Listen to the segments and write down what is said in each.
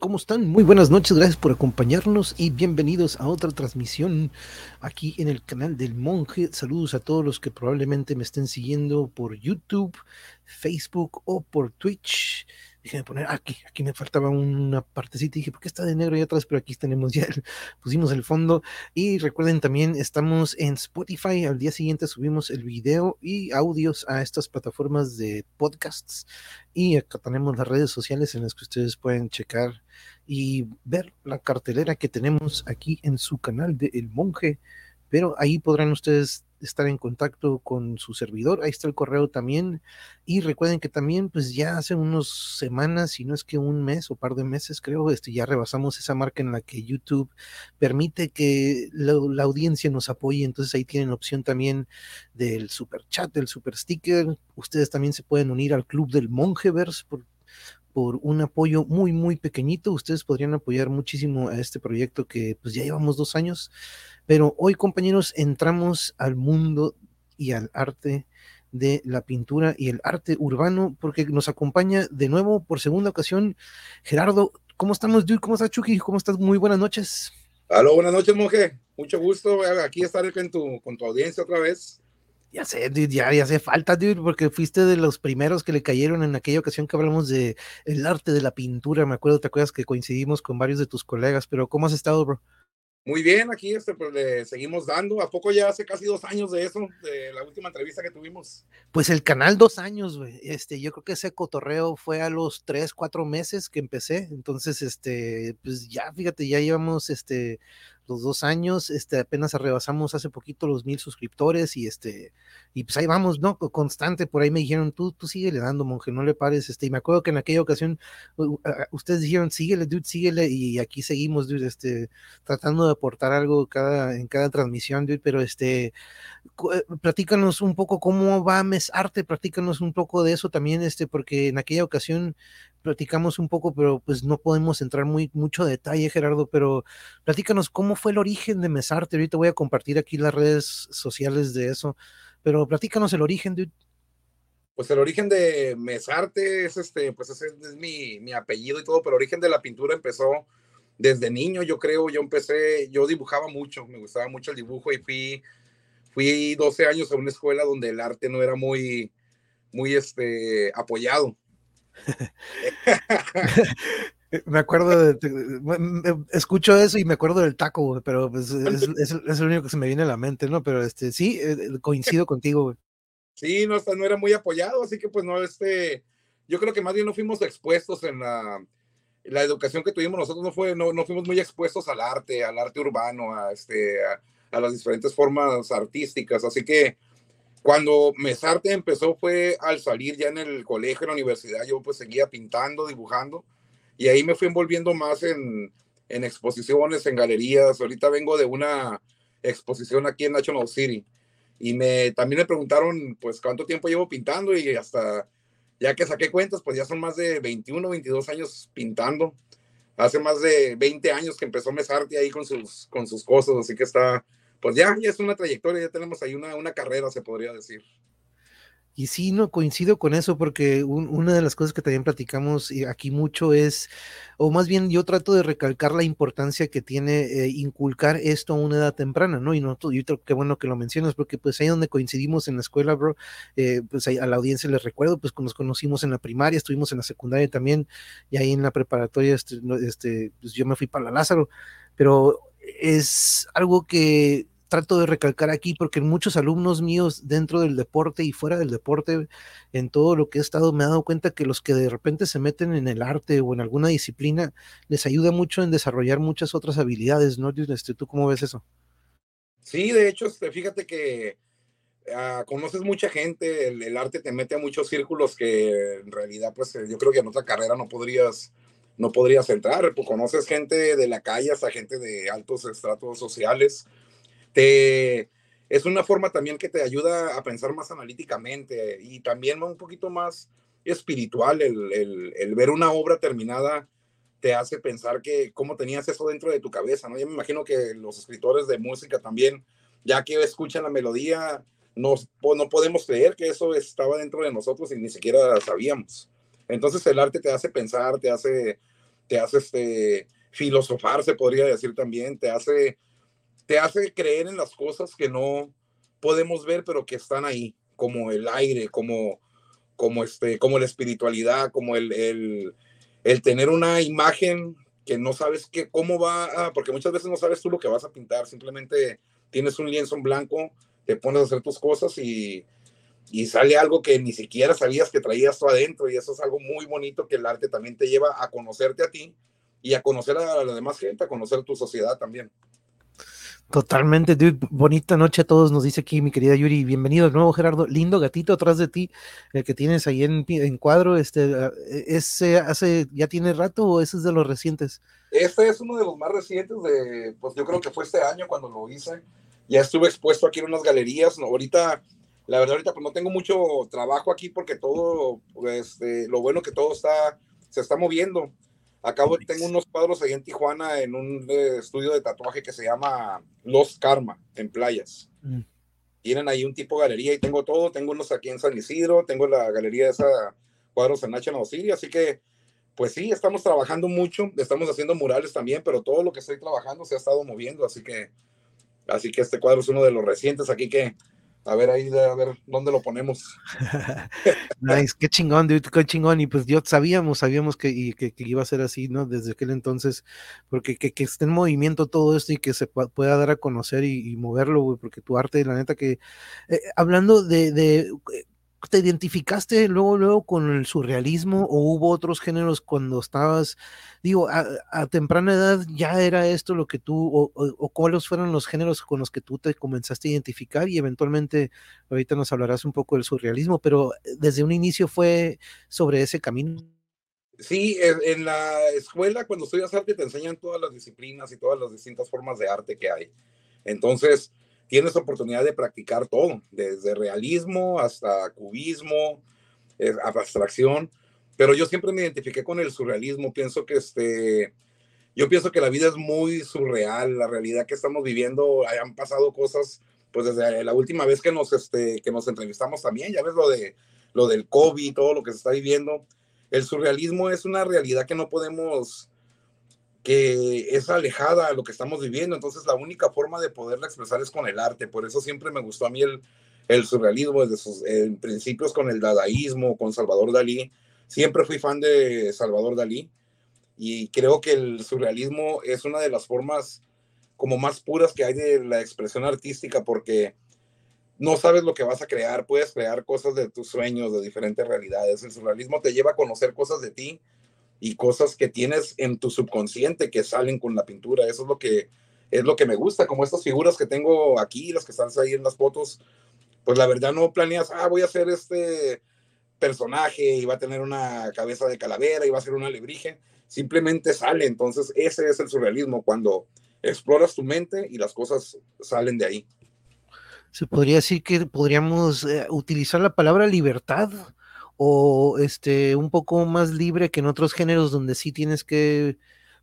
¿cómo están? Muy buenas noches, gracias por acompañarnos y bienvenidos a otra transmisión aquí en el canal del Monje. Saludos a todos los que probablemente me estén siguiendo por YouTube, Facebook o por Twitch. Déjenme poner aquí, aquí me faltaba una partecita y dije, ¿por qué está de negro ahí atrás? Pero aquí tenemos ya, pusimos el fondo. Y recuerden también, estamos en Spotify. Al día siguiente subimos el video y audios a estas plataformas de podcasts. Y acá tenemos las redes sociales en las que ustedes pueden checar y ver la cartelera que tenemos aquí en su canal de El Monje. Pero ahí podrán ustedes estar en contacto con su servidor. Ahí está el correo también. Y recuerden que también, pues ya hace unas semanas, si no es que un mes o par de meses, creo, este, ya rebasamos esa marca en la que YouTube permite que la, audiencia nos apoye. Entonces ahí tienen opción también del super chat, del super sticker. Ustedes también se pueden unir al club del Mongeverse por, por un apoyo muy, muy pequeñito. Ustedes podrían apoyar muchísimo a este proyecto que pues ya llevamos dos años pero hoy, compañeros, entramos al mundo y al arte de la pintura y el arte urbano, porque nos acompaña de nuevo por segunda ocasión Gerardo. ¿Cómo estamos, dude? ¿Cómo estás, Chucky? ¿Cómo estás? Muy buenas noches. Aló, buenas noches, monje. Mucho gusto aquí estar con tu, con tu audiencia otra vez. Ya sé, dude, ya, ya hace falta, dude, porque fuiste de los primeros que le cayeron en aquella ocasión que hablamos de el arte de la pintura. Me acuerdo, ¿te acuerdas que coincidimos con varios de tus colegas? Pero ¿cómo has estado, bro? Muy bien, aquí este, pues, le seguimos dando. ¿A poco ya hace casi dos años de eso, de la última entrevista que tuvimos? Pues el canal dos años, güey. Este, yo creo que ese cotorreo fue a los tres, cuatro meses que empecé. Entonces, este, pues ya, fíjate, ya llevamos este los dos años, este, apenas rebasamos hace poquito los mil suscriptores y este, y pues ahí vamos, ¿no? Constante, por ahí me dijeron, tú, tú síguele dando, monje, no le pares, este, y me acuerdo que en aquella ocasión ustedes dijeron, síguele, dude, síguele, y aquí seguimos, dude, este, tratando de aportar algo cada, en cada transmisión, dude, pero este, eh, platícanos un poco cómo va Mes Arte, platícanos un poco de eso también, este, porque en aquella ocasión platicamos un poco, pero pues no podemos entrar muy mucho detalle, Gerardo, pero platícanos cómo fue el origen de Mesarte. Ahorita voy a compartir aquí las redes sociales de eso, pero platícanos el origen, dude. Pues el origen de Mesarte es este, pues ese es mi, mi apellido y todo, pero el origen de la pintura empezó desde niño, yo creo, yo empecé, yo dibujaba mucho, me gustaba mucho el dibujo y fui, fui 12 años a una escuela donde el arte no era muy, muy este, apoyado. Me acuerdo de, escucho eso y me acuerdo del taco, pero pues es, es, lo único que se me viene a la mente, ¿no? Pero este, sí, eh, eh, coincido contigo, Sí, no, no era muy apoyado, así que pues no, este, yo creo que más bien no fuimos expuestos en la, educación que tuvimos nosotros, no fue, no, no fuimos muy expuestos al arte, al arte urbano, a este, a las diferentes formas artísticas, así que cuando Mesarte empezó fue al salir ya en el colegio, en la universidad, yo pues seguía pintando, dibujando, y ahí me fui envolviendo más en, en exposiciones, en galerías. Ahorita vengo de una exposición aquí en National City, y me, también me preguntaron pues cuánto tiempo llevo pintando, y hasta ya que saqué cuentas, pues ya son más de 21, 22 años pintando. Hace más de 20 años que empezó Mesarte ahí con sus, con sus cosas, así que está, pues ya, ya es una trayectoria, ya tenemos ahí una, una carrera, se podría decir. Y sí, no coincido con eso, porque una de las cosas que también platicamos aquí mucho es, o más bien yo trato de recalcar la importancia que tiene eh, inculcar esto a una edad temprana, ¿no? Y no, yo creo que bueno que lo mencionas, porque pues ahí donde coincidimos en la escuela, bro, eh, pues a la audiencia les recuerdo, pues nos conocimos en la primaria, estuvimos en la secundaria también, y ahí en la preparatoria, este, este pues yo me fui para la Lázaro, pero es algo que trato de recalcar aquí porque muchos alumnos míos dentro del deporte y fuera del deporte, en todo lo que he estado, me he dado cuenta que los que de repente se meten en el arte o en alguna disciplina, les ayuda mucho en desarrollar muchas otras habilidades, ¿no? ¿Tú cómo ves eso? Sí, de hecho, este, fíjate que ah, conoces mucha gente, el, arte te mete a muchos círculos que en realidad, pues yo creo que en otra carrera no podrías no podrías entrar, pues conoces gente de la calle hasta gente de altos estratos sociales. Te, es una forma también que te ayuda a pensar más analíticamente y también un poquito más espiritual. El, el, ver una obra terminada te hace pensar que cómo tenías eso dentro de tu cabeza, ¿no? Yo me imagino que los escritores de música también, ya que escuchan la melodía, no, no podemos creer que eso estaba dentro de nosotros y ni siquiera sabíamos. Entonces el arte te hace pensar, te hace te hace este, filosofar, se podría decir también, te hace, te hace creer en las cosas que no podemos ver, pero que están ahí, como el aire, como, como, este, como la espiritualidad, como el, el, tener una imagen que no sabes que, cómo va, porque muchas veces no sabes tú lo que vas a pintar, simplemente tienes un lienzo en blanco, te pones a hacer tus cosas y, y sale algo que ni siquiera sabías que traías tú adentro y eso es algo muy bonito que el arte también te lleva a conocerte a ti y a conocer a la demás gente, a conocer tu sociedad también. Totalmente, dude. Bonita noche a todos, nos dice aquí mi querida Yuri. Bienvenido de nuevo, Gerardo. Lindo gatito atrás de ti, el que tienes ahí en, en cuadro. Este, ah, ¿ese hace, ya tiene rato o ese es de los recientes? Este es uno de los más recientes de, pues yo creo que fue este año cuando lo hice. Ya estuve expuesto aquí en unas galerías. ¿no? Ahorita, la verdad, ahorita pues no tengo mucho trabajo aquí porque todo, pues, eh, lo bueno que todo está, se está moviendo. Acabo, tengo unos cuadros ahí en Tijuana en un eh, estudio de tatuaje que se llama Los Karma, en playas. Mm. Tienen ahí un tipo de galería y tengo todo. Tengo unos aquí en San Isidro, tengo la galería de esa cuadros en National City, así que pues sí, estamos trabajando mucho, estamos haciendo murales también, pero todo lo que estoy trabajando se ha estado moviendo, así que así que este cuadro es uno de los recientes aquí que a ver ahí, a ver dónde lo ponemos. nice, qué chingón, dude, qué chingón. Y pues yo sabíamos, sabíamos que, que, iba a ser así, ¿no? Desde aquel entonces, porque que, que, esté en movimiento todo esto y que se pueda dar a conocer y, moverlo, güey, porque tu arte, la neta que, eh, hablando de ¿Te identificaste luego, luego con el surrealismo o hubo otros géneros cuando estabas, digo, a, temprana edad ya era esto lo que tú, o, cuáles fueron los géneros con los que tú te comenzaste a identificar y eventualmente ahorita nos hablarás un poco del surrealismo, pero desde un inicio fue sobre ese camino? Sí, en la escuela cuando estudias arte te enseñan todas las disciplinas y todas las distintas formas de arte que hay. Entonces, tienes oportunidad de practicar todo, desde realismo hasta cubismo, eh, abstracción, pero yo siempre me identifiqué con el surrealismo, pienso que este, yo pienso que la vida es muy surreal, la realidad que estamos viviendo, han pasado cosas, pues desde la última vez que nos, este, que nos entrevistamos también, ya ves lo, de, lo del COVID, todo lo que se está viviendo, el surrealismo es una realidad que no podemos que es alejada a lo que estamos viviendo. Entonces, la única forma de poderla expresar es con el arte. Por eso siempre me gustó a mí el, surrealismo desde sus principios con el dadaísmo, con Salvador Dalí. Siempre fui fan de Salvador Dalí y creo que el surrealismo es una de las formas como más puras que hay de la expresión artística porque no sabes lo que vas a crear, puedes crear cosas de tus sueños, de diferentes realidades. El surrealismo te lleva a conocer cosas de ti y cosas que tienes en tu subconsciente que salen con la pintura. Eso es lo que es lo que me gusta, como estas figuras que tengo aquí, las que están ahí en las fotos, pues la verdad no planeas, ah, voy a hacer este personaje y va a tener una cabeza de calavera y va a ser una alebrije, simplemente sale, entonces ese es el surrealismo, cuando exploras tu mente y las cosas salen de ahí. Se podría decir que podríamos eh, utilizar la palabra libertad o este un poco más libre que en otros géneros donde sí tienes que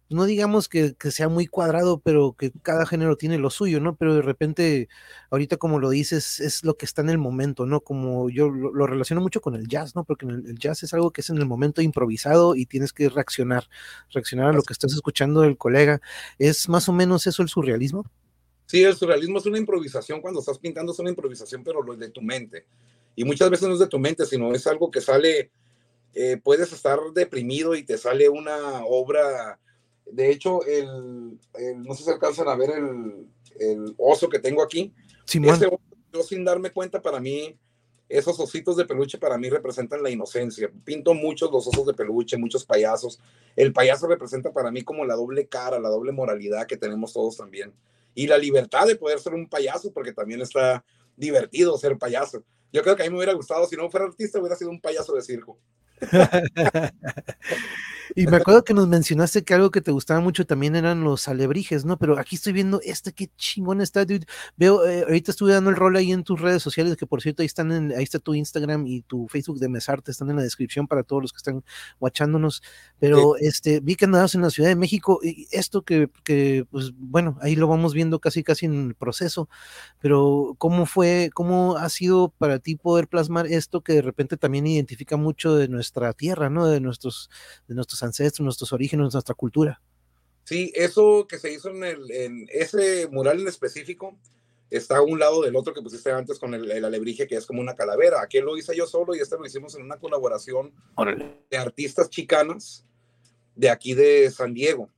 no digamos que, sea muy cuadrado, pero que cada género tiene lo suyo, ¿no? Pero de repente, ahorita como lo dices, es lo que está en el momento, ¿no? Como yo lo, relaciono mucho con el jazz, ¿no? Porque el, jazz es algo que es en el momento improvisado y tienes que reaccionar, reaccionar a lo que estás escuchando del colega. ¿Es más o menos eso el surrealismo? Sí, el surrealismo es una improvisación, cuando estás pintando es una improvisación, pero lo de tu mente. Y muchas veces no es de tu mente, sino es algo que sale, eh, puedes estar deprimido y te sale una obra. De hecho, el, no sé si alcanzan a ver el, el oso que tengo aquí. Sí, yo sin darme cuenta, para mí, esos ositos de peluche para mí representan la inocencia. Pinto muchos los osos de peluche, muchos payasos. El payaso representa para mí como la doble cara, la doble moralidad que tenemos todos también. Y la libertad de poder ser un payaso, porque también está divertido ser payaso. Yo creo que a mí me hubiera gustado, si no fuera artista, hubiera sido un payaso de circo. y me acuerdo que nos mencionaste que algo que te gustaba mucho también eran los alebrijes, ¿no? Pero aquí estoy viendo este, qué chingón está, dude. Veo, eh, ahorita estuve dando el rol ahí en tus redes sociales, que por cierto ahí están en, ahí está tu Instagram y tu Facebook de Mesarte, están en la descripción para todos los que están watchándonos. Pero este, vi que andabas en la Ciudad de México, y esto que, que, pues bueno, ahí lo vamos viendo casi casi en el proceso, pero ¿cómo fue, cómo ha sido para ti poder plasmar esto que de repente también identifica mucho de nuestra tierra, ¿no? De nuestros, de nuestros nuestros ancestros, nuestros orígenes, nuestra cultura. Sí, eso que se hizo en, el, en ese mural en específico está a un lado del otro que pusiste antes con el, el, alebrije, que es como una calavera. Aquel lo hice yo solo y este lo hicimos en una colaboración de artistas chicanas de aquí de San Diego.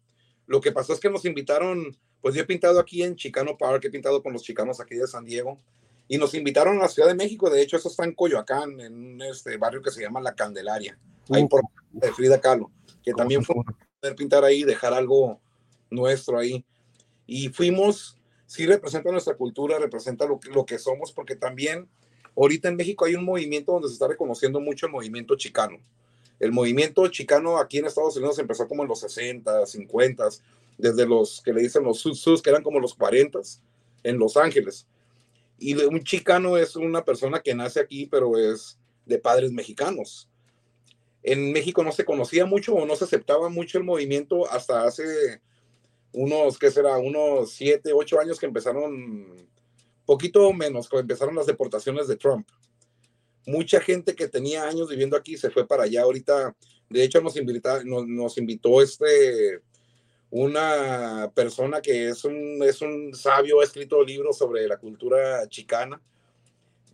Lo que pasó es que nos invitaron, pues yo he pintado aquí en Chicano Park, he pintado con los chicanos aquí de San Diego, y nos invitaron a la Ciudad de México. De hecho, eso está en Coyoacán, en este barrio que se llama La Candelaria, ahí por de Frida Kahlo, que también fue poder pintar ahí, dejar algo nuestro ahí. Y fuimos, sí representa nuestra cultura, representa lo, lo que somos, porque también ahorita en México hay un movimiento donde se está reconociendo mucho el movimiento chicano. El movimiento chicano aquí en Estados Unidos empezó como en los 60, 50, desde los que le dicen los sus, que eran como los 40 en Los Ángeles. Y un chicano es una persona que nace aquí, pero es de padres mexicanos en México no se conocía mucho o no se aceptaba mucho el movimiento hasta hace unos, ¿qué será? Unos siete, ocho años que empezaron, poquito menos, cuando empezaron las deportaciones de Trump. Mucha gente que tenía años viviendo aquí se fue para allá. Ahorita, de hecho, nos, nos invitó este, una persona que es un, es un sabio, ha escrito libros sobre la cultura chicana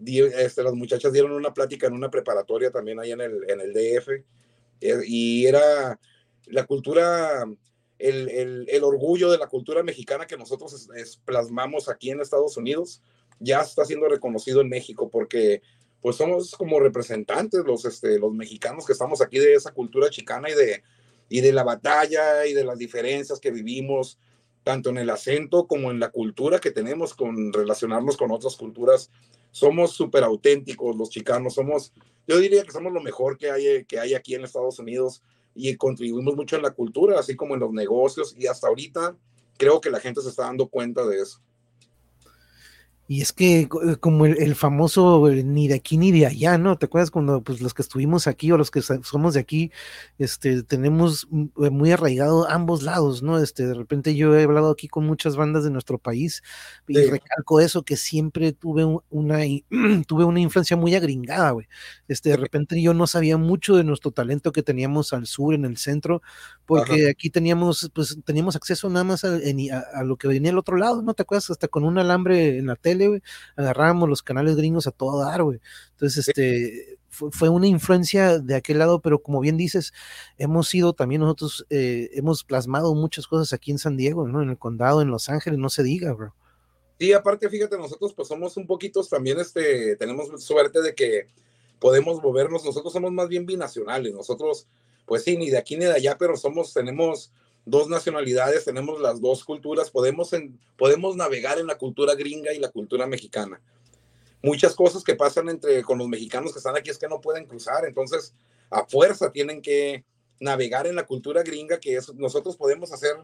este, las muchachas dieron una plática en una preparatoria también ahí en el, en el DF, eh, y era la cultura, el, el, el, orgullo de la cultura mexicana que nosotros plasmamos aquí en Estados Unidos, ya está siendo reconocido en México, porque pues somos como representantes los, este, los mexicanos que estamos aquí de esa cultura chicana y de, y de la batalla y de las diferencias que vivimos, tanto en el acento como en la cultura que tenemos con relacionarnos con otras culturas somos súper auténticos los chicanos, somos, yo diría que somos lo mejor que hay, que hay aquí en Estados Unidos y contribuimos mucho en la cultura, así como en los negocios y hasta ahorita creo que la gente se está dando cuenta de eso. Y es que eh, como el, famoso eh, ni de aquí ni de allá, ¿no? ¿Te acuerdas cuando pues los que estuvimos aquí o los que somos de aquí, este, tenemos eh, muy arraigado ambos lados, ¿no? Este, de repente yo he hablado aquí con muchas bandas de nuestro país y recalco eso, que siempre tuve una, tuve una influencia muy agringada, güey. Este, de repente yo no sabía mucho de nuestro talento que teníamos al sur, en el centro, porque aquí teníamos, pues, teníamos acceso nada más a, a, lo que venía al otro lado, ¿no? ¿Te acuerdas? Hasta con un alambre en la tele agarrábamos los canales gringos a todo dar, güey. Entonces, este, fue, una influencia de aquel lado, pero como bien dices, hemos sido también nosotros, eh, hemos plasmado muchas cosas aquí en San Diego, ¿no? En el condado, en Los Ángeles, no se diga, bro. Sí, aparte, fíjate, nosotros pues somos un poquito también, este, tenemos suerte de que podemos movernos, nosotros somos más bien binacionales, nosotros, pues sí, ni de aquí ni de allá, pero somos, tenemos dos nacionalidades, tenemos las dos culturas, podemos, en, podemos navegar en la cultura gringa y la cultura mexicana. Muchas cosas que pasan entre con los mexicanos que están aquí es que no pueden cruzar, entonces a fuerza tienen que navegar en la cultura gringa que es, nosotros podemos hacer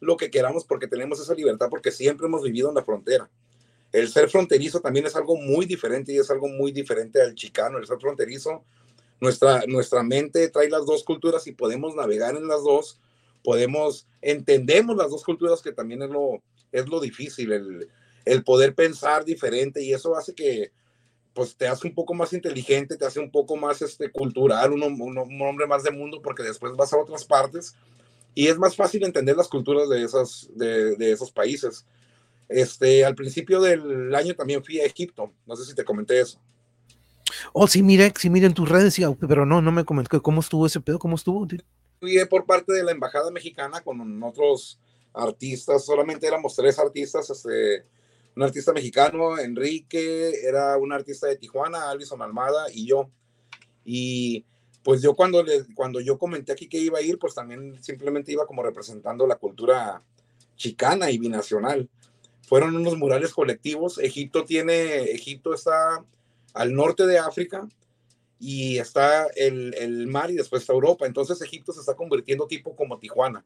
lo que queramos porque tenemos esa libertad porque siempre hemos vivido en la frontera. El ser fronterizo también es algo muy diferente y es algo muy diferente al chicano. El ser fronterizo, nuestra, nuestra mente trae las dos culturas y podemos navegar en las dos podemos, entendemos las dos culturas que también es lo, es lo difícil, el, el poder pensar diferente y eso hace que pues te hace un poco más inteligente, te hace un poco más este, cultural, un, un, hombre más de mundo porque después vas a otras partes y es más fácil entender las culturas de, esas, de, de esos países. Este, al principio del año también fui a Egipto, no sé si te comenté eso. Oh, sí, mire, sí, mire en tus redes, pero no, no me comentó cómo estuvo ese pedo, cómo estuvo. Fui por parte de la embajada mexicana con otros artistas, solamente éramos tres artistas, este, un artista mexicano, Enrique, era un artista de Tijuana, Alvison Almada y yo. Y pues yo cuando, le, cuando yo comenté aquí que iba a ir, pues también simplemente iba como representando la cultura chicana y binacional. Fueron unos murales colectivos. Egipto tiene, Egipto está al norte de África y está el, el, mar y después está Europa. Entonces Egipto se está convirtiendo tipo como Tijuana.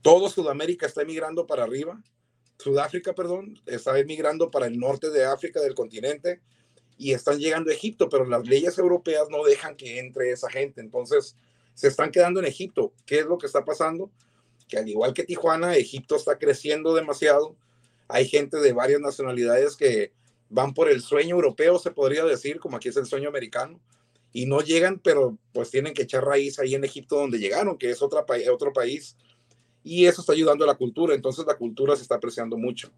Todo Sudamérica está emigrando para arriba. Sudáfrica, perdón, está emigrando para el norte de África del continente y están llegando a Egipto, pero las leyes europeas no dejan que entre esa gente. Entonces se están quedando en Egipto. ¿Qué es lo que está pasando? Que al igual que Tijuana, Egipto está creciendo demasiado. Hay gente de varias nacionalidades que van por el sueño europeo, se podría decir, como aquí es el sueño americano, y no llegan, pero pues tienen que echar raíz ahí en Egipto donde llegaron, que es otra, otro país, y eso está ayudando a la cultura, entonces la cultura se está apreciando mucho.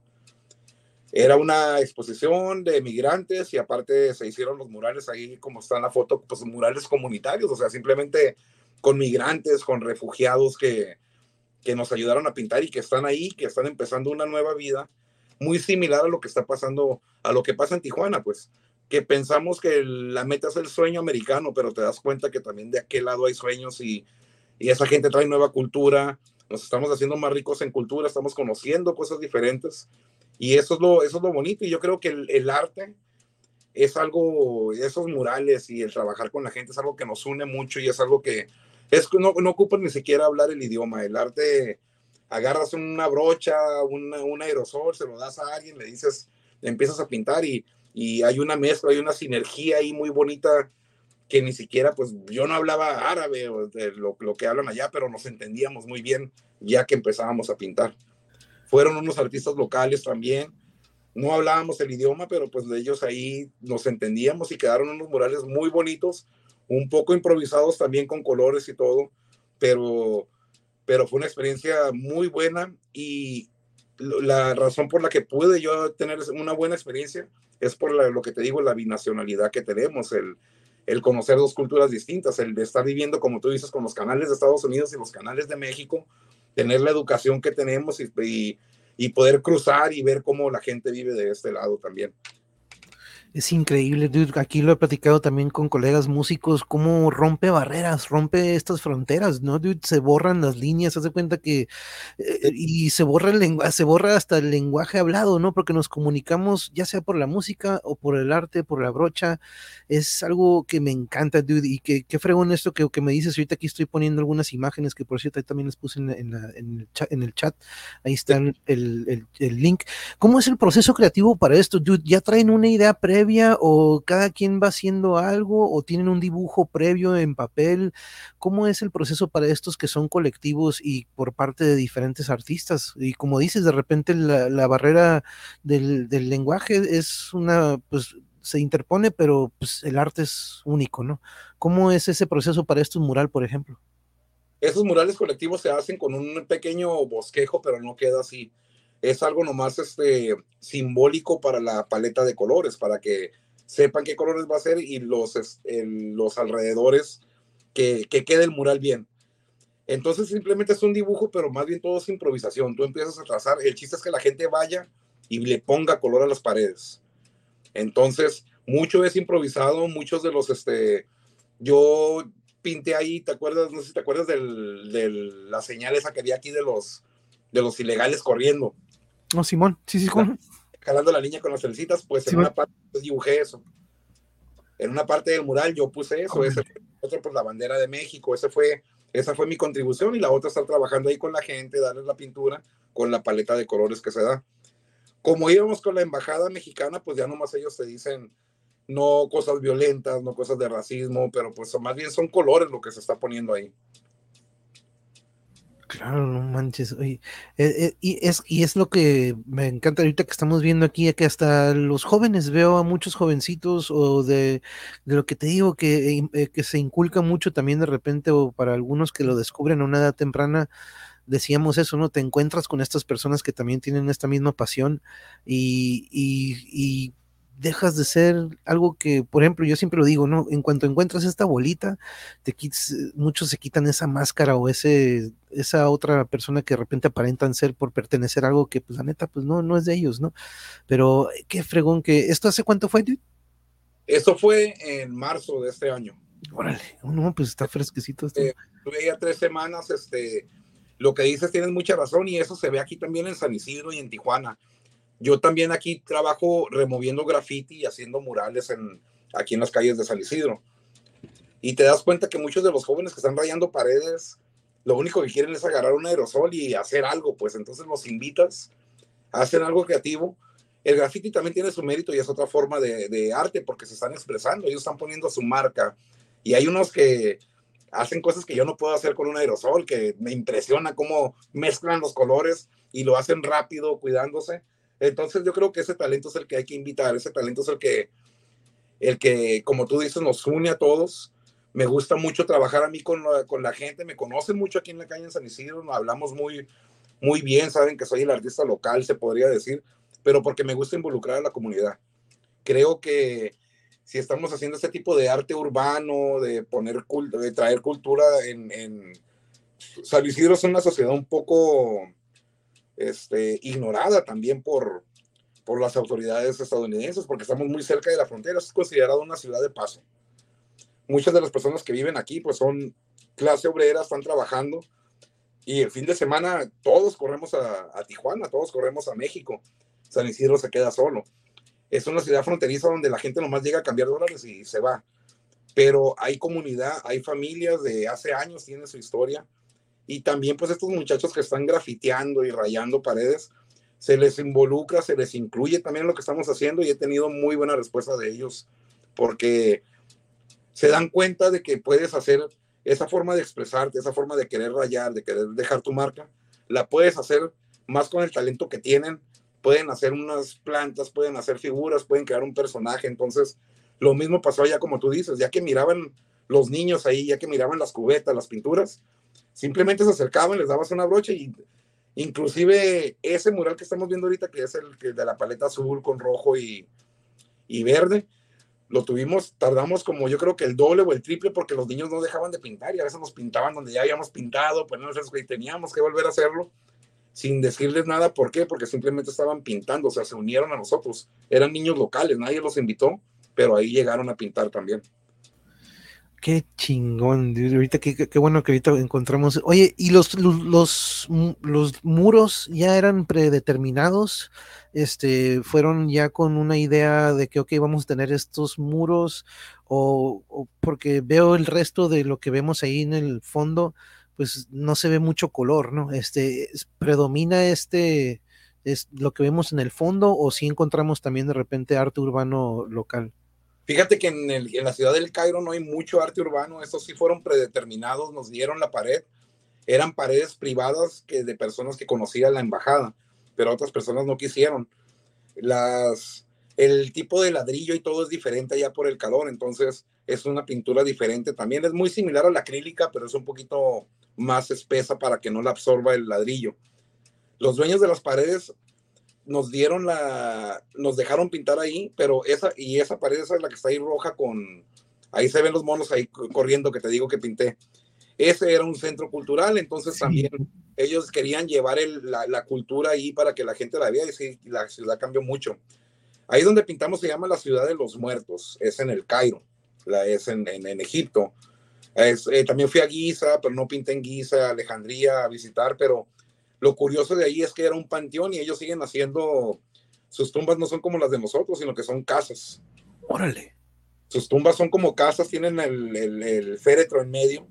Era una exposición de migrantes y aparte se hicieron los murales ahí, como está en la foto, pues murales comunitarios, o sea, simplemente con migrantes, con refugiados que, que nos ayudaron a pintar y que están ahí, que están empezando una nueva vida muy similar a lo que está pasando, a lo que pasa en Tijuana, pues, que pensamos que la meta es el sueño americano, pero te das cuenta que también de aquel lado hay sueños y, y esa gente trae nueva cultura, nos estamos haciendo más ricos en cultura, estamos conociendo cosas diferentes y eso es lo, eso es lo bonito. Y yo creo que el, arte es algo, esos murales y el trabajar con la gente es algo que nos une mucho y es algo que es no, no ocupa ni siquiera hablar el idioma. El arte, agarras una brocha, un aerosol, se lo das a alguien, le dices, empiezas a pintar y, y hay una mezcla, hay una sinergia ahí muy bonita que ni siquiera, pues yo no hablaba árabe o de lo, lo que hablan allá, pero nos entendíamos muy bien ya que empezábamos a pintar fueron unos artistas locales también. No hablábamos el idioma, pero pues de ellos ahí nos entendíamos y quedaron unos murales muy bonitos, un poco improvisados también con colores y todo, pero, pero fue una experiencia muy buena y la razón por la que pude yo tener una buena experiencia es por lo que te digo, la binacionalidad que tenemos, el, el conocer dos culturas distintas, el de estar viviendo, como tú dices, con los canales de Estados Unidos y los canales de México, tener la educación que tenemos y, y, poder cruzar y ver cómo la gente vive de este lado también. Es increíble, dude. Aquí lo he platicado también con colegas músicos, cómo rompe barreras, rompe estas fronteras, ¿no, dude? Se borran las líneas, hace cuenta que. Eh, y se borra el lenguaje, se borra hasta el lenguaje hablado, ¿no? Porque nos comunicamos, ya sea por la música o por el arte, por la brocha. Es algo que me encanta, dude. Y que, qué fregón esto que, que me dices. Ahorita aquí estoy poniendo algunas imágenes que, por cierto, ahí también les puse en, en, el, chat, en el chat. Ahí está el, el, el link. ¿Cómo es el proceso creativo para esto, dude? ¿Ya traen una idea previa? O cada quien va haciendo algo o tienen un dibujo previo en papel? ¿Cómo es el proceso para estos que son colectivos y por parte de diferentes artistas? Y como dices, de repente la, barrera del, lenguaje es una, pues se interpone, pero pues, el arte es único, ¿no? ¿Cómo es ese proceso para estos mural, por ejemplo? Esos murales colectivos se hacen con un pequeño bosquejo, pero no queda así es algo nomás este, simbólico para la paleta de colores, para que sepan qué colores va a ser y los, los alrededores, que, que quede el mural bien. Entonces simplemente es un dibujo, pero más bien todo es improvisación. Tú empiezas a trazar, el chiste es que la gente vaya y le ponga color a las paredes. Entonces, mucho es improvisado, muchos de los, este, yo pinté ahí, ¿te acuerdas? No sé si te acuerdas de la señal que había aquí de los, de los ilegales corriendo. No, Simón, sí, sí. Jalando la niña con las celcitas, pues en una parte pues, dibujé eso. En una parte del mural yo puse eso, ese otro pues la bandera de México, ese fue, esa fue mi contribución y la otra estar trabajando ahí con la gente, darles la pintura con la paleta de colores que se da. Como íbamos con la embajada mexicana, pues ya nomás ellos te dicen no cosas violentas, no cosas de racismo, pero pues más bien son colores lo que se está poniendo ahí. Claro, no manches. Oye, eh, eh, y, es, y es lo que me encanta ahorita que estamos viendo aquí, que hasta los jóvenes veo a muchos jovencitos o de, lo que te digo, que, eh, que se inculca mucho también de repente o para algunos que lo descubren a una edad temprana, decíamos eso, ¿no? Te encuentras con estas personas que también tienen esta misma pasión y, y, y dejas de ser algo que, por ejemplo, yo siempre lo digo, ¿no? En cuanto encuentras esta bolita, te quites, eh, muchos se quitan esa máscara o ese, esa otra persona que de repente aparentan ser por pertenecer a algo que, pues, la neta, pues, no, no es de ellos, ¿no? Pero qué fregón que, ¿esto hace cuánto fue, dude? Esto fue en marzo de este año. Órale, oh, no, pues está fresquecito. Esto. Eh, tuve ya tres semanas, este, lo que dices tienes mucha razón y eso se ve aquí también en San Isidro y en Tijuana yo también aquí trabajo removiendo graffiti y haciendo murales en, aquí en las calles de San Isidro. Y te das cuenta que muchos de los jóvenes que están rayando paredes, lo único que quieren es agarrar un aerosol y hacer algo, pues entonces los invitas a hacer algo creativo. El graffiti también tiene su mérito y es otra forma de, de arte porque se están expresando, ellos están poniendo su marca. Y hay unos que hacen cosas que yo no puedo hacer con un aerosol, que me impresiona cómo mezclan los colores y lo hacen rápido, cuidándose. Entonces yo creo que ese talento es el que hay que invitar, ese talento es el que el que, como tú dices, nos une a todos. Me gusta mucho trabajar a mí con la, con la gente, me conocen mucho aquí en la calle en San Isidro, hablamos muy, muy bien, saben que soy el artista local, se podría decir, pero porque me gusta involucrar a la comunidad. Creo que si estamos haciendo este tipo de arte urbano, de poner de traer cultura en, en San Isidro es una sociedad un poco este, ignorada también por, por las autoridades estadounidenses, porque estamos muy cerca de la frontera, es considerado una ciudad de paso. Muchas de las personas que viven aquí, pues son clase obrera, están trabajando, y el fin de semana todos corremos a, a Tijuana, todos corremos a México. San Isidro se queda solo. Es una ciudad fronteriza donde la gente nomás llega a cambiar dólares y se va. Pero hay comunidad, hay familias de hace años, tienen su historia. Y también pues estos muchachos que están grafiteando y rayando paredes, se les involucra, se les incluye también en lo que estamos haciendo y he tenido muy buena respuesta de ellos porque se dan cuenta de que puedes hacer esa forma de expresarte, esa forma de querer rayar, de querer dejar tu marca, la puedes hacer más con el talento que tienen. Pueden hacer unas plantas, pueden hacer figuras, pueden crear un personaje. Entonces, lo mismo pasó allá como tú dices, ya que miraban los niños ahí, ya que miraban las cubetas, las pinturas, simplemente se acercaban, les dabas una brocha y Inclusive ese mural que estamos viendo ahorita, que es el, de la paleta azul con rojo y, verde, lo tuvimos, tardamos como yo creo que el doble o el triple porque los niños no dejaban de pintar y a veces nos pintaban donde ya habíamos pintado, pues no y teníamos que volver a hacerlo sin decirles nada. ¿Por qué? Porque simplemente estaban pintando, o sea, se unieron a nosotros. Eran niños locales, nadie los invitó, pero ahí llegaron a pintar también. Qué chingón, ahorita qué, bueno que ahorita encontramos. Oye, ¿y los, los, los, muros ya eran predeterminados? Este, ¿Fueron ya con una idea de que, ok, vamos a tener estos muros? O, porque veo el resto de lo que vemos ahí en el fondo, pues no se ve mucho color, ¿no? Este, ¿predomina este, es lo que vemos en el fondo o si encontramos también de repente arte urbano local? Fíjate que en, la ciudad del Cairo no hay mucho arte urbano, estos sí fueron predeterminados, nos dieron la pared, eran paredes privadas que de personas que conocía la embajada, pero otras personas no quisieron. Las, el tipo de ladrillo y todo es diferente allá por el calor, entonces es una pintura diferente. También es muy similar a la acrílica, pero es un poquito más espesa para que no la absorba el ladrillo. Los dueños de las paredes nos dieron la, nos dejaron pintar ahí, pero esa, y esa pared esa es la que está ahí roja con, ahí se ven los monos ahí corriendo que te digo que pinté. Ese era un centro cultural, entonces también ellos querían llevar la, cultura ahí para que la gente la vea y la ciudad cambió mucho. Ahí donde pintamos se llama la ciudad de los muertos, es en el Cairo, la, es en, en, Egipto. Es, eh, también fui a Giza, pero no pinté en Giza, Alejandría a visitar, pero lo curioso de ahí es que era un panteón y ellos siguen haciendo, sus tumbas no son como las de nosotros, sino que son casas. Órale. Sus tumbas son como casas, tienen el, el, féretro en medio,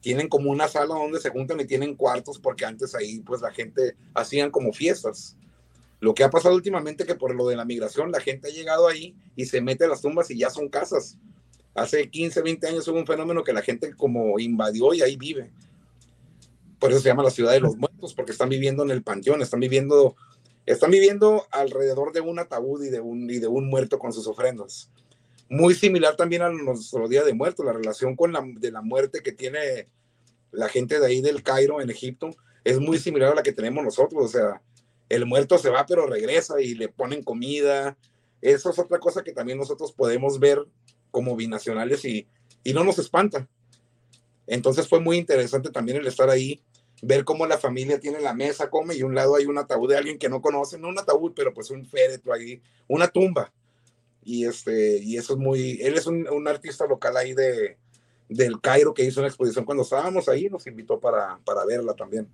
tienen como una sala donde se juntan y tienen cuartos, porque antes ahí pues la gente hacían como fiestas. Lo que ha pasado últimamente que por lo de la migración la gente ha llegado ahí y se mete a las tumbas y ya son casas. Hace 15, 20 años hubo un fenómeno que la gente como invadió y ahí vive por eso se llama la ciudad de los muertos, porque están viviendo en el panteón, están viviendo, están viviendo alrededor de un ataúd y de un, y de un muerto con sus ofrendas. Muy similar también a nuestro Día de Muertos, la relación con la, de la muerte que tiene la gente de ahí del Cairo, en Egipto, es muy similar a la que tenemos nosotros, o sea, el muerto se va pero regresa y le ponen comida. Eso es otra cosa que también nosotros podemos ver como binacionales y, y no nos espanta. Entonces fue muy interesante también el estar ahí ver cómo la familia tiene la mesa, come y un lado hay un ataúd de alguien que no conoce, no un ataúd, pero pues un féretro ahí, una tumba. Y, este, y eso es muy, él es un, un artista local ahí de, del Cairo que hizo una exposición cuando estábamos ahí, nos invitó para, para verla también.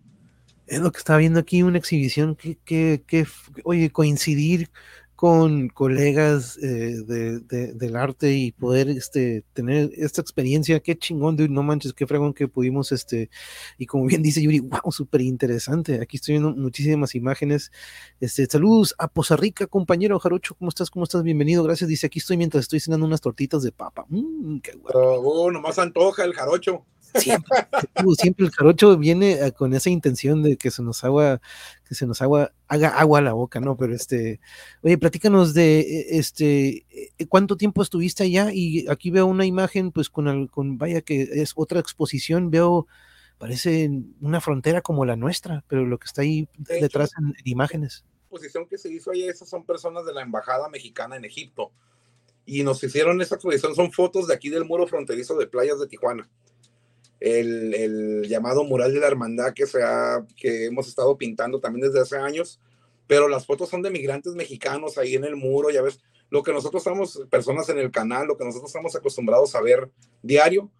Es lo que estaba viendo aquí, una exhibición que, que, que oye, coincidir con colegas eh, de, del arte y poder este, tener esta experiencia, qué chingón, de no manches, qué fregón que pudimos, este, y como bien dice Yuri, wow, súper interesante, aquí estoy viendo muchísimas imágenes, este, saludos a Poza Rica, compañero Jarocho, ¿cómo estás? ¿Cómo estás? Bienvenido, gracias, dice, aquí estoy mientras estoy cenando unas tortitas de papa, mmm, qué bueno. Oh, nomás antoja el Jarocho. Siempre, siempre el jarocho viene eh, con esa intención de que se nos agua, que se nos agua, haga agua a la boca, ¿no? Pero este, oye, platícanos de e, este e, cuánto tiempo estuviste allá y aquí veo una imagen, pues con, el, con vaya que es otra exposición, veo parece una frontera como la nuestra, pero lo que está ahí detrás en, imágenes. La exposición que se hizo ahí, esas son personas de la embajada mexicana en Egipto y nos hicieron esa exposición, son fotos de aquí del muro fronterizo de playas de Tijuana el, llamado mural de la hermandad que, se ha, que hemos estado pintando también desde hace años, pero las fotos son de migrantes mexicanos ahí en el muro, ya ves, lo que nosotros estamos, personas en el canal, lo que nosotros estamos acostumbrados a ver diario,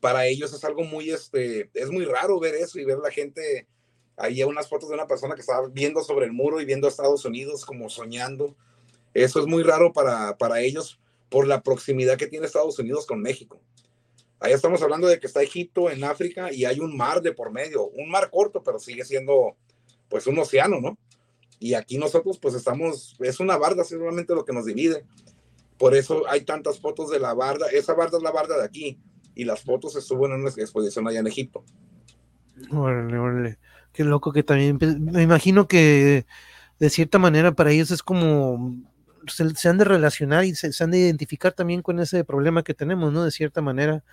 para ellos es algo muy, este, es muy raro ver eso y ver la gente, ahí unas fotos de una persona que estaba viendo sobre el muro y viendo a Estados Unidos como soñando. Eso es muy raro para, para ellos por la proximidad que tiene Estados Unidos con México. Ahí estamos hablando de que está Egipto en África y hay un mar de por medio, un mar corto, pero sigue siendo pues un océano, ¿no? Y aquí nosotros pues estamos, es una barda simplemente lo que nos divide. Por eso hay tantas fotos de la barda. Esa barda es la barda de aquí y las fotos suben en una exposición allá en Egipto. Órale, órale. Qué loco que también, me imagino que de cierta manera para ellos es como se, han de relacionar y se, han de identificar también con ese problema que tenemos, ¿no? De cierta manera,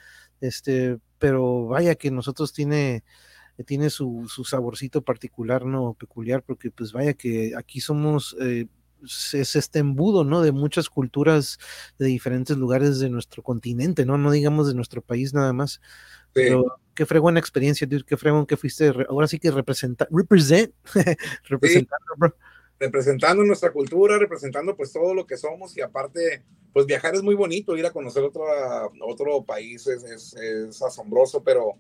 este, pero vaya que nosotros tiene, tiene su, su saborcito particular, ¿no? Peculiar, porque pues vaya que aquí somos, eh, es este embudo, ¿no? De muchas culturas de diferentes lugares de nuestro continente, ¿no? No digamos de nuestro país nada más. Pero qué fregona experiencia, dude, qué fregón que fuiste, ahora sí que representa, represent, representando, bro representando nuestra cultura, representando pues todo lo que somos y aparte, pues viajar es muy bonito, ir a conocer otro, otro país es, es, asombroso, pero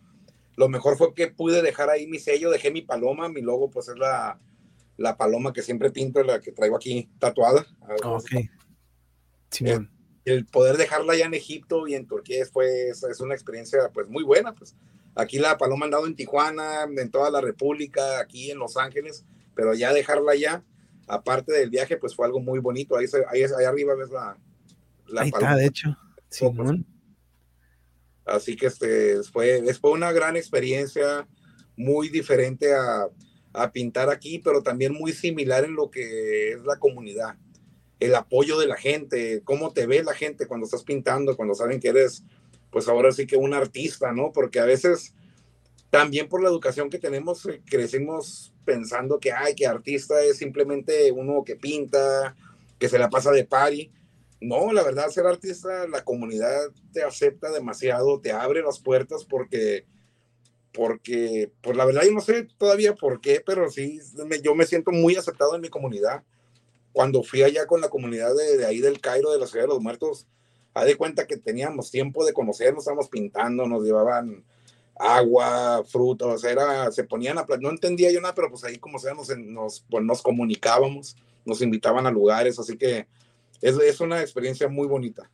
lo mejor fue que pude dejar ahí mi sello, dejé mi paloma, mi logo pues es la, la paloma que siempre pinto, la que traigo aquí tatuada. Ok. el, el, poder dejarla allá en Egipto y en Turquía fue, es, es una experiencia pues muy buena, pues aquí la paloma ha andado en Tijuana, en toda la República, aquí en Los Ángeles, pero ya dejarla allá aparte del viaje, pues fue algo muy bonito. Ahí, ahí, ahí arriba ves la... la ahí está, de hecho. Así que este, fue, fue una gran experiencia, muy diferente a, a pintar aquí, pero también muy similar en lo que es la comunidad. El apoyo de la gente, cómo te ve la gente cuando estás pintando, cuando saben que eres, pues ahora sí que un artista, ¿no? Porque a veces también por la educación que tenemos, eh, crecimos pensando que, ay, que artista es simplemente uno que pinta, que se la pasa de party. No, la verdad, ser artista, la comunidad te acepta demasiado, te abre las puertas porque, porque, pues la verdad, yo no sé todavía por qué, pero sí, yo me siento muy aceptado en mi comunidad. Cuando fui allá con la comunidad de, de ahí del Cairo, de la Ciudad de los Muertos, a de cuenta que teníamos tiempo de conocernos, estábamos pintando, nos llevaban agua, frutos, era, se ponían a, no entendía yo nada, pero pues ahí como sea nos, nos, pues nos comunicábamos, nos invitaban a lugares, así que es, es una experiencia muy bonita.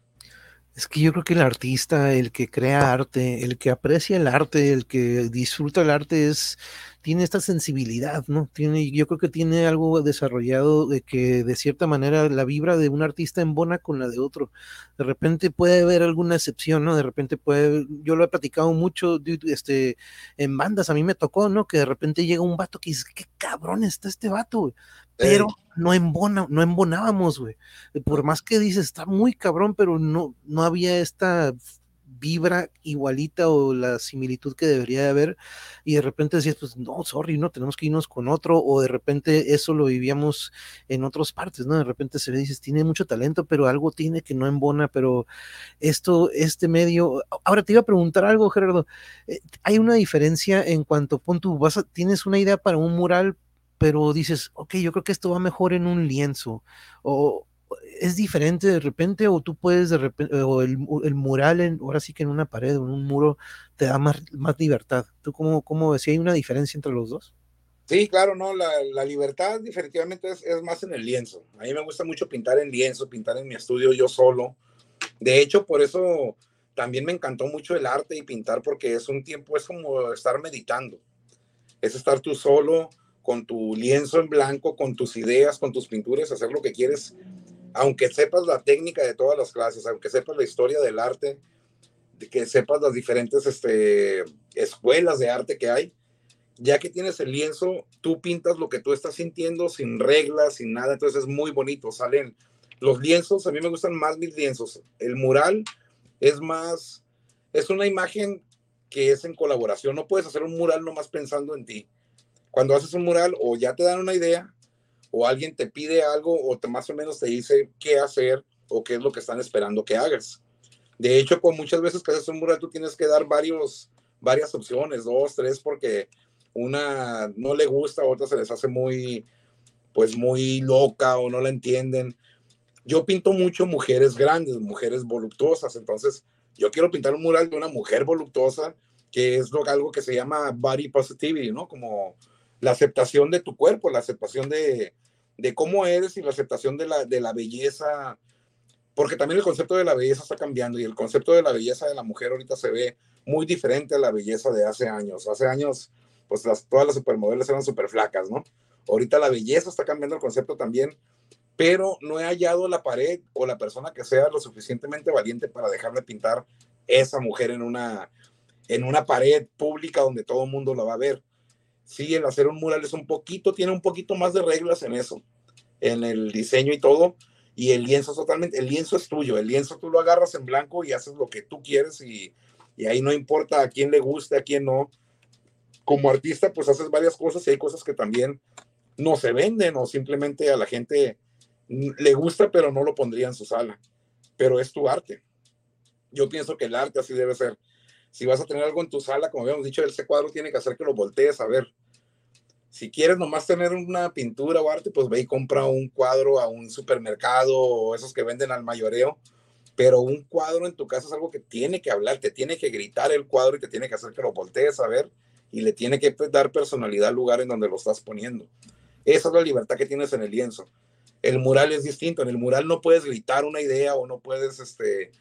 Es que yo creo que el artista, el que crea arte, el que aprecia el arte, el que disfruta el arte es tiene esta sensibilidad, ¿no? Tiene, yo creo que tiene algo desarrollado de que de cierta manera la vibra de un artista embona con la de otro. De repente puede haber alguna excepción, ¿no? De repente puede, yo lo he platicado mucho, este, en bandas, a mí me tocó, ¿no? Que de repente llega un vato que dice, qué cabrón está este vato, Pero no embona, no embonábamos, güey. Por más que dices, está muy cabrón, pero no, no había esta vibra igualita o la similitud que debería de haber y de repente decías, pues no, sorry, no, tenemos que irnos con otro o de repente eso lo vivíamos en otras partes, ¿no? De repente se ve, dices, tiene mucho talento, pero algo tiene que no embona, pero esto, este medio, ahora te iba a preguntar algo, Gerardo, eh, hay una diferencia en cuanto, pon tú, vas a, tienes una idea para un mural, pero dices, ok, yo creo que esto va mejor en un lienzo, o, es diferente de repente o tú puedes de repente, o el, el mural en, ahora sí que en una pared o en un muro te da más, más libertad. ¿Tú cómo, cómo si hay una diferencia entre los dos? Sí, claro, no, la, la libertad definitivamente es, es, más en el lienzo. A mí me gusta mucho pintar en lienzo, pintar en mi estudio yo solo. De hecho, por eso también me encantó mucho el arte y pintar porque es un tiempo, es como estar meditando. Es estar tú solo con tu lienzo en blanco, con tus ideas, con tus pinturas, hacer lo que quieres aunque sepas la técnica de todas las clases, aunque sepas la historia del arte, que sepas las diferentes este, escuelas de arte que hay, ya que tienes el lienzo, tú pintas lo que tú estás sintiendo sin reglas, sin nada, entonces es muy bonito, salen los lienzos, a mí me gustan más mis lienzos, el mural es más, es una imagen que es en colaboración, no puedes hacer un mural nomás pensando en ti. Cuando haces un mural o ya te dan una idea o alguien te pide algo o te más o menos te dice qué hacer o qué es lo que están esperando que hagas. De hecho, con muchas veces que haces un mural tú tienes que dar varios, varias opciones, dos, tres, porque una no le gusta, otra se les hace muy, pues muy loca o no la entienden. Yo pinto mucho mujeres grandes, mujeres voluptuosas, entonces yo quiero pintar un mural de una mujer voluptuosa, que es lo, algo que se llama body positivity, ¿no? Como la aceptación de tu cuerpo, la aceptación de, de cómo eres y la aceptación de la, de la belleza, porque también el concepto de la belleza está cambiando y el concepto de la belleza de la mujer ahorita se ve muy diferente a la belleza de hace años. Hace años, pues todas las supermodelos eran súper flacas, ¿no? Ahorita la belleza está cambiando el concepto también, pero no he hallado la pared o la persona que sea lo suficientemente valiente para dejarle pintar esa mujer en una, en una pared pública donde todo el mundo la va a ver. Sí, el hacer un mural es un poquito, tiene un poquito más de reglas en eso, en el diseño y todo, y el lienzo es totalmente, el lienzo es tuyo, el lienzo tú lo agarras en blanco y haces lo que tú quieres y, y ahí no importa a quién le guste, a quién no. Como artista, pues haces varias cosas y hay cosas que también no se venden o simplemente a la gente le gusta, pero no lo pondría en su sala. Pero es tu arte. Yo pienso que el arte así debe ser. Si vas a tener algo en tu sala, como habíamos dicho, ese cuadro tiene que hacer que lo voltees a ver. Si quieres nomás tener una pintura o arte, pues ve y compra un cuadro a un supermercado o esos que venden al mayoreo. Pero un cuadro en tu casa es algo que tiene que hablar, te tiene que gritar el cuadro y te tiene que hacer que lo voltees a ver y le tiene que dar personalidad al lugar en donde lo estás poniendo. Esa es la libertad que tienes en el lienzo el mural es distinto. En el mural no puedes gritar una idea o no puedes este,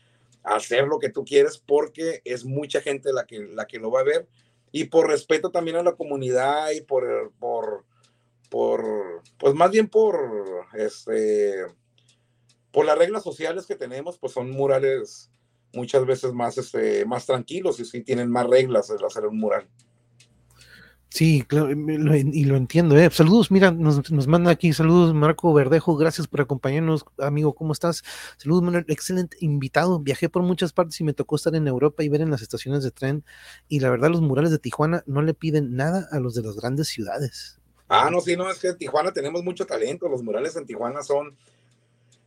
hacer lo que tú quieres porque es mucha gente la que, la que lo va a ver. Y por respeto también a la comunidad y por, por, por pues más bien por, este, por las reglas sociales que tenemos, pues son murales muchas veces más, este, más tranquilos y sí tienen más reglas el hacer un mural. Sí, claro, y lo entiendo. ¿eh? Saludos, mira, nos, nos, manda aquí, saludos Marco Verdejo, gracias por acompañarnos, amigo, ¿cómo estás? Saludos, Manuel, excelente invitado. Viajé por muchas partes y me tocó estar en Europa y ver en las estaciones de tren. Y la verdad, los murales de Tijuana no le piden nada a los de las grandes ciudades. Ah, no, sí, no, es que en Tijuana tenemos mucho talento. Los murales en Tijuana son.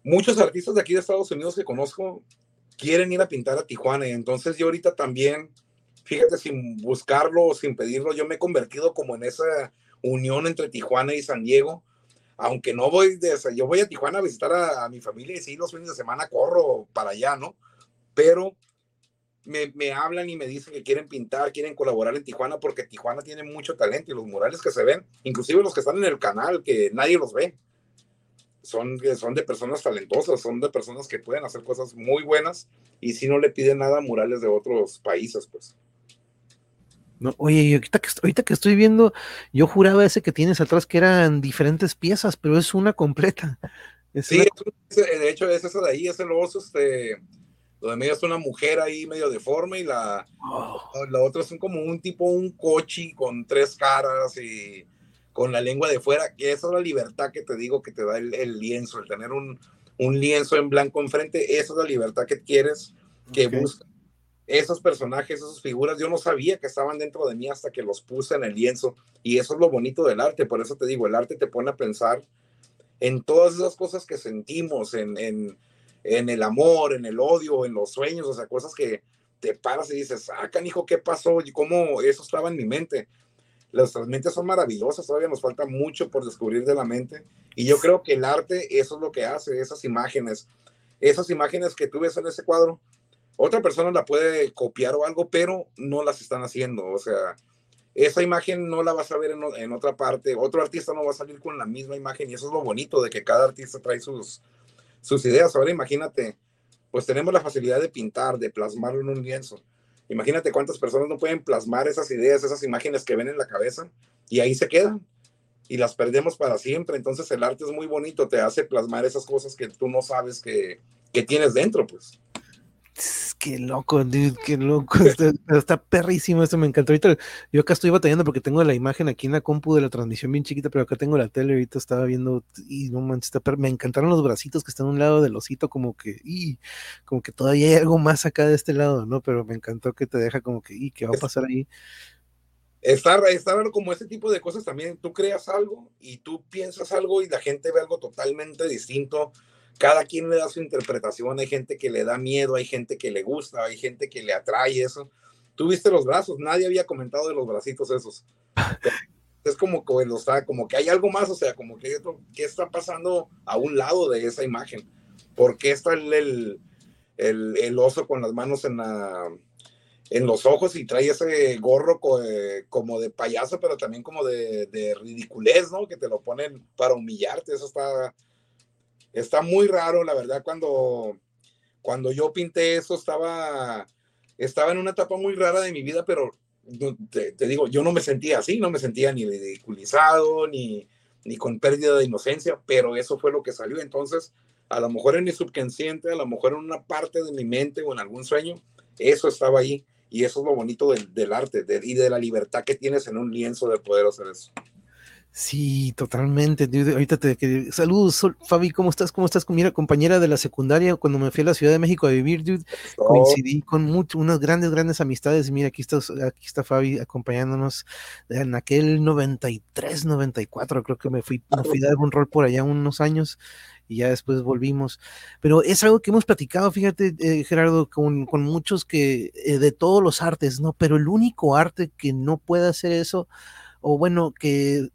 Muchos artistas de aquí de Estados Unidos que conozco quieren ir a pintar a Tijuana. Y entonces yo ahorita también fíjate, sin buscarlo o sin pedirlo, yo me he convertido como en esa unión entre Tijuana y San Diego. Aunque no voy de, yo voy a Tijuana a visitar a, mi familia y sí, los fines de semana corro para allá, ¿no? Pero me, hablan y me dicen que quieren pintar, quieren colaborar en Tijuana porque Tijuana tiene mucho talento y los murales que se ven, inclusive los que están en el canal, que nadie los ve, son, son de personas talentosas, son de personas que pueden hacer cosas muy buenas y si no le piden nada murales de otros países, pues. No, oye, ahorita que, ahorita que estoy viendo, yo juraba ese que tienes atrás que eran diferentes piezas, pero es una completa. sí, de hecho es esa de ahí, ese oso, este, lo de medio es una mujer ahí medio deforme y la, oh. la otra es como un tipo, un cochi con tres caras y con la lengua de fuera, que esa es la libertad que te digo que te da el, lienzo, el tener un, un, lienzo en blanco enfrente, esa es la libertad que quieres, que buscas esos personajes, esas figuras, yo no sabía que estaban dentro de mí hasta que los puse en el lienzo. Y eso es lo bonito del arte, por eso te digo, el arte te pone a pensar en todas esas cosas que sentimos, en, en, en el amor, en el odio, en los sueños, o sea, cosas que te paras y dices, ah, canijo, ¿qué pasó? ¿Y cómo eso estaba en mi mente? Las mentes son maravillosas, todavía nos falta mucho por descubrir de la mente. Y yo creo que el arte, eso es lo que hace, esas imágenes, esas imágenes que tú ves en ese cuadro, otra persona la puede copiar o algo, pero no las están haciendo. O sea, esa imagen no la vas a ver en, otra parte. Otro artista no va a salir con la misma imagen y eso es lo bonito de que cada artista trae sus, sus ideas. Ahora imagínate, pues tenemos la facilidad de pintar, de plasmarlo en un lienzo. Imagínate cuántas personas no pueden plasmar esas ideas, esas imágenes que ven en la cabeza y ahí se quedan y las perdemos para siempre. Entonces el arte es muy bonito, te hace plasmar esas cosas que tú no sabes que, que tienes dentro, pues. Qué loco, dude, qué loco. Está, está, perrísimo esto, me encantó. Ahorita yo acá estoy batallando porque tengo la imagen aquí en la compu de la transmisión bien chiquita, pero acá tengo la tele, ahorita estaba viendo y no manches, está me encantaron los bracitos que están a un lado del osito, como que, y como que todavía hay algo más acá de este lado, ¿no? Pero me encantó que te deja como que, y ¿qué va a pasar ahí? Está raro como ese tipo de cosas también, tú creas algo y tú piensas algo y la gente ve algo totalmente distinto cada quien le da su interpretación, hay gente que le da miedo, hay gente que le gusta, hay gente que le atrae eso. Tú viste los brazos, nadie había comentado de los bracitos esos. Es como que, o sea, como que hay algo más, o sea, como que ¿qué está pasando a un lado de esa imagen? ¿Por qué está el, el, el, oso con las manos en, la, en los ojos y trae ese gorro eh, como de payaso, pero también como de, de ridiculez, ¿no? Que te lo ponen para humillarte, eso está, está muy raro, la verdad, cuando, cuando yo pinté eso estaba, estaba en una etapa muy rara de mi vida, pero te, digo, yo no me sentía así, no me sentía ni ridiculizado, ni, ni con pérdida de inocencia, pero eso fue lo que salió. Entonces, a lo mejor en mi subconsciente, a lo mejor en una parte de mi mente o en algún sueño, eso estaba ahí. Y eso es lo bonito del, del arte y de la libertad que tienes en un lienzo de poder hacer eso. Sí, totalmente. Ahorita te saludos, Fabi, ¿cómo estás? ¿Cómo estás? Mira, compañera de la secundaria, cuando me fui a la Ciudad de México a vivir, dude, coincidí con mucho, unas grandes, grandes amistades. Mira, aquí está, aquí está Fabi acompañándonos en aquel 93, 94, creo que me fui, me fui a dar un rol por allá unos años y ya después volvimos. Pero es algo que hemos platicado, fíjate, eh, Gerardo, con, con, muchos que eh, de todos los artes, ¿no? Pero el único arte que no puede hacer eso, o bueno, que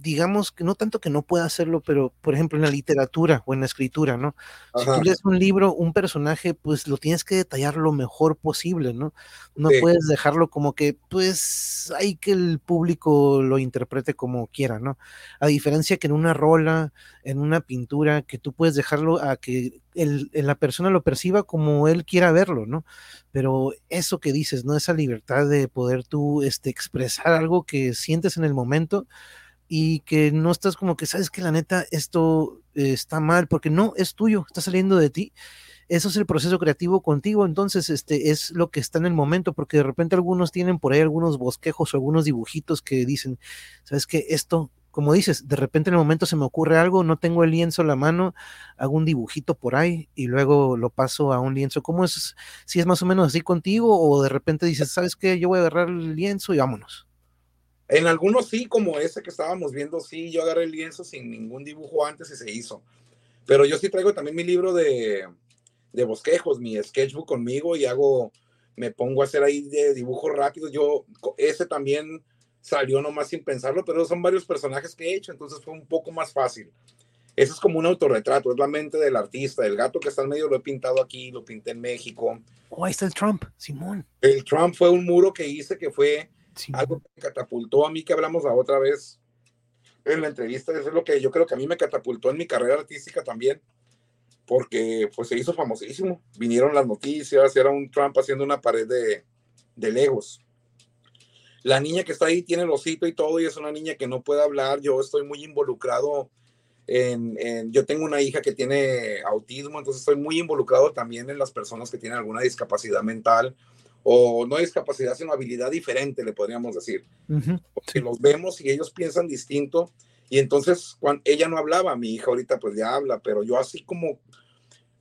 digamos que no tanto que no pueda hacerlo, pero por ejemplo en la literatura o en la escritura, ¿no? Si tú lees un libro, un personaje, pues lo tienes que detallar lo mejor posible, ¿no? No puedes dejarlo como que, pues, hay que el público lo interprete como quiera, ¿no? A diferencia que en una rola, en una pintura, que tú puedes dejarlo a que el, la persona lo perciba como él quiera verlo, ¿no? Pero eso que dices, ¿no? Esa libertad de poder tú este, expresar algo que sientes en el momento, y que no estás como que sabes que la neta esto eh, está mal porque no es tuyo, está saliendo de ti. Eso es el proceso creativo contigo, entonces este es lo que está en el momento, porque de repente algunos tienen por ahí algunos bosquejos o algunos dibujitos que dicen, sabes que esto, como dices, de repente en el momento se me ocurre algo, no tengo el lienzo en la mano, hago un dibujito por ahí y luego lo paso a un lienzo. ¿Cómo es? Si es más o menos así contigo o de repente dices, sabes que yo voy a agarrar el lienzo y vámonos. En algunos sí, como ese que estábamos viendo, sí, yo agarré el lienzo sin ningún dibujo antes y se hizo. Pero yo sí traigo también mi libro de, de bosquejos, mi sketchbook conmigo y hago, me pongo a hacer ahí de dibujos rápidos. Yo, ese también salió nomás sin pensarlo, pero son varios personajes que he hecho, entonces fue un poco más fácil. Eso es como un autorretrato, es la mente del artista. El gato que está en medio lo he pintado aquí, lo pinté en México. Oh, ahí está el Trump, Simón. El Trump fue un muro que hice que fue algo que me catapultó a mí que hablamos la otra vez en la entrevista, eso es lo que yo creo que a mí me catapultó en mi carrera artística también, porque pues se hizo famosísimo. Vinieron las noticias, era un Trump haciendo una pared de, de Legos. La niña que está ahí tiene el osito y todo, y es una niña que no puede hablar. Yo estoy muy involucrado en, en, yo tengo una hija que tiene autismo, entonces estoy muy involucrado también en las personas que tienen alguna discapacidad mental o no discapacidad, sino habilidad diferente, le podríamos decir. Porque los vemos y ellos piensan distinto. Y entonces, cuando ella no hablaba, mi hija ahorita pues ya habla, pero yo así como,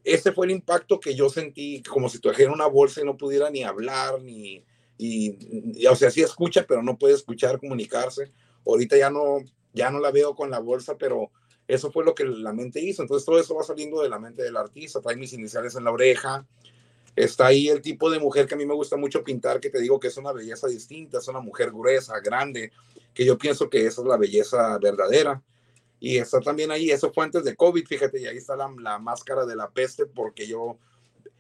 ese fue el impacto que yo sentí, como si trajera una bolsa y no pudiera ni hablar, ni, y, o sea, sí escucha, pero no puede escuchar, comunicarse. Ahorita ya no, ya no la veo con la bolsa, pero eso fue lo que la mente hizo. Entonces todo eso va saliendo de la mente del artista, trae mis iniciales en la oreja, Está ahí el tipo de mujer que a mí me gusta mucho pintar, que te digo que es una belleza distinta, es una mujer gruesa, grande, que yo pienso que esa es la belleza verdadera. Y está también ahí, eso fue antes de COVID, fíjate, y ahí está la, la máscara de la peste, porque yo,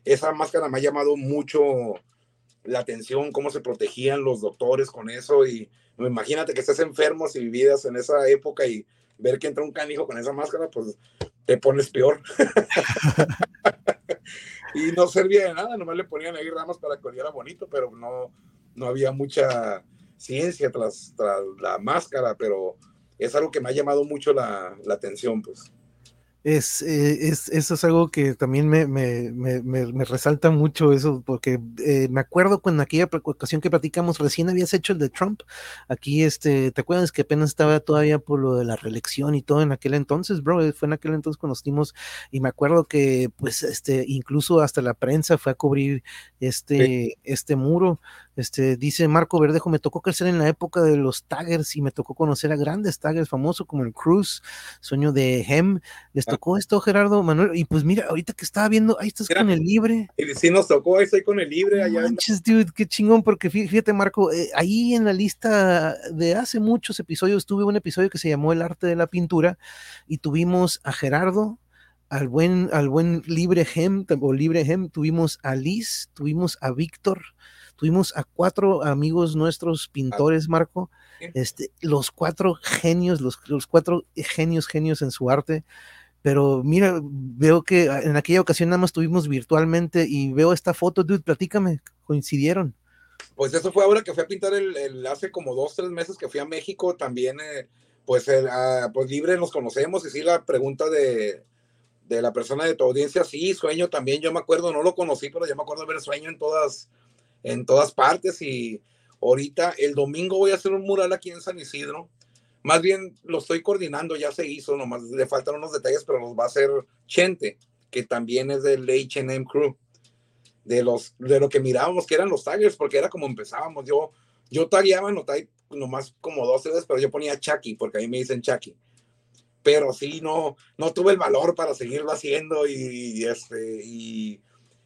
esa máscara me ha llamado mucho la atención, cómo se protegían los doctores con eso. Y imagínate que estés enfermo si vivías en esa época y ver que entra un canijo con esa máscara, pues te pones peor. y no servía de nada, nomás le ponían ahí ramas para que oliera bonito, pero no, no había mucha ciencia tras, tras la máscara, pero es algo que me ha llamado mucho la, la atención, pues. Es, eh, es, eso es algo que también me, me, me, me resalta mucho eso, porque eh, me acuerdo cuando aquella ocasión que platicamos, recién habías hecho el de Trump, aquí, este, ¿te acuerdas que apenas estaba todavía por lo de la reelección y todo en aquel entonces, bro? Fue en aquel entonces cuando nos y me acuerdo que, pues, este, incluso hasta la prensa fue a cubrir este, este muro, este, dice Marco Verdejo, me tocó crecer en la época de los taggers y me tocó conocer a grandes taggers famosos como el Cruz, Sueño de Hem. ¿Les ah. tocó esto, Gerardo Manuel? Y pues mira, ahorita que estaba viendo, ahí estás con el libre. Sí nos tocó, ahí estoy con el libre allá. Manches, dude, qué chingón, porque fíjate, Marco, eh, ahí en la lista de hace muchos episodios tuve un episodio que se llamó El arte de la pintura y tuvimos a Gerardo, al buen, al buen Libre Hem o Libre Hem, tuvimos a Liz, tuvimos a Víctor, tuvimos a cuatro amigos nuestros pintores, Marco, este, los cuatro genios, los, los cuatro genios, genios en su arte. Pero mira, veo que en aquella ocasión nada más tuvimos virtualmente y veo esta foto, dude, platícame, coincidieron. Pues eso fue ahora que fui a pintar el, hace como dos, tres meses que fui a México, también, eh, pues, el, ah, pues libre nos conocemos y sí, la pregunta de, de la persona de tu audiencia, sí, sueño también, yo me acuerdo, no lo conocí, pero yo me acuerdo de ver sueño en todas, en todas partes y ahorita el domingo voy a hacer un mural aquí en San Isidro. Más bien lo estoy coordinando, ya se hizo, nomás le faltan unos detalles, pero nos va a hacer Chente, que también es del H&M Crew, de los de lo que mirábamos que eran los taggers, porque era como empezábamos. Yo yo tagueaba no nomás como dos veces, pero yo ponía Chucky, porque a mí me dicen Chucky. Pero sí, no, no tuve el valor para seguirlo haciendo y, este, y,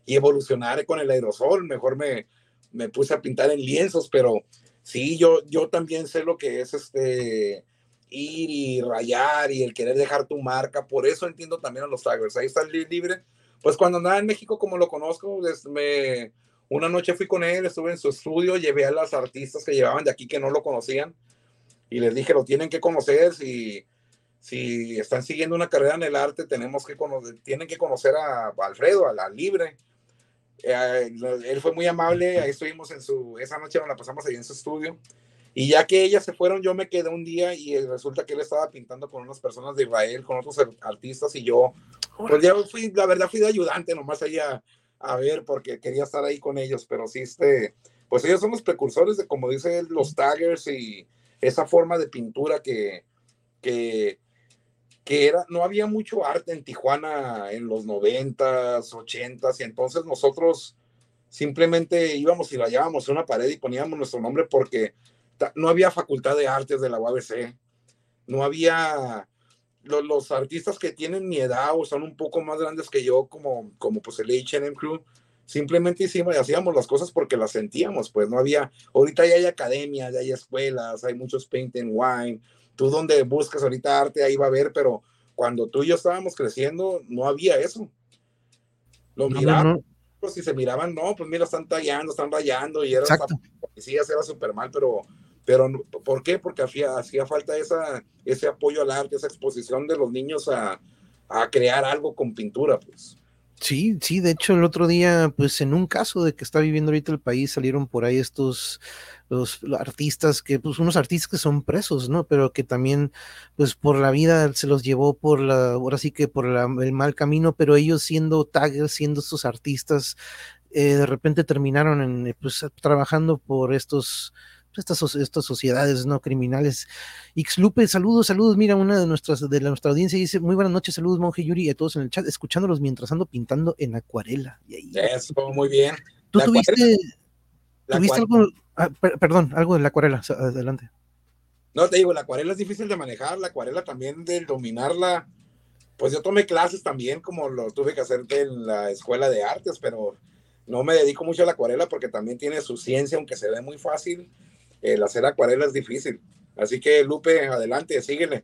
y evolucionar con el aerosol. Mejor me, me puse a pintar en lienzos, pero sí, yo, yo también sé lo que es este ir y rayar y el querer dejar tu marca. Por eso entiendo también a los taggers. Ahí está el libre. Pues cuando andaba en México, como lo conozco, me, una noche fui con él, estuve en su estudio, llevé a las artistas que llevaban de aquí que no lo conocían y les dije, lo tienen que conocer. Si, si están siguiendo una carrera en el arte, tenemos que conocer, tienen que conocer a, Alfredo, a la Libre eh, él fue muy amable, ahí estuvimos en su, esa noche nos la pasamos ahí en su estudio. Y ya que ellas se fueron, yo me quedé un día y resulta que él estaba pintando con unas personas de Israel, con otros artistas y yo, pues ya fui, la verdad fui de ayudante nomás allá a ver porque quería estar ahí con ellos, pero sí, este, pues ellos son los precursores de, como dice él, los taggers y esa forma de pintura que, que, que era, no había mucho arte en Tijuana en los noventas, ochentas, y entonces nosotros simplemente íbamos y rayábamos una pared y poníamos nuestro nombre porque no había facultad de artes de la UABC, no había los, artistas que tienen mi edad o son un poco más grandes que yo, como, como pues el H&M Crew, simplemente hicimos y hacíamos las cosas porque las sentíamos, pues no había, ahorita ya hay academias, ya hay escuelas, hay muchos paint and wine, tú donde buscas ahorita arte, ahí va a ver, pero cuando tú y yo estábamos creciendo, no había eso. Lo no, pues si se miraban, no, pues mira, están tallando, están rayando, y era, policía, era súper mal, pero, pero, ¿por qué? Porque hacía, hacía falta esa, ese apoyo al arte, esa exposición de los niños a, a crear algo con pintura, pues. Sí, sí, de hecho el otro día, pues en un caso de que está viviendo ahorita el país, salieron por ahí estos los, artistas que, pues unos artistas que son presos, ¿no? Pero que también, pues por la vida se los llevó por la, ahora sí que por el mal camino, pero ellos siendo taggers, siendo estos artistas, eh, de repente terminaron en, pues trabajando por estos estas, estas sociedades no criminales. Xlupe, saludos, saludos. Mira, una de nuestras de nuestra audiencia dice: Muy buenas noches, saludos, monje Yuri, y a todos en el chat, escuchándolos mientras ando pintando en acuarela. Eso, muy bien. ¿Tú tuviste, ¿tuviste algo? Ah, perdón, algo de la acuarela, adelante. No, te digo, la acuarela es difícil de manejar, la acuarela también de dominarla. Pues yo tomé clases también, como lo tuve que hacer en la escuela de artes, pero no me dedico mucho a la acuarela porque también tiene su ciencia, aunque se ve muy fácil el hacer acuarela es difícil. Así que Lupe, adelante, síguele.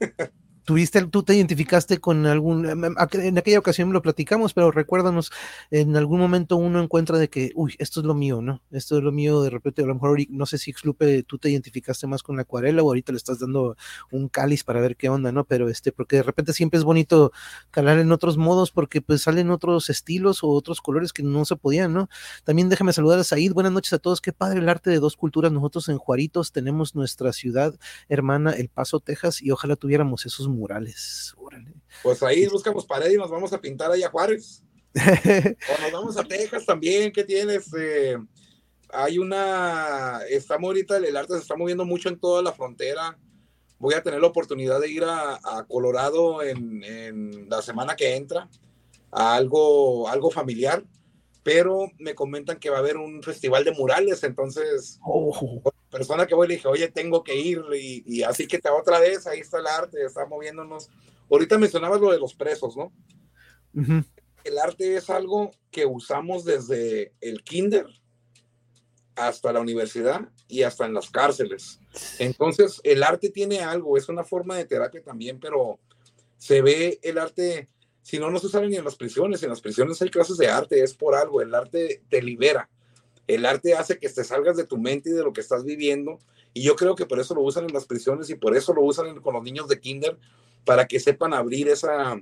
tuviste, tú te identificaste con algún, em, em, en aquella ocasión lo platicamos, pero recuérdanos, en algún momento uno encuentra de que, uy, esto es lo mío, ¿no? Esto es lo mío, de repente, a lo mejor, no sé si Xlupe, tú te identificaste más con la acuarela o ahorita le estás dando un cáliz para ver qué onda, ¿no? Pero este, porque de repente siempre es bonito calar en otros modos porque pues salen otros estilos o otros colores que no se podían, ¿no? También déjame saludar a Said, buenas noches a todos, qué padre el arte de dos culturas, nosotros en Juaritos tenemos nuestra ciudad hermana, El Paso, Texas, y ojalá tuviéramos esos murales. Pues ahí buscamos pared y nos vamos a pintar ahí a Juárez. o nos vamos a Texas también, ¿qué tienes? Eh, hay una, está ahorita, el arte se está moviendo mucho en toda la frontera. Voy a tener la oportunidad de ir a, Colorado en, la semana que entra, a algo, algo familiar, pero me comentan que va a haber un festival de murales, entonces, oh. Persona que voy le dije, oye, tengo que ir, y, así que te otra vez, ahí está el arte, está moviéndonos. Ahorita mencionabas lo de los presos, ¿no? El arte es algo que usamos desde el kinder hasta la universidad y hasta en las cárceles. Entonces, el arte tiene algo, es una forma de terapia también, pero se ve el arte, si no, no se sabe ni en las prisiones, en las prisiones hay clases de arte, es por algo, el arte te libera, el arte hace que te salgas de tu mente y de lo que estás viviendo, y yo creo que por eso lo usan en las prisiones y por eso lo usan con los niños de kinder, para que sepan abrir esa,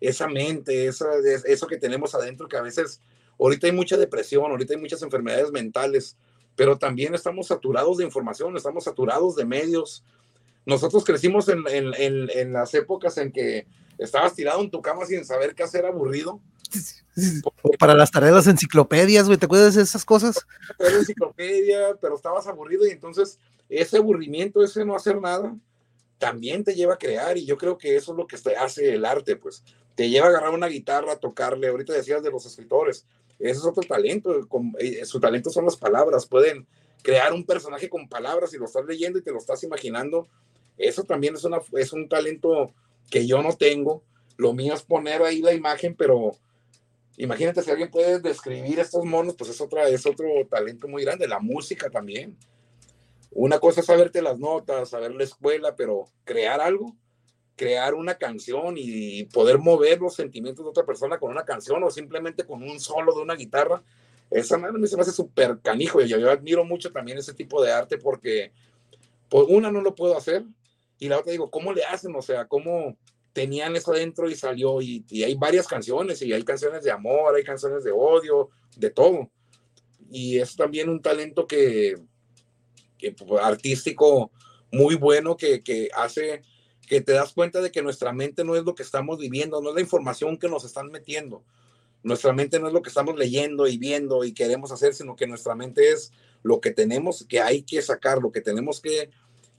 esa mente, eso que tenemos adentro, que a veces, ahorita hay mucha depresión, ahorita hay muchas enfermedades mentales, pero también estamos saturados de información, estamos saturados de medios. Nosotros crecimos en, en, las épocas en que estabas tirado en tu cama sin saber qué hacer aburrido. Para las tareas las enciclopedias, güey, ¿te acuerdas de esas cosas? Era enciclopedia, pero estabas aburrido y entonces ese aburrimiento, ese no hacer nada, también te lleva a crear y yo creo que eso es lo que hace el arte, pues te lleva a agarrar una guitarra, a tocarle, ahorita decías de los escritores, ese es otro talento. Eh, su talento son las palabras. Pueden crear un personaje con palabras y lo estás leyendo y te lo estás imaginando. Eso también es, una, es un talento que yo no tengo. Lo mío es poner ahí la imagen, pero imagínate si alguien puede describir estos monos, pues es, otra, es otro talento muy grande. La música también. Una cosa es saberte las notas, saber la escuela, pero crear algo, crear una canción y poder mover los sentimientos de otra persona con una canción o simplemente con un solo de una guitarra, esa madre me se me hace súper canijo y yo, admiro mucho también ese tipo de arte porque por pues, una no lo puedo hacer y la otra digo, ¿cómo le hacen? O sea, ¿cómo tenían eso adentro y salió? Y, y hay varias canciones y hay canciones de amor, hay canciones de odio, de todo. Y es también un talento que, que pues, artístico muy bueno que, que hace que te das cuenta de que nuestra mente no es lo que estamos viviendo, no es la información que nos están metiendo. Nuestra mente no es lo que estamos leyendo y viendo y queremos hacer, sino que nuestra mente es lo que tenemos que hay que sacar, lo que tenemos que,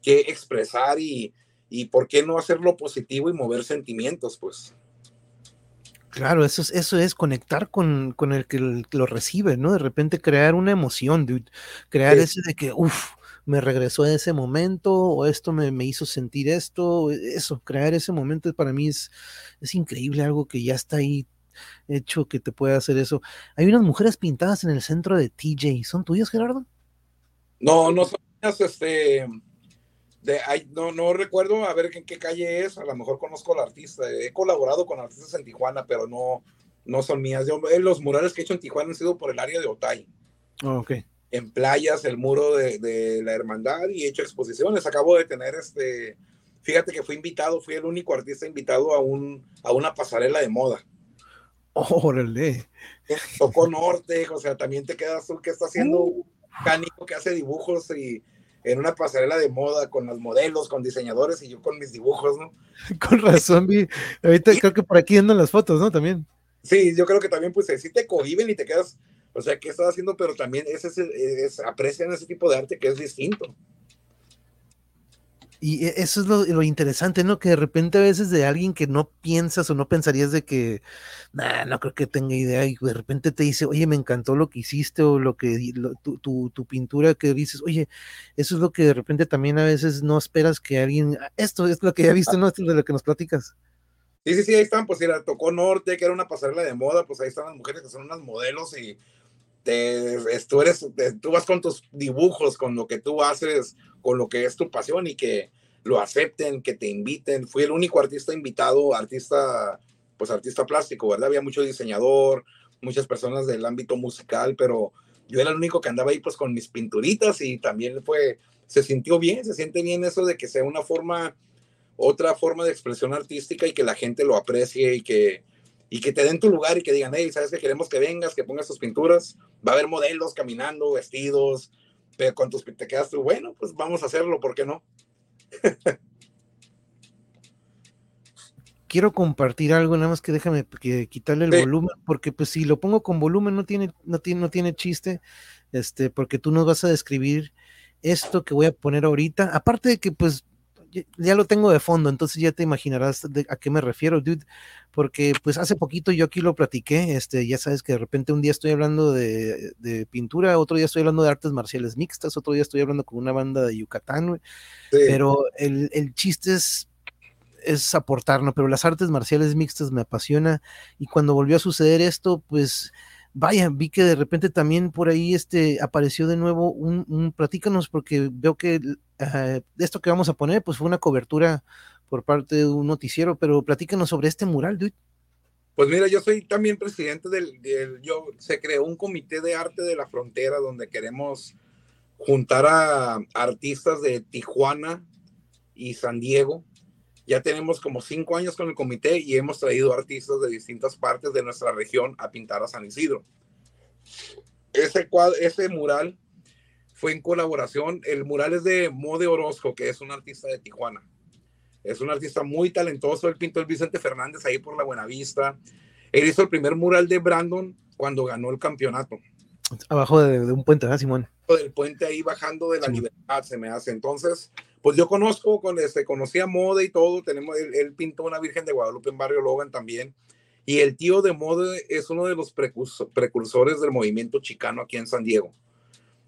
que expresar y, y por qué no hacerlo positivo y mover sentimientos, pues. Claro, eso es, eso es conectar con, con el que lo recibe, ¿no? De repente crear una emoción, crear ese de que, uff, me regresó a ese momento o esto me, hizo sentir esto, eso, crear ese momento para mí es, es increíble, algo que ya está ahí hecho que te puede hacer eso. Hay unas mujeres pintadas en el centro de TJ, ¿son tuyas, Gerardo? No, no son mías, este, de, no, no recuerdo a ver en qué calle es, a lo mejor conozco al artista, he colaborado con artistas en Tijuana, pero no, no son mías. Yo, eh, los murales que he hecho en Tijuana han sido por el área de Otay. Oh, ok en playas el muro de, la hermandad y he hecho exposiciones. Acabo de tener este, fíjate que fui invitado, fui el único artista invitado a, un, a una pasarela de moda. Órale. Tocó norte, o sea, también te quedas tú que está haciendo uh. cánico que hace dibujos y en una pasarela de moda con los modelos, con diseñadores y yo con mis dibujos, ¿no? Con razón, vi. Ahorita creo que por aquí andan las fotos, ¿no? También. Sí, yo creo que también, pues, sí te cohiben y te quedas, o sea, ¿qué estás haciendo? Pero también es, es, aprecian ese tipo de arte que es distinto. Y e, eso es lo, interesante, ¿no? Que de repente a veces de alguien que no piensas o no pensarías de que, nah, no creo que tenga idea, y de repente te dice, oye, me encantó lo que hiciste o lo que, tu, tu, pintura que dices, oye, eso es lo que de repente también a veces no esperas que alguien, ah, esto es lo que ya viste, ¿no? Esto es de lo que nos platicas. Sí, sí, sí, ahí están, pues era, tocó Norte, que era una pasarela de moda, pues ahí están las mujeres que son unas modelos y te, tú, eres, tú vas con tus dibujos, con lo que tú haces, con lo que es tu pasión y que lo acepten, que te inviten. Fui el único artista invitado, artista, pues artista plástico, ¿verdad? Había mucho diseñador, muchas personas del ámbito musical, pero yo era el único que andaba ahí pues con mis pinturitas y también fue, se sintió bien, se siente bien eso de que sea una forma, otra forma de expresión artística y que la gente lo aprecie y que, y que te den tu lugar y que digan, hey, ¿sabes que queremos que vengas, que pongas tus pinturas? Va a haber modelos caminando, vestidos, pero con tus te quedas tú, bueno, pues vamos a hacerlo, ¿por qué no? quiero compartir algo, nada más que déjame que quitarle el volumen, porque pues si lo pongo con volumen no tiene, no tiene, no tiene chiste, este, porque tú nos vas a describir esto que voy a poner ahorita, aparte de que pues ya lo tengo de fondo, entonces ya te imaginarás a qué me refiero, dude, porque pues hace poquito yo aquí lo platiqué, este, ya sabes que de repente un día estoy hablando de, de pintura, otro día estoy hablando de artes marciales mixtas, otro día estoy hablando con una banda de Yucatán, pero el, el chiste es es aportar, ¿no? Pero las artes marciales mixtas me apasiona y cuando volvió a suceder esto, pues vaya, vi que de repente también por ahí este apareció de nuevo un, platícanos porque veo que esto que vamos a poner pues fue una cobertura por parte de un noticiero, pero platícanos sobre este mural. Pues mira, yo soy también presidente del, del, yo se creó un comité de arte de la frontera donde queremos juntar a artistas de Tijuana y San Diego ya tenemos como cinco años con el comité y hemos traído artistas de distintas partes de nuestra región a pintar a San Isidro. Ese, cuadro, ese mural fue en colaboración. El mural es de Mode Orozco, que es un artista de Tijuana. Es un artista muy talentoso. Él pintó el Vicente Fernández ahí por la Buenavista. Él hizo el primer mural de Brandon cuando ganó el campeonato. Abajo de, un puente, ¿verdad, Simón? Del puente ahí bajando de la sí. libertad, se me hace. Entonces, pues yo conozco, con este, conocía Mode y todo, tenemos, él, él, pintó una Virgen de Guadalupe en Barrio Logan también, y el tío de Mode es uno de los precursores del movimiento chicano aquí en San Diego.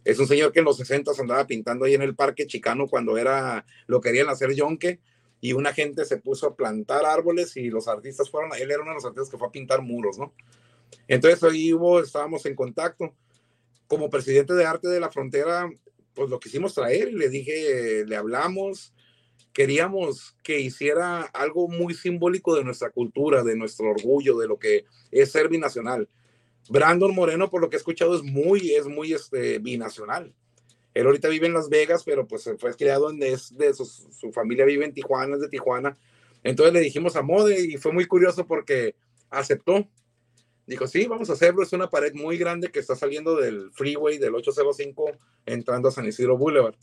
Es un señor que en los 60 andaba pintando ahí en el parque chicano cuando era, lo querían hacer yonque, y una gente se puso a plantar árboles y los artistas fueron, él era uno de los artistas que fue a pintar muros, ¿no? Entonces ahí hubo, estábamos en contacto. Como presidente de arte de la frontera, pues lo quisimos traer y le dije, le hablamos, queríamos que hiciera algo muy simbólico de nuestra cultura, de nuestro orgullo, de lo que es ser binacional. Brandon Moreno, por lo que he escuchado, es muy, es muy este, binacional. Él ahorita vive en Las Vegas, pero pues fue criado en es de su, su, familia vive en Tijuana, es de Tijuana. Entonces le dijimos a Mode y fue muy curioso porque aceptó. Dijo, sí, vamos a hacerlo. Es una pared muy grande que está saliendo del freeway del 805 entrando a San Isidro Boulevard.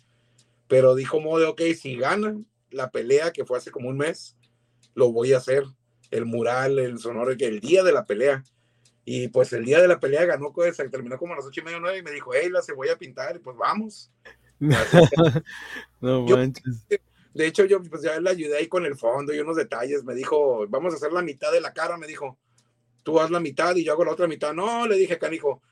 Pero dijo Mode, ok, si ganan la pelea que fue hace como un mes, lo voy a hacer. El mural, el sonoro, el día de la pelea. Y pues el día de la pelea ganó, pues, terminó como a las ocho y media, nueve, y me dijo, hey, la se voy a pintar, y pues vamos. no manches. Yo, de hecho, yo pues ya le ayudé ahí con el fondo y unos detalles. Me dijo, vamos a hacer la mitad de la cara, me dijo tú haz la mitad y yo hago la otra mitad. No, le dije, canijo,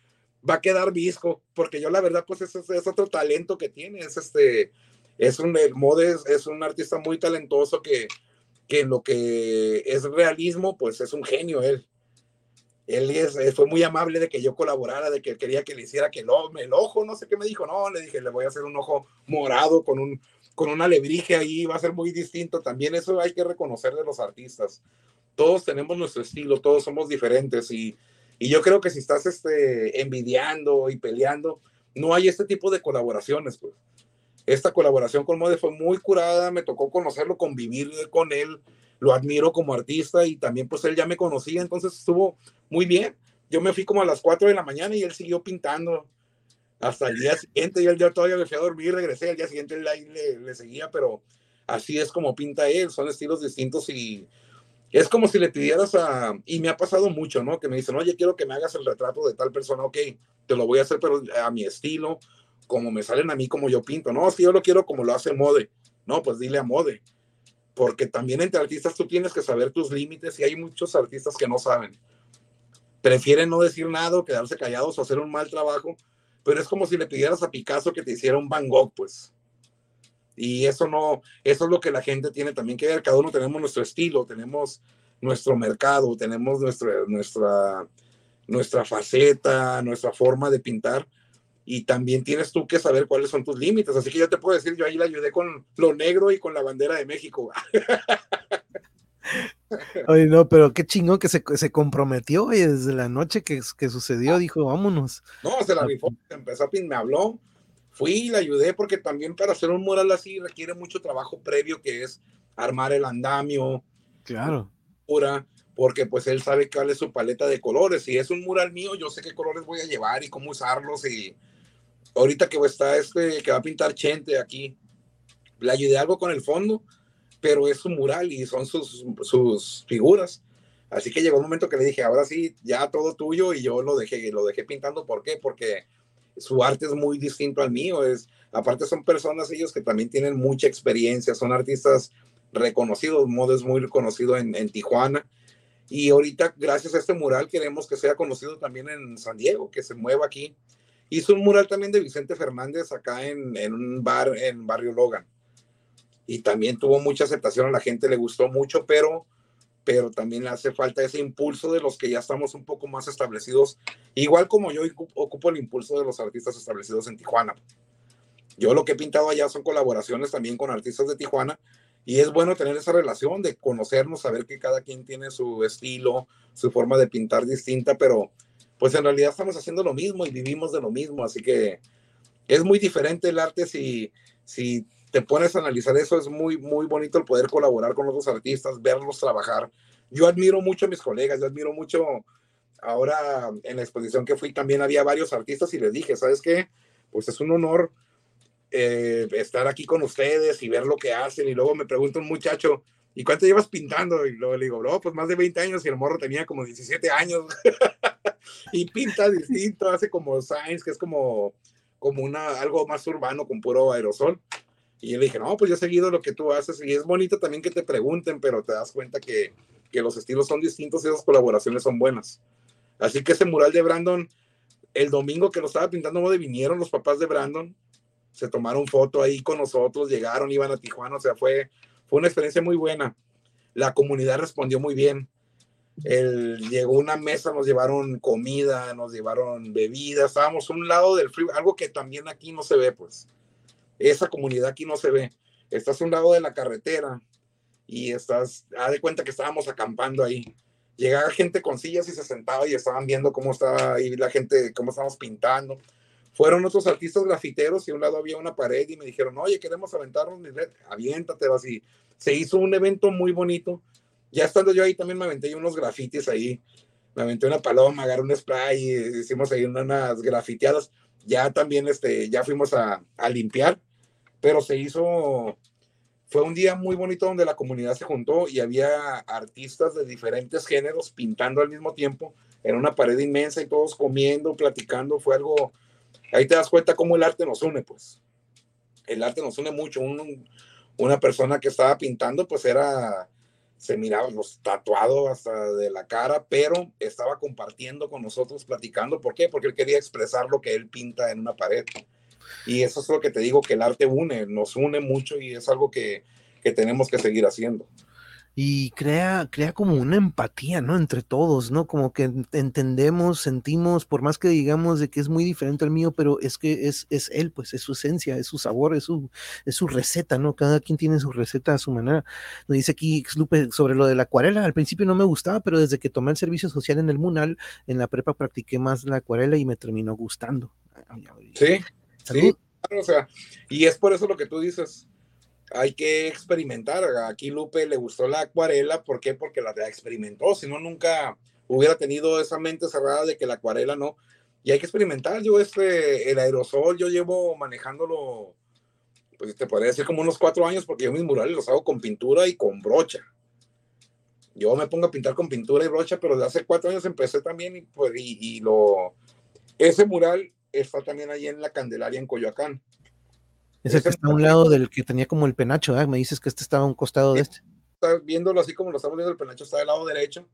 va a quedar visco, porque yo la verdad, pues es, es otro talento que tiene, es este, es un, el Mode es, un artista muy talentoso que, que en lo que es realismo, pues es un genio él. Él es, fue muy amable de que yo colaborara, de que quería que le hiciera que el, el ojo, no sé qué me dijo, no, le dije, le voy a hacer un ojo morado con un, con una alebrije ahí, va a ser muy distinto. También eso hay que reconocer de los artistas todos tenemos nuestro estilo, todos somos diferentes y, y yo creo que si estás este, envidiando y peleando, no hay este tipo de colaboraciones. Pues. Esta colaboración con Mode fue muy curada, me tocó conocerlo, convivir con él, lo admiro como artista y también pues él ya me conocía, entonces estuvo muy bien. Yo me fui como a las 4 de la mañana y él siguió pintando hasta el día siguiente. Y el día todavía me fui a dormir, regresé, al día siguiente él le, le seguía, pero así es como pinta él, son estilos distintos y es como si le pidieras a, y me ha pasado mucho, ¿no? Que me dicen, oye, quiero que me hagas el retrato de tal persona, ok, te lo voy a hacer, pero a mi estilo, como me salen a mí, como yo pinto. No, si yo lo quiero como lo hace Mode. No, pues dile a Mode. Porque también entre artistas tú tienes que saber tus límites y hay muchos artistas que no saben. Prefieren no decir nada, quedarse callados o hacer un mal trabajo, pero es como si le pidieras a Picasso que te hiciera un Van Gogh, pues. Y eso no, eso es lo que la gente tiene también que ver. Cada uno tenemos nuestro estilo, tenemos nuestro mercado, tenemos nuestra, nuestra, nuestra faceta, nuestra forma de pintar. Y también tienes tú que saber cuáles son tus límites. Así que yo te puedo decir, yo ahí la ayudé con lo negro y con la bandera de México. Oye, no, pero qué chingón que se, se comprometió y desde la noche que, que sucedió dijo, vámonos. No, se la rifó, empezó a pin, me habló, fui y le ayudé porque también para hacer un mural así requiere mucho trabajo previo que es armar el andamio. Claro. Pura, porque pues él sabe cuál es su paleta de colores. Si es un mural mío, yo sé qué colores voy a llevar y cómo usarlos. Y ahorita que está este, que va a pintar Chente aquí, le ayudé algo con el fondo, pero es su mural y son sus, sus figuras. Así que llegó un momento que le dije, ahora sí, ya todo tuyo y yo lo dejé, lo dejé pintando. ¿Por qué? Porque su arte es muy distinto al mío. Es, aparte son personas ellos que también tienen mucha experiencia, son artistas reconocidos, Modo es muy reconocido en, en Tijuana. Y ahorita, gracias a este mural, queremos que sea conocido también en San Diego, que se mueva aquí. Hizo un mural también de Vicente Fernández acá en, en un bar en Barrio Logan. Y también tuvo mucha aceptación, a la gente le gustó mucho, pero pero también le hace falta ese impulso de los que ya estamos un poco más establecidos, igual como yo ocupo el impulso de los artistas establecidos en Tijuana. Yo lo que he pintado allá son colaboraciones también con artistas de Tijuana y es bueno tener esa relación de conocernos, saber que cada quien tiene su estilo, su forma de pintar distinta, pero pues en realidad estamos haciendo lo mismo y vivimos de lo mismo, así que es muy diferente el arte si, si te pones a analizar eso, es muy, muy bonito el poder colaborar con otros artistas, verlos trabajar. Yo admiro mucho a mis colegas, yo admiro mucho, ahora en la exposición que fui también había varios artistas y les dije, ¿sabes qué? Pues es un honor eh, estar aquí con ustedes y ver lo que hacen. Y luego me pregunta un muchacho, ¿y cuánto llevas pintando? Y luego le digo, no, pues más de 20 años y el morro tenía como 17 años. y pinta distinto, hace como science, que es como, como una, algo más urbano con puro aerosol. Y yo le dije, no, pues yo he seguido lo que tú haces y es bonito también que te pregunten, pero te das cuenta que, que los estilos son distintos y esas colaboraciones son buenas. Así que ese mural de Brandon, el domingo que lo estaba pintando, vinieron los papás de Brandon, se tomaron foto ahí con nosotros, llegaron, iban a Tijuana, o sea, fue, fue una experiencia muy buena. La comunidad respondió muy bien. El, llegó una mesa, nos llevaron comida, nos llevaron bebidas, estábamos un lado del frío, algo que también aquí no se ve, pues esa comunidad aquí no se ve. Estás a un lado de la carretera y estás, haz de cuenta que estábamos acampando ahí. Llegaba gente con sillas y se sentaba y estaban viendo cómo estaba ahí la gente, cómo estábamos pintando. Fueron otros artistas grafiteros y a un lado había una pared y me dijeron, oye, queremos aventarnos aviéntate así. Se hizo un evento muy bonito. Ya estando yo ahí también me aventé unos grafitis ahí. Me aventé una paloma, agarré un spray y hicimos ahí unas grafiteadas. Ya también este, ya fuimos a limpiar pero se hizo, fue un día muy bonito donde la comunidad se juntó y había artistas de diferentes géneros pintando al mismo tiempo en una pared inmensa y todos comiendo, platicando, fue algo, ahí te das cuenta cómo el arte nos une, pues. El arte nos une mucho. una persona que estaba pintando, pues era, se miraba los tatuados hasta de la cara, pero estaba compartiendo con nosotros, platicando. ¿Por qué? Porque él quería expresar lo que él pinta en una pared. Y eso es lo que te digo, que el arte une, nos une mucho y es algo que, que tenemos que seguir haciendo y crea, crea como una empatía, ¿no? Entre todos, ¿no? Como que entendemos, sentimos, por más que digamos de que es muy diferente al mío, pero es que es, es él, pues es su esencia, es su sabor, es su, es su receta, ¿no? Cada quien tiene su receta a su manera. Nos dice aquí Lupe sobre lo de la acuarela, al principio no me gustaba, pero desde que tomé el servicio social en el MUNAL, en la prepa practiqué más la acuarela y me terminó gustando. Sí, Sí, o sea, y es por eso lo que tú dices. Hay que experimentar. Aquí Lupe le gustó la acuarela. ¿Por qué? Porque la experimentó. Si no, nunca hubiera tenido esa mente cerrada de que la acuarela no. Y hay que experimentar. Yo, este, el aerosol, yo llevo manejándolo, pues te podría decir como unos cuatro años, porque yo mis murales los hago con pintura y con brocha. Yo me pongo a pintar con pintura y brocha, pero de hace cuatro años empecé también y, pues, y, y lo, ese mural está también ahí en la Candelaria en Coyoacán. Ese que está a un lado del que tenía como el penacho, ¿eh? me dices que este estaba a un costado de este. Está viéndolo así como lo estamos viendo, el penacho está del lado derecho.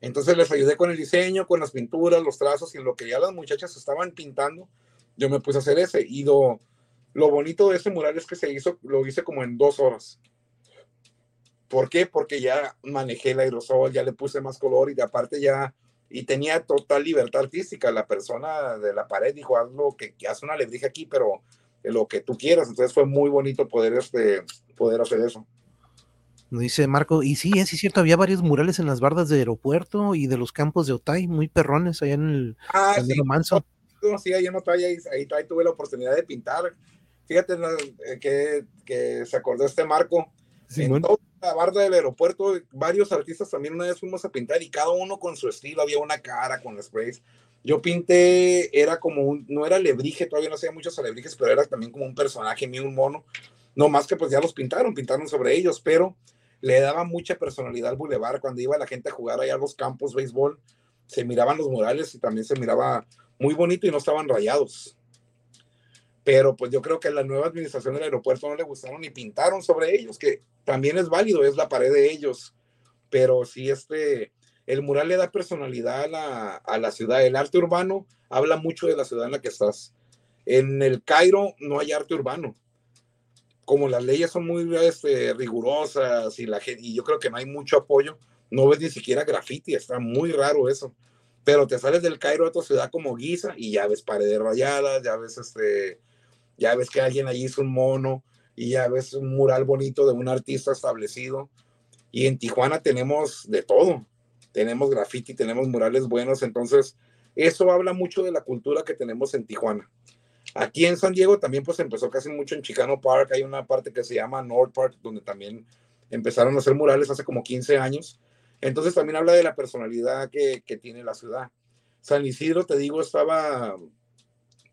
Entonces les ayudé con el diseño, con las pinturas, los trazos y lo que ya las muchachas estaban pintando, yo me puse a hacer ese. Y lo, lo bonito de ese mural es que se hizo, lo hice como en dos horas. ¿Por qué? Porque ya manejé el aerosol, ya le puse más color y de aparte ya y tenía total libertad artística. La persona de la pared dijo, haz lo que, que haz una alebrije aquí, pero lo que tú quieras. Entonces fue muy bonito poder, este, poder hacer eso. Dice Marco, y sí, es cierto, había varios murales en las bardas de aeropuerto y de los campos de Otay, muy perrones allá en el, ah, sí. Manso. Sí, ahí en Otay, ahí, ahí, tuve la oportunidad de pintar. Fíjate eh, que, que se acordó este Marco. Sí, en la barda del aeropuerto, varios artistas también una vez fuimos a pintar y cada uno con su estilo, había una cara con sprays. Yo pinté, era como un, no era alebrije, todavía no hacía muchos alebrijes, pero era también como un personaje mío, un mono. No más que pues ya los pintaron, pintaron sobre ellos, pero le daba mucha personalidad al bulevar. Cuando iba la gente a jugar allá a los campos béisbol, se miraban los murales y también se miraba muy bonito y no estaban rayados. Pero pues yo creo que la nueva administración del aeropuerto no le gustaron y pintaron sobre ellos, que también es válido, es la pared de ellos. Pero sí, este, el mural le da personalidad a la, a la ciudad. El arte urbano habla mucho de la ciudad en la que estás. En el Cairo no hay arte urbano como las leyes son muy este, rigurosas y, la, y yo creo que no hay mucho apoyo, no ves ni siquiera graffiti, está muy raro eso. Pero te sales del Cairo a otra ciudad como Giza y ya ves paredes rayadas, ya ves, este, ya ves que alguien allí hizo un mono y ya ves un mural bonito de un artista establecido. Y en Tijuana tenemos de todo. Tenemos graffiti, tenemos murales buenos. Entonces, eso habla mucho de la cultura que tenemos en Tijuana. Aquí en San Diego también pues empezó casi mucho en Chicano Park, hay una parte que se llama North Park, donde también empezaron a hacer murales hace como 15 años. Entonces también habla de la personalidad que, que tiene la ciudad. San Isidro, te digo, estaba,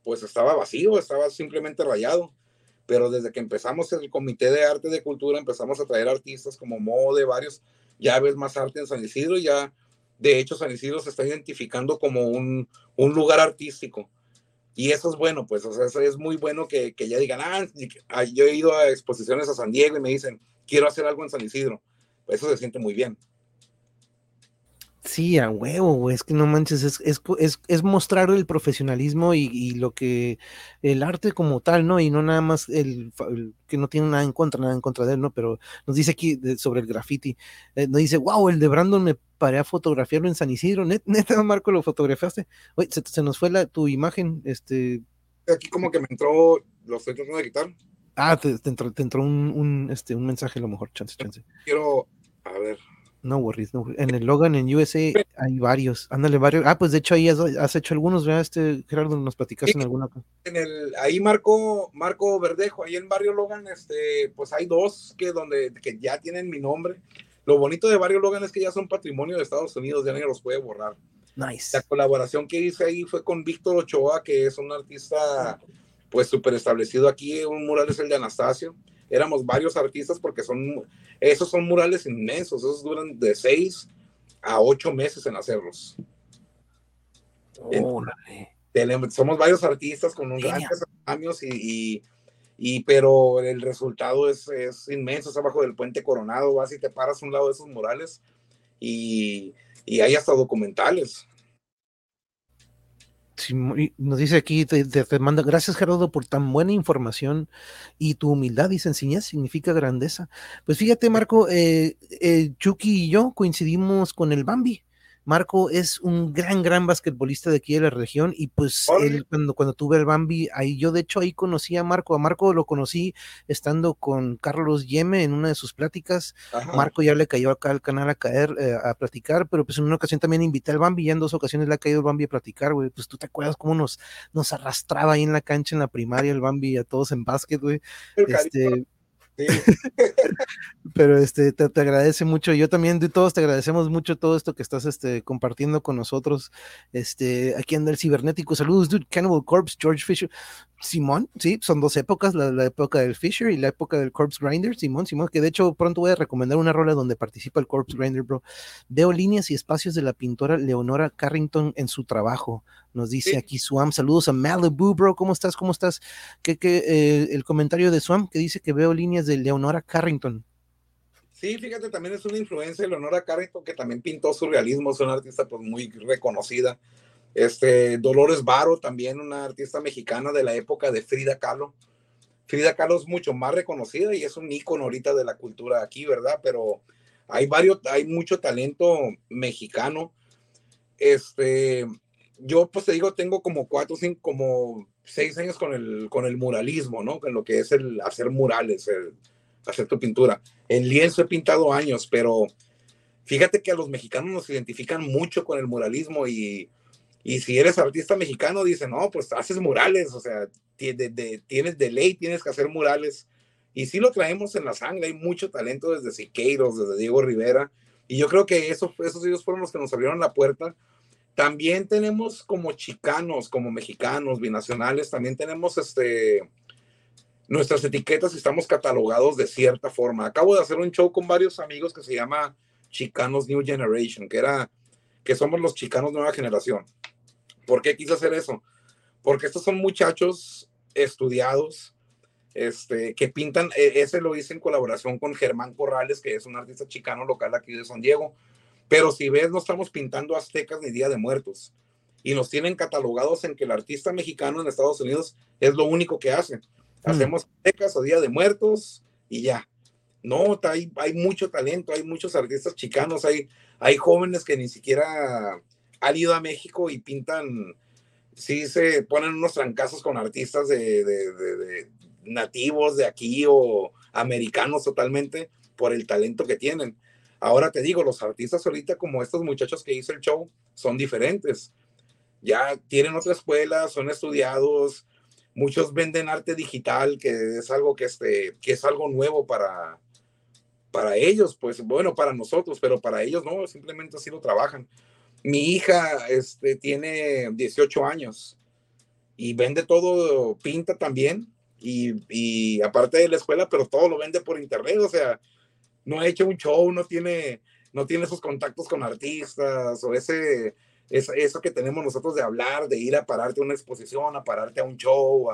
pues estaba vacío, estaba simplemente rayado. Pero desde que empezamos el Comité de Arte de Cultura, empezamos a traer artistas como Mode, varios, ya ves más arte en San Isidro, ya de hecho San Isidro se está identificando como un, un lugar artístico y eso es bueno, pues, o sea, eso es muy bueno que, que ya digan, ah, ah, yo he ido a exposiciones a San Diego y me dicen, quiero hacer algo en San Isidro. Eso se siente muy bien. Sí, a huevo, es que no manches, es, es, es, es mostrar el profesionalismo y, y, lo que el arte como tal, ¿no? Y no nada más el, el, que no tiene nada en contra, nada en contra de él, ¿no? Pero nos dice aquí de, sobre el graffiti, eh, nos dice, wow, el de Brandon me paré a fotografiarlo en San Isidro, Net, neta, Marco, lo fotografiaste. Oye, se, se, nos fue la, tu imagen, este. Aquí como que me entró, lo estoy tratando de quitar. Ah, te, te entró, te entró un, un, este, un mensaje a lo mejor, chance, chance. Quiero, a ver. No worries, no En el Logan en USA hay varios. Ándale, varios. Ah, pues de hecho ahí has, has hecho algunos, ¿verdad? Este, Gerardo, nos platicaste sí, en alguna. En el, ahí Marco, Marco Verdejo, ahí en Barrio Logan, este, pues hay dos que donde que ya tienen mi nombre. Lo bonito de Barrio Logan es que ya son patrimonio de Estados Unidos, ya nadie los puede borrar. Nice. La colaboración que hice ahí fue con Víctor Ochoa, que es un artista pues súper establecido aquí. Un mural es el de Anastasio éramos varios artistas porque son, esos son murales inmensos, esos duran de seis a ocho meses en hacerlos. Oh, somos varios artistas con un gran años y, y, y, pero el resultado es, es, inmenso, es abajo del puente Coronado, vas y te paras a un lado de esos murales y, y hay hasta documentales nos dice aquí, te, te, manda, gracias Gerardo por tan buena información y tu humildad y sencillez significa grandeza. Pues fíjate Marco, eh, eh, Chucky y yo coincidimos con el Bambi. Marco es un gran, gran basquetbolista de aquí de la región y pues él, cuando, cuando tuve el Bambi, ahí yo de hecho ahí conocí a Marco, a Marco lo conocí estando con Carlos Yeme en una de sus pláticas, Ajá. Marco ya le cayó acá al canal a caer, eh, a platicar, pero pues en una ocasión también invité al Bambi, ya en dos ocasiones le ha caído el Bambi a platicar, güey, pues tú te acuerdas cómo nos, nos arrastraba ahí en la cancha en la primaria el Bambi a todos en básquet, güey. Este, Pero este, te, te, agradece mucho. Yo también de todos te agradecemos mucho todo esto que estás este, compartiendo con nosotros. Este, aquí anda el cibernético. Saludos, dude. Cannibal Corpse, George Fisher. Simón, sí, son dos épocas, la, la, época del Fisher y la época del Corpse Grinder, Simón, Simón, que de hecho pronto voy a recomendar una rola donde participa el Corpse Grinder, bro. Veo líneas y espacios de la pintora Leonora Carrington en su trabajo. Nos dice sí. aquí Swam, saludos a Malibu, bro, ¿cómo estás? ¿Cómo estás? ¿Qué, qué, eh, el comentario de Swam que dice que veo líneas de Leonora Carrington. Sí, fíjate, también es una influencia de Leonora Carrington, que también pintó surrealismo, es una artista pues muy reconocida. Este, Dolores Varo, también una artista mexicana de la época de Frida Kahlo. Frida Kahlo es mucho más reconocida y es un ícono ahorita de la cultura aquí, ¿verdad? Pero hay varios, hay mucho talento mexicano. Este, yo pues te digo, tengo como cuatro, cinco, como seis años con el, con el muralismo, ¿no? Con lo que es el hacer murales, el hacer tu pintura. En lienzo he pintado años, pero fíjate que a los mexicanos nos identifican mucho con el muralismo y y si eres artista mexicano, dice, no, pues haces murales, o sea, de, de, tienes de ley, tienes que hacer murales. Y sí lo traemos en la sangre, hay mucho talento desde Siqueiros, desde Diego Rivera. Y yo creo que eso, esos ellos fueron los que nos abrieron la puerta. También tenemos como chicanos, como mexicanos, binacionales, también tenemos este, nuestras etiquetas y estamos catalogados de cierta forma. Acabo de hacer un show con varios amigos que se llama Chicanos New Generation, que era que somos los chicanos nueva generación. ¿Por qué quise hacer eso? Porque estos son muchachos estudiados, este, que pintan, e, ese lo hice en colaboración con Germán Corrales, que es un artista chicano local aquí de San Diego. Pero si ves, no estamos pintando aztecas ni Día de Muertos. Y nos tienen catalogados en que el artista mexicano en Estados Unidos es lo único que hace. Mm. Hacemos aztecas o Día de Muertos y ya. No, hay, hay mucho talento, hay muchos artistas chicanos, hay, hay jóvenes que ni siquiera han ido a México y pintan, sí se ponen unos trancazos con artistas de, de nativos de aquí o americanos totalmente por el talento que tienen. Ahora te digo, los artistas ahorita como estos muchachos que hice el show son diferentes. Ya tienen otra escuela, son estudiados, muchos venden arte digital, que es algo que, este, que es algo nuevo para, para ellos, pues bueno, para nosotros, pero para ellos no, simplemente así lo trabajan. Mi hija este, tiene 18 años y vende todo, pinta también, y, aparte de la escuela, pero todo lo vende por internet, o sea, no ha hecho un show, no tiene, no tiene esos contactos con artistas o ese, eso que tenemos nosotros de hablar, de ir a pararte a una exposición, a pararte a un show,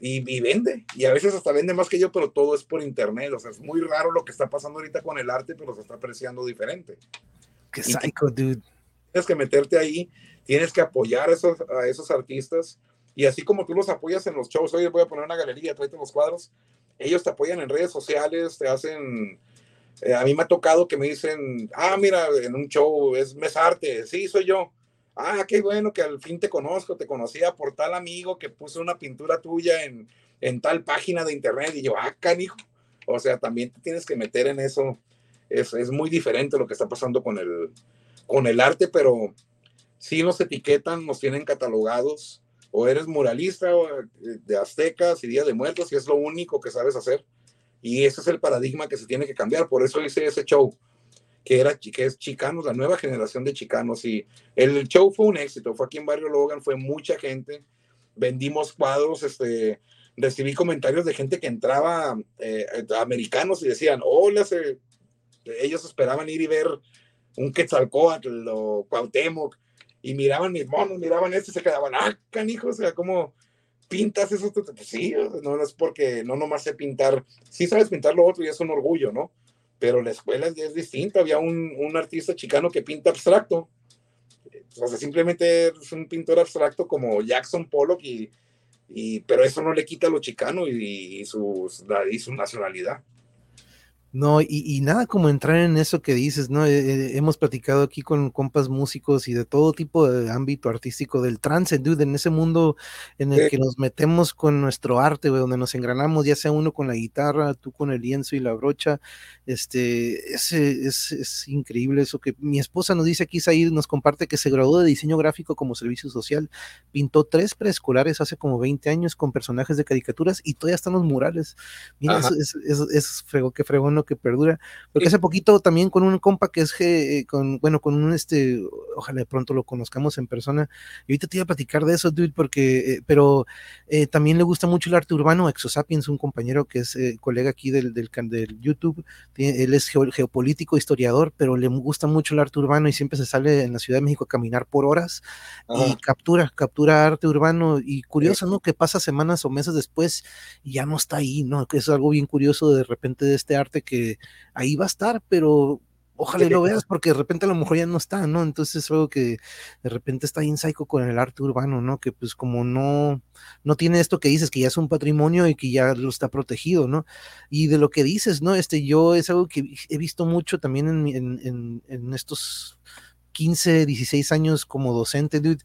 y, vende, y a veces hasta vende más que yo, pero todo es por internet, o sea, es muy raro lo que está pasando ahorita con el arte, pero se está apreciando diferente. Qué psycho, dude. Tienes que meterte ahí, tienes que apoyar a esos, a esos artistas, y así como tú los apoyas en los shows, oye, voy a poner una galería, tráete los cuadros, ellos te apoyan en redes sociales, te hacen... Eh, a mí me ha tocado que me dicen, ah, mira, en un show es Mesarte, sí, soy yo. Ah, qué bueno que al fin te conozco, te conocía por tal amigo que puso una pintura tuya en, en tal página de internet. Y yo, ah, canijo. O sea, también te tienes que meter en eso. Es, es muy diferente lo que está pasando con el, con el arte, pero sí nos etiquetan, nos tienen catalogados o eres muralista eh, de aztecas y Día de Muertos y es lo único que sabes hacer. Y ese es el paradigma que se tiene que cambiar. Por eso hice ese show, que, era, que es Chicanos, la nueva generación de Chicanos. Y el show fue un éxito. Fue aquí en Barrio Logan, fue mucha gente. Vendimos cuadros, este, recibí comentarios de gente que entraba, eh, americanos, y decían, hola, ellos esperaban ir y ver un Quetzalcóatl o Cuauhtémoc y miraban mis monos, miraban esto y se quedaban, ah, canijo, o sea, ¿cómo pintas eso? Pues sí, no, es porque no nomás sé pintar, sí sabes pintar lo otro y es un orgullo, ¿no? Pero la escuela es, distinta, había un, un, artista chicano que pinta abstracto, o sea, simplemente es un pintor abstracto como Jackson Pollock y, pero eso no le quita lo chicano y, y su nacionalidad. No, y, nada como entrar en eso que dices, ¿no? Eh, eh, hemos platicado aquí con compas músicos y de todo tipo de ámbito artístico, del trance, dude, en ese mundo en el que nos metemos con nuestro arte, donde nos engranamos, ya sea uno con la guitarra, tú con el lienzo y la brocha, este, es, es, increíble eso que mi esposa nos dice aquí, ahí nos comparte que se graduó de diseño gráfico como servicio social, pintó tres preescolares hace como 20 años con personajes de caricaturas y todavía están los murales. Mira, eso es, es, frego, que fregón que perdura. Porque hace poquito también con un compa que es, eh, con, bueno, con un este, ojalá de pronto lo conozcamos en persona. Y ahorita te iba a platicar de eso, dude, porque, eh, pero eh, también le gusta mucho el arte urbano. Exosapiens, un compañero que es colega aquí del, del, del YouTube, él es geopolítico, historiador, pero le gusta mucho el arte urbano y siempre se sale en la Ciudad de México a caminar por horas y captura, captura arte urbano. Y curioso, ¿no? Que pasa semanas o meses después y ya no está ahí, ¿no? Que es algo bien curioso de repente de este arte que que ahí va a estar, pero ojalá lo veas porque de repente a lo mejor ya no está, ¿no? Entonces es algo que de repente está en psycho con el arte urbano, ¿no? Que pues como no, no tiene esto que dices, que ya es un patrimonio y que ya lo está protegido, ¿no? Y de lo que dices, ¿no? Este, yo es algo que he visto mucho también en, en, en estos 15, 16 años como docente, dude,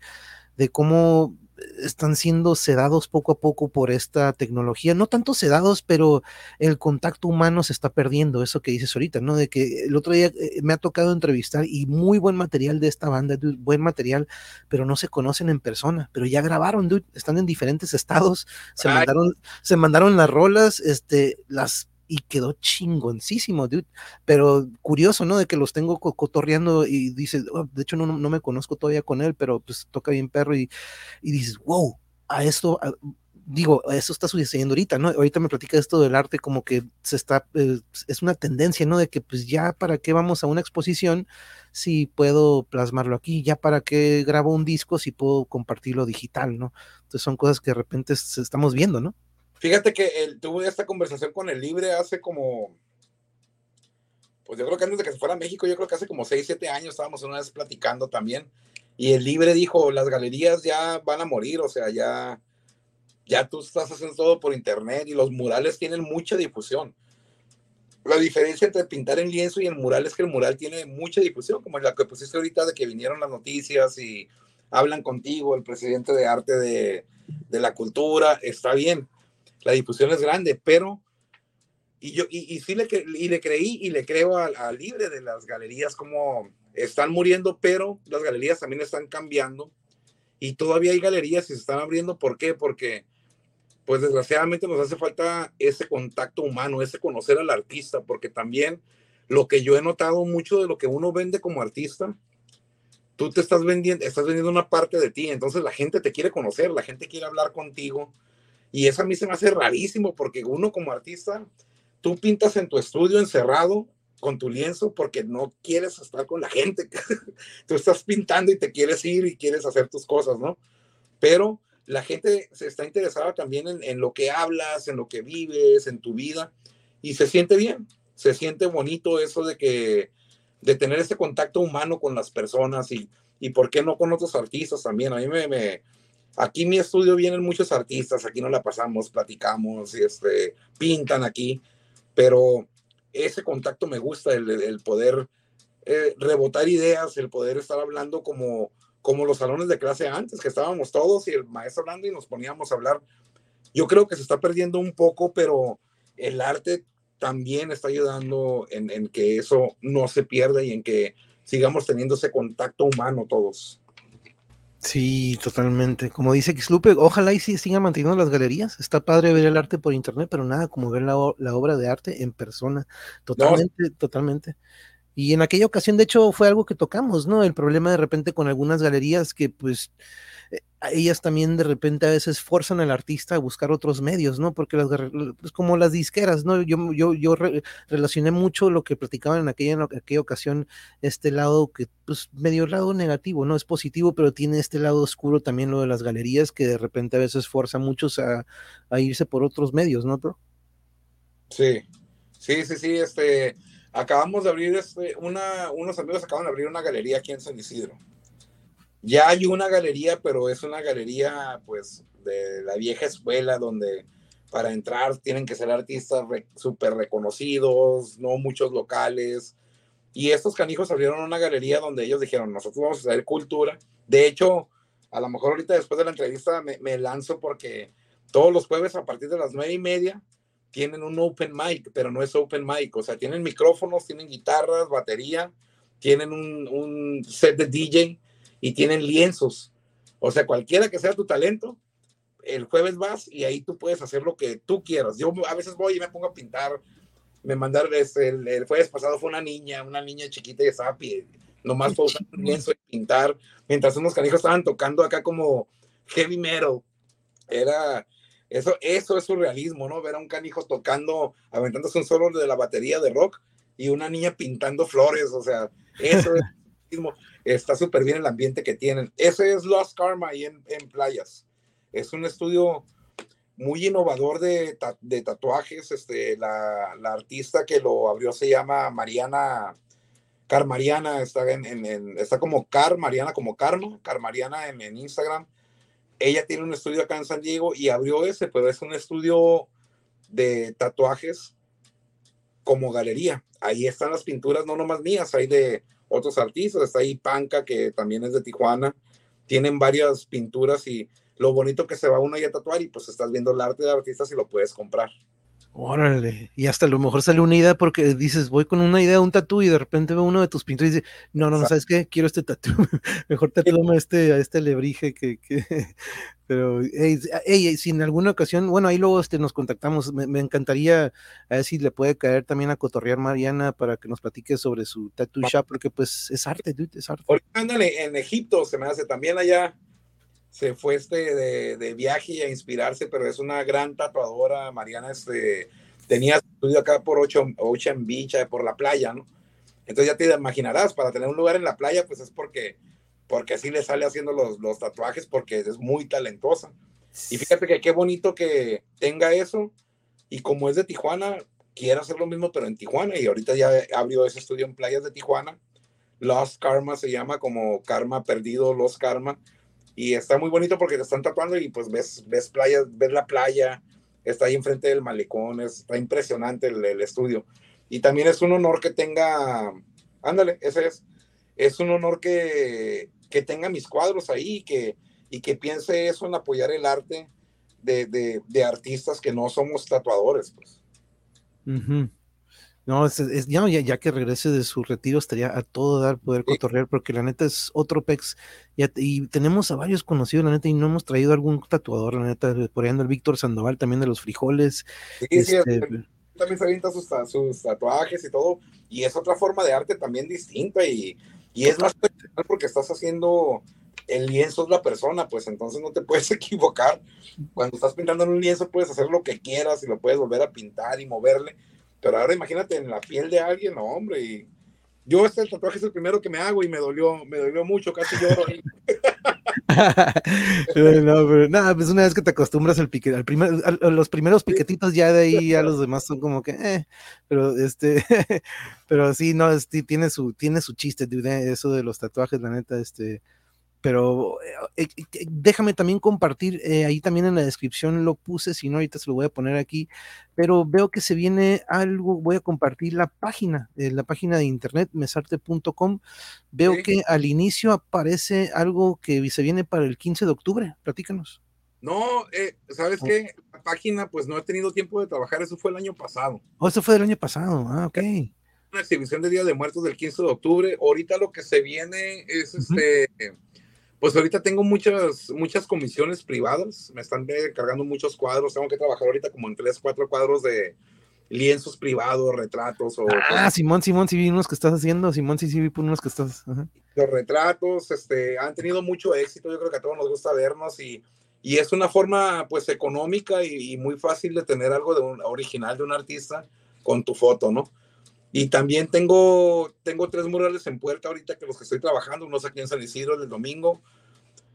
de cómo están siendo sedados poco a poco por esta tecnología, no tanto sedados, pero el contacto humano se está perdiendo, eso que dices ahorita, ¿no? De que el otro día eh, me ha tocado entrevistar y muy buen material de esta banda, buen material, pero no se conocen en persona, pero ya grabaron, dude, están en diferentes estados, se mandaron, se mandaron las rolas, este, las y quedó chingoncísimo, dude. Pero curioso, ¿no? De que los tengo cotorreando y dices, oh, de hecho no, me conozco todavía con él, pero pues toca bien perro y, y dices, wow, a esto, digo, eso está sucediendo ahorita, ¿no? Ahorita me platica esto del arte como que se está, eh, es una tendencia, ¿no? De que pues ya para qué vamos a una exposición si puedo plasmarlo aquí, ya para qué grabo un disco si puedo compartirlo digital, ¿no? Entonces son cosas que de repente estamos viendo, ¿no? Fíjate que él, tuve esta conversación con el Libre hace como, pues yo creo que antes de que se fuera a México, yo creo que hace como 6, 7 años estábamos una vez platicando también. Y el Libre dijo, las galerías ya van a morir, o sea, ya, ya tú estás haciendo todo por internet y los murales tienen mucha difusión. La diferencia entre pintar en lienzo y en mural es que el mural tiene mucha difusión, como la que pusiste ahorita de que vinieron las noticias y hablan contigo, el presidente de arte de, de la cultura, está bien la difusión es grande, pero y yo y, sí le, y le creí y le creo al libre de las galerías como están muriendo, pero las galerías también están cambiando y todavía hay galerías y se están abriendo. ¿Por qué? Porque pues desgraciadamente nos hace falta ese contacto humano, ese conocer al artista, porque también lo que yo he notado mucho de lo que uno vende como artista, tú te estás vendiendo, estás vendiendo una parte de ti, entonces la gente te quiere conocer, la gente quiere hablar contigo, y eso a mí se me hace rarísimo porque uno como artista, tú pintas en tu estudio encerrado con tu lienzo porque no quieres estar con la gente. tú estás pintando y te quieres ir y quieres hacer tus cosas, ¿no? Pero la gente se está interesada también en, lo que hablas, en lo que vives, en tu vida, y se siente bien, se siente bonito eso de que, de tener ese contacto humano con las personas y, y por qué no con otros artistas también. A mí me, Aquí en mi estudio vienen muchos artistas, aquí no la pasamos, platicamos, este, pintan aquí, pero ese contacto me gusta, el, poder eh, rebotar ideas, el poder estar hablando como, como los salones de clase antes, que estábamos todos y el maestro hablando y nos poníamos a hablar. Yo creo que se está perdiendo un poco, pero el arte también está ayudando en que eso no se pierda y en que sigamos teniendo ese contacto humano todos. Sí, totalmente. Como dice Xlupe, ojalá y sí sigan manteniendo las galerías. Está padre ver el arte por internet, pero nada como ver la, la obra de arte en persona. Totalmente, totalmente. Y en aquella ocasión, de hecho, fue algo que tocamos, ¿no? El problema de repente con algunas galerías que, pues, eh, ellas también de repente a veces forzan al artista a buscar otros medios, ¿no? Porque las, pues como las disqueras, ¿no? Yo, yo, yo relacioné mucho lo que platicaban en aquella, en aquella ocasión, este lado que, pues, medio lado negativo, ¿no? Es positivo, pero tiene este lado oscuro también lo de las galerías que de repente a veces forza a muchos a, a irse por otros medios, ¿no, bro? Sí, sí, sí, sí, este acabamos de abrir, este, una, unos amigos acaban de abrir una galería aquí en San Isidro. Ya hay una galería, pero es una galería pues de la vieja escuela donde para entrar tienen que ser artistas súper reconocidos, no muchos locales. Y estos canijos abrieron una galería donde ellos dijeron, nosotros vamos a hacer cultura. De hecho, a lo mejor ahorita después de la entrevista me, me lanzo porque todos los jueves a partir de las nueve y media tienen un open mic, pero no es open mic, o sea, tienen micrófonos, tienen guitarras, batería, tienen un, un set de DJ y tienen lienzos. O sea, cualquiera que sea tu talento, el jueves vas y ahí tú puedes hacer lo que tú quieras. Yo a veces voy y me pongo a pintar. Me mandaron, este, el, el, jueves pasado fue una niña, una niña chiquita y estaba pie, nomás para usar un lienzo y pintar, mientras unos canijos estaban tocando acá como heavy metal. Era, eso, eso es surrealismo, ¿no? Ver a un canijo tocando, aventándose un solo de la batería de rock y una niña pintando flores, o sea, eso es surrealismo. Está súper bien el ambiente que tienen. Ese es Lost Karma ahí en, en playas. Es un estudio muy innovador de, de tatuajes. Este, la, la, artista que lo abrió se llama Mariana, Car Mariana, está, en, en, está como Car Mariana, como Karma, Car Mariana en, en Instagram ella tiene un estudio acá en San Diego y abrió ese, pero es un estudio de tatuajes como galería. Ahí están las pinturas, no nomás mías, hay de otros artistas, está ahí Panca, que también es de Tijuana, tienen varias pinturas y lo bonito que se va uno ahí a tatuar y pues estás viendo el arte de artistas y lo puedes comprar. Órale, y hasta a lo mejor sale una idea porque dices, voy con una idea, un tatú, y de repente veo uno de tus pintores y dice, no, no, no, ¿sabes qué? Quiero este tatú, mejor tatúame a este, a este lebrige que, que... pero, hey, si en alguna ocasión, bueno, ahí luego este, nos contactamos, me, me, encantaría a ver si le puede caer también a cotorrear Mariana para que nos platique sobre su tattoo shop, porque pues es arte, dude, es arte. Ándale, en Egipto se me hace también allá, se fue este de, de, viaje a inspirarse, pero es una gran tatuadora. Mariana este, tenía estudio acá por Ocean, Ocean Beach, por la playa, ¿no? Entonces ya te imaginarás, para tener un lugar en la playa, pues es porque, porque así le sale haciendo los, los tatuajes, porque es muy talentosa. Y fíjate que qué bonito que tenga eso. Y como es de Tijuana, quiere hacer lo mismo, pero en Tijuana. Y ahorita ya abrió ese estudio en playas de Tijuana. Lost Karma se llama como Karma Perdido, Lost Karma. Y está muy bonito porque te están tatuando y pues ves, ves playas, ves la playa, está ahí enfrente del malecón, está impresionante el, estudio. Y también es un honor que tenga, ándale, ese es, es un honor que, que tenga mis cuadros ahí que, y que piense eso en apoyar el arte de, de, artistas que no somos tatuadores. Pues. No, es, ya, ya, que regrese de su retiro estaría a todo dar poder cotorrear, porque la neta es otro pex. y tenemos a varios conocidos, la neta, y no hemos traído algún tatuador, la neta, por ejemplo el Víctor Sandoval también de los frijoles. Sí, este, también se avienta sus, sus, tatuajes y todo, y es otra forma de arte también distinta, y, y es más personal porque estás haciendo el lienzo es la persona, pues entonces no te puedes equivocar. Cuando estás pintando en un lienzo puedes hacer lo que quieras y lo puedes volver a pintar y moverle pero ahora imagínate en la piel de alguien, no, hombre, y yo este tatuaje es el primero que me hago y me dolió, me dolió mucho, casi lloro no, pero nada, pues una vez que te acostumbras al piquete, al primer, a los primeros piquetitos ya de ahí ya los demás son como que, eh, pero este, pero sí, no, este, tiene su, tiene su chiste, eso de los tatuajes, la neta, este, pero eh, eh, déjame también compartir, eh, ahí también en la descripción lo puse, si no ahorita se lo voy a poner aquí, pero veo que se viene algo, voy a compartir la página, la página de internet, mesarte.com, veo que al inicio aparece algo que se viene para el 15 de octubre, platícanos. No, ¿sabes oh. qué? La página, pues no he tenido tiempo de trabajar, eso fue el año pasado. Oh, eso fue el año pasado, ah, ok. Una exhibición de Día de Muertos del 15 de octubre, ahorita lo que se viene es este pues ahorita tengo muchas, muchas comisiones privadas, me están cargando muchos cuadros, tengo que trabajar ahorita como en tres, cuatro cuadros de lienzos privados, retratos. O, ah, Simón, Simón, sí vi unos que estás haciendo, Simón, sí, sí vi unos que estás. Los retratos, este, han tenido mucho éxito, yo creo que a todos nos gusta vernos y, y es una forma pues económica y, y, muy fácil de tener algo de un original de un artista con tu foto, ¿no? Y también tengo, tengo tres murales en puerta ahorita que los que estoy trabajando, unos aquí en San Isidro el domingo.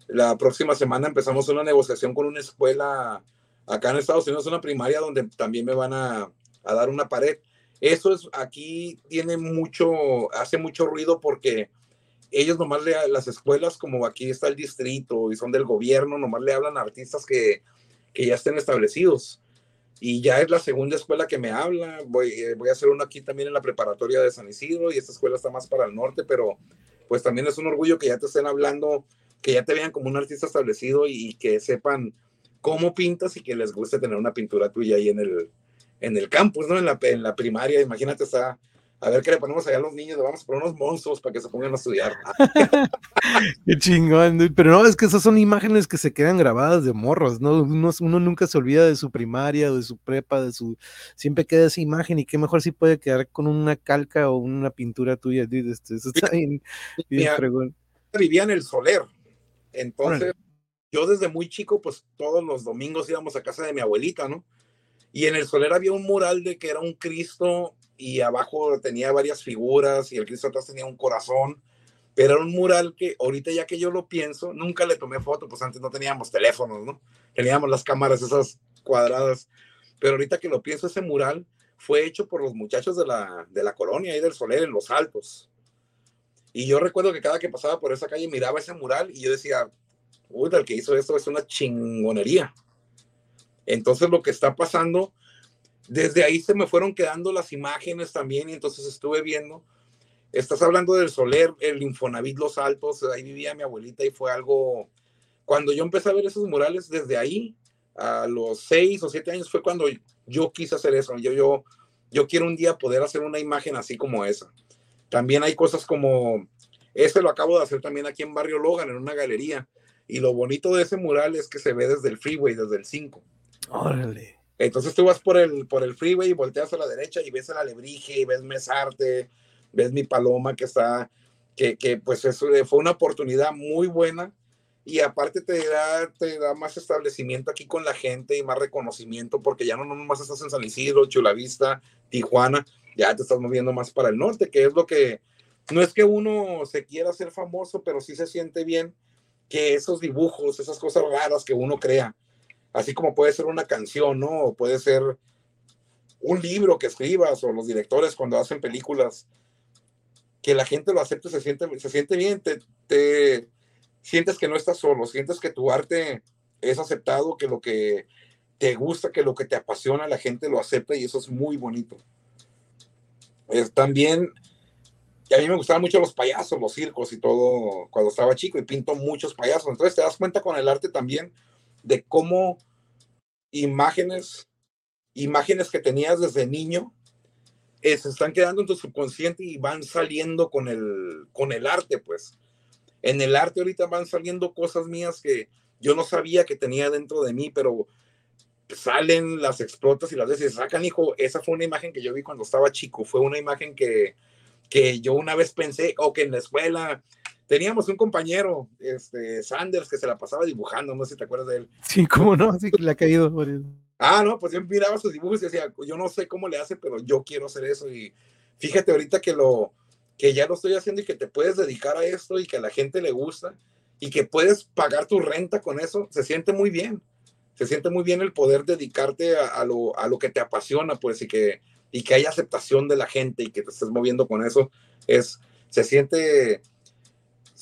La próxima semana empezamos una negociación con una escuela acá en Estados Unidos, una primaria donde también me van a, a dar una pared. Eso es, aquí tiene mucho, hace mucho ruido porque ellos nomás le, las escuelas, como aquí está el distrito y son del gobierno, nomás le hablan a artistas que, que ya estén establecidos y ya es la segunda escuela que me habla. Voy, eh, voy a hacer uno aquí también en la preparatoria de San Isidro y esta escuela está más para el norte, pero pues también es un orgullo que ya te estén hablando, que ya te vean como un artista establecido y, que sepan cómo pintas y que les guste tener una pintura tuya ahí en el, en el campus, ¿no? En la, en la primaria, imagínate, está a ver qué le ponemos allá a los niños, le vamos a poner unos monstruos para que se pongan a estudiar. qué chingón, pero no, es que esas son imágenes que se quedan grabadas de morros, ¿no? Uno, uno, nunca se olvida de su primaria, de su prepa, de su, siempre queda esa imagen y qué mejor si puede quedar con una calca o una pintura tuya, este, eso está bien, Vivía en el Soler, entonces yo desde muy chico, pues todos los domingos íbamos a casa de mi abuelita, ¿no? Y en el Soler había un mural de que era un Cristo y abajo tenía varias figuras y el Cristo atrás tenía un corazón, pero era un mural que ahorita ya que yo lo pienso, nunca le tomé foto, pues antes no teníamos teléfonos, ¿no? Teníamos las cámaras esas cuadradas, pero ahorita que lo pienso, ese mural fue hecho por los muchachos de la, de la colonia ahí del Soler en Los Altos. Y yo recuerdo que cada que pasaba por esa calle miraba ese mural y yo decía, uy, el que hizo esto es una chingonería. Entonces lo que está pasando desde ahí se me fueron quedando las imágenes también y entonces estuve viendo. Estás hablando del Soler, el Infonavit Los Altos, ahí vivía mi abuelita y fue algo. Cuando yo empecé a ver esos murales, desde ahí, a los seis o siete años, fue cuando yo quise hacer eso. Yo, yo, yo quiero un día poder hacer una imagen así como esa. También hay cosas como, este lo acabo de hacer también aquí en Barrio Logan, en una galería. Y lo bonito de ese mural es que se ve desde el freeway, desde el 5. Órale. Entonces tú vas por el, por el freeway y volteas a la derecha y ves el alebrije y ves Mesarte, ves mi paloma que está, que, que pues eso fue una oportunidad muy buena. Y aparte te da, te da más establecimiento aquí con la gente y más reconocimiento porque ya no nomás estás en San Isidro, Chulavista, Tijuana, ya te estás moviendo más para el norte, que es lo que, no es que uno se quiera hacer famoso, pero sí se siente bien que esos dibujos, esas cosas raras que uno crea, así como puede ser una canción, ¿no? O puede ser un libro que escribas o los directores cuando hacen películas, que la gente lo acepte, se siente, se siente bien, te, te sientes que no estás solo, sientes que tu arte es aceptado, que lo que te gusta, que lo que te apasiona, la gente lo acepta y eso es muy bonito. También, a mí me gustaban mucho los payasos, los circos y todo cuando estaba chico y pinto muchos payasos. Entonces te das cuenta con el arte también de cómo imágenes, imágenes que tenías desde niño, eh, se están quedando en tu subconsciente y van saliendo con el, con el arte, pues. En el arte ahorita van saliendo cosas mías que yo no sabía que tenía dentro de mí, pero salen, las explotas y las veces sacan, hijo, esa fue una imagen que yo vi cuando estaba chico, fue una imagen que, que yo una vez pensé, o que en la escuela teníamos un compañero, este, Sanders, que se la pasaba dibujando, no sé si te acuerdas de él. Sí, cómo no, sí que le ha caído. Ah, no, pues yo miraba sus dibujos y decía, yo no sé cómo le hace, pero yo quiero hacer eso y fíjate ahorita que lo, que ya lo estoy haciendo y que te puedes dedicar a esto y que a la gente le gusta y que puedes pagar tu renta con eso, se siente muy bien. Se siente muy bien el poder dedicarte a, lo, a lo, que te apasiona, pues, y que, y que haya aceptación de la gente y que te estés moviendo con eso. Es, se siente,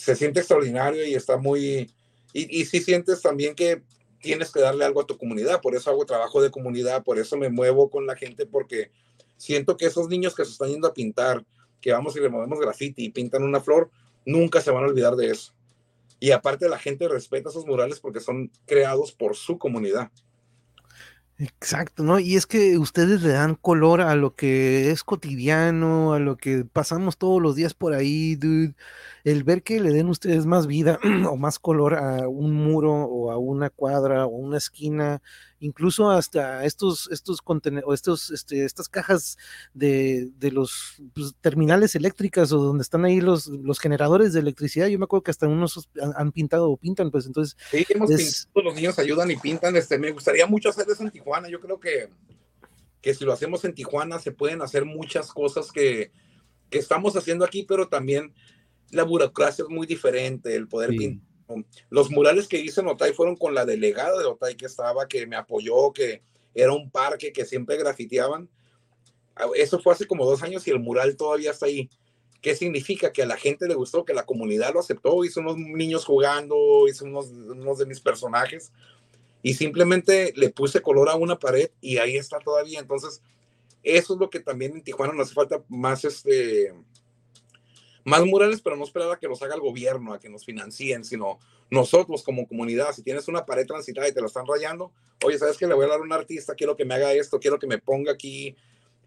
se siente extraordinario y está muy, y, y sí sientes también que tienes que darle algo a tu comunidad, por eso hago trabajo de comunidad, por eso me muevo con la gente, porque siento que esos niños que se están yendo a pintar, que vamos y removemos graffiti y pintan una flor, nunca se van a olvidar de eso. Y aparte la gente respeta esos murales porque son creados por su comunidad. Exacto, ¿no? Y es que ustedes le dan color a lo que es cotidiano, a lo que pasamos todos los días por ahí, dude. El ver que le den ustedes más vida o más color a un muro o a una cuadra o una esquina incluso hasta estos, estos o estos, este, estas cajas de, de los pues, terminales eléctricas o donde están ahí los, los generadores de electricidad. Yo me acuerdo que hasta unos han, pintado o pintan, pues entonces. Sí, hemos pintado, los niños ayudan y pintan. Este, me gustaría mucho hacer eso en Tijuana. Yo creo que, que si lo hacemos en Tijuana se pueden hacer muchas cosas que, que estamos haciendo aquí, pero también la burocracia es muy diferente, el poder pintar los murales que hice en Otay fueron con la delegada de Otay que estaba, que me apoyó, que era un parque que siempre grafiteaban. Ah, eso fue hace como dos años y el mural todavía está ahí. ¿Qué significa? Que a la gente le gustó, que la comunidad lo aceptó, hizo unos niños jugando, hizo unos, unos de mis personajes y simplemente le puse color a una pared y ahí está todavía. Entonces, eso es lo que también en Tijuana nos hace falta más este más murales, pero no esperar a que los haga el gobierno, a que nos financien, sino nosotros como comunidad. Si tienes una pared transitada y te la están rayando, oye, ¿sabes que Le voy a dar a un artista, quiero que me haga esto, quiero que me ponga aquí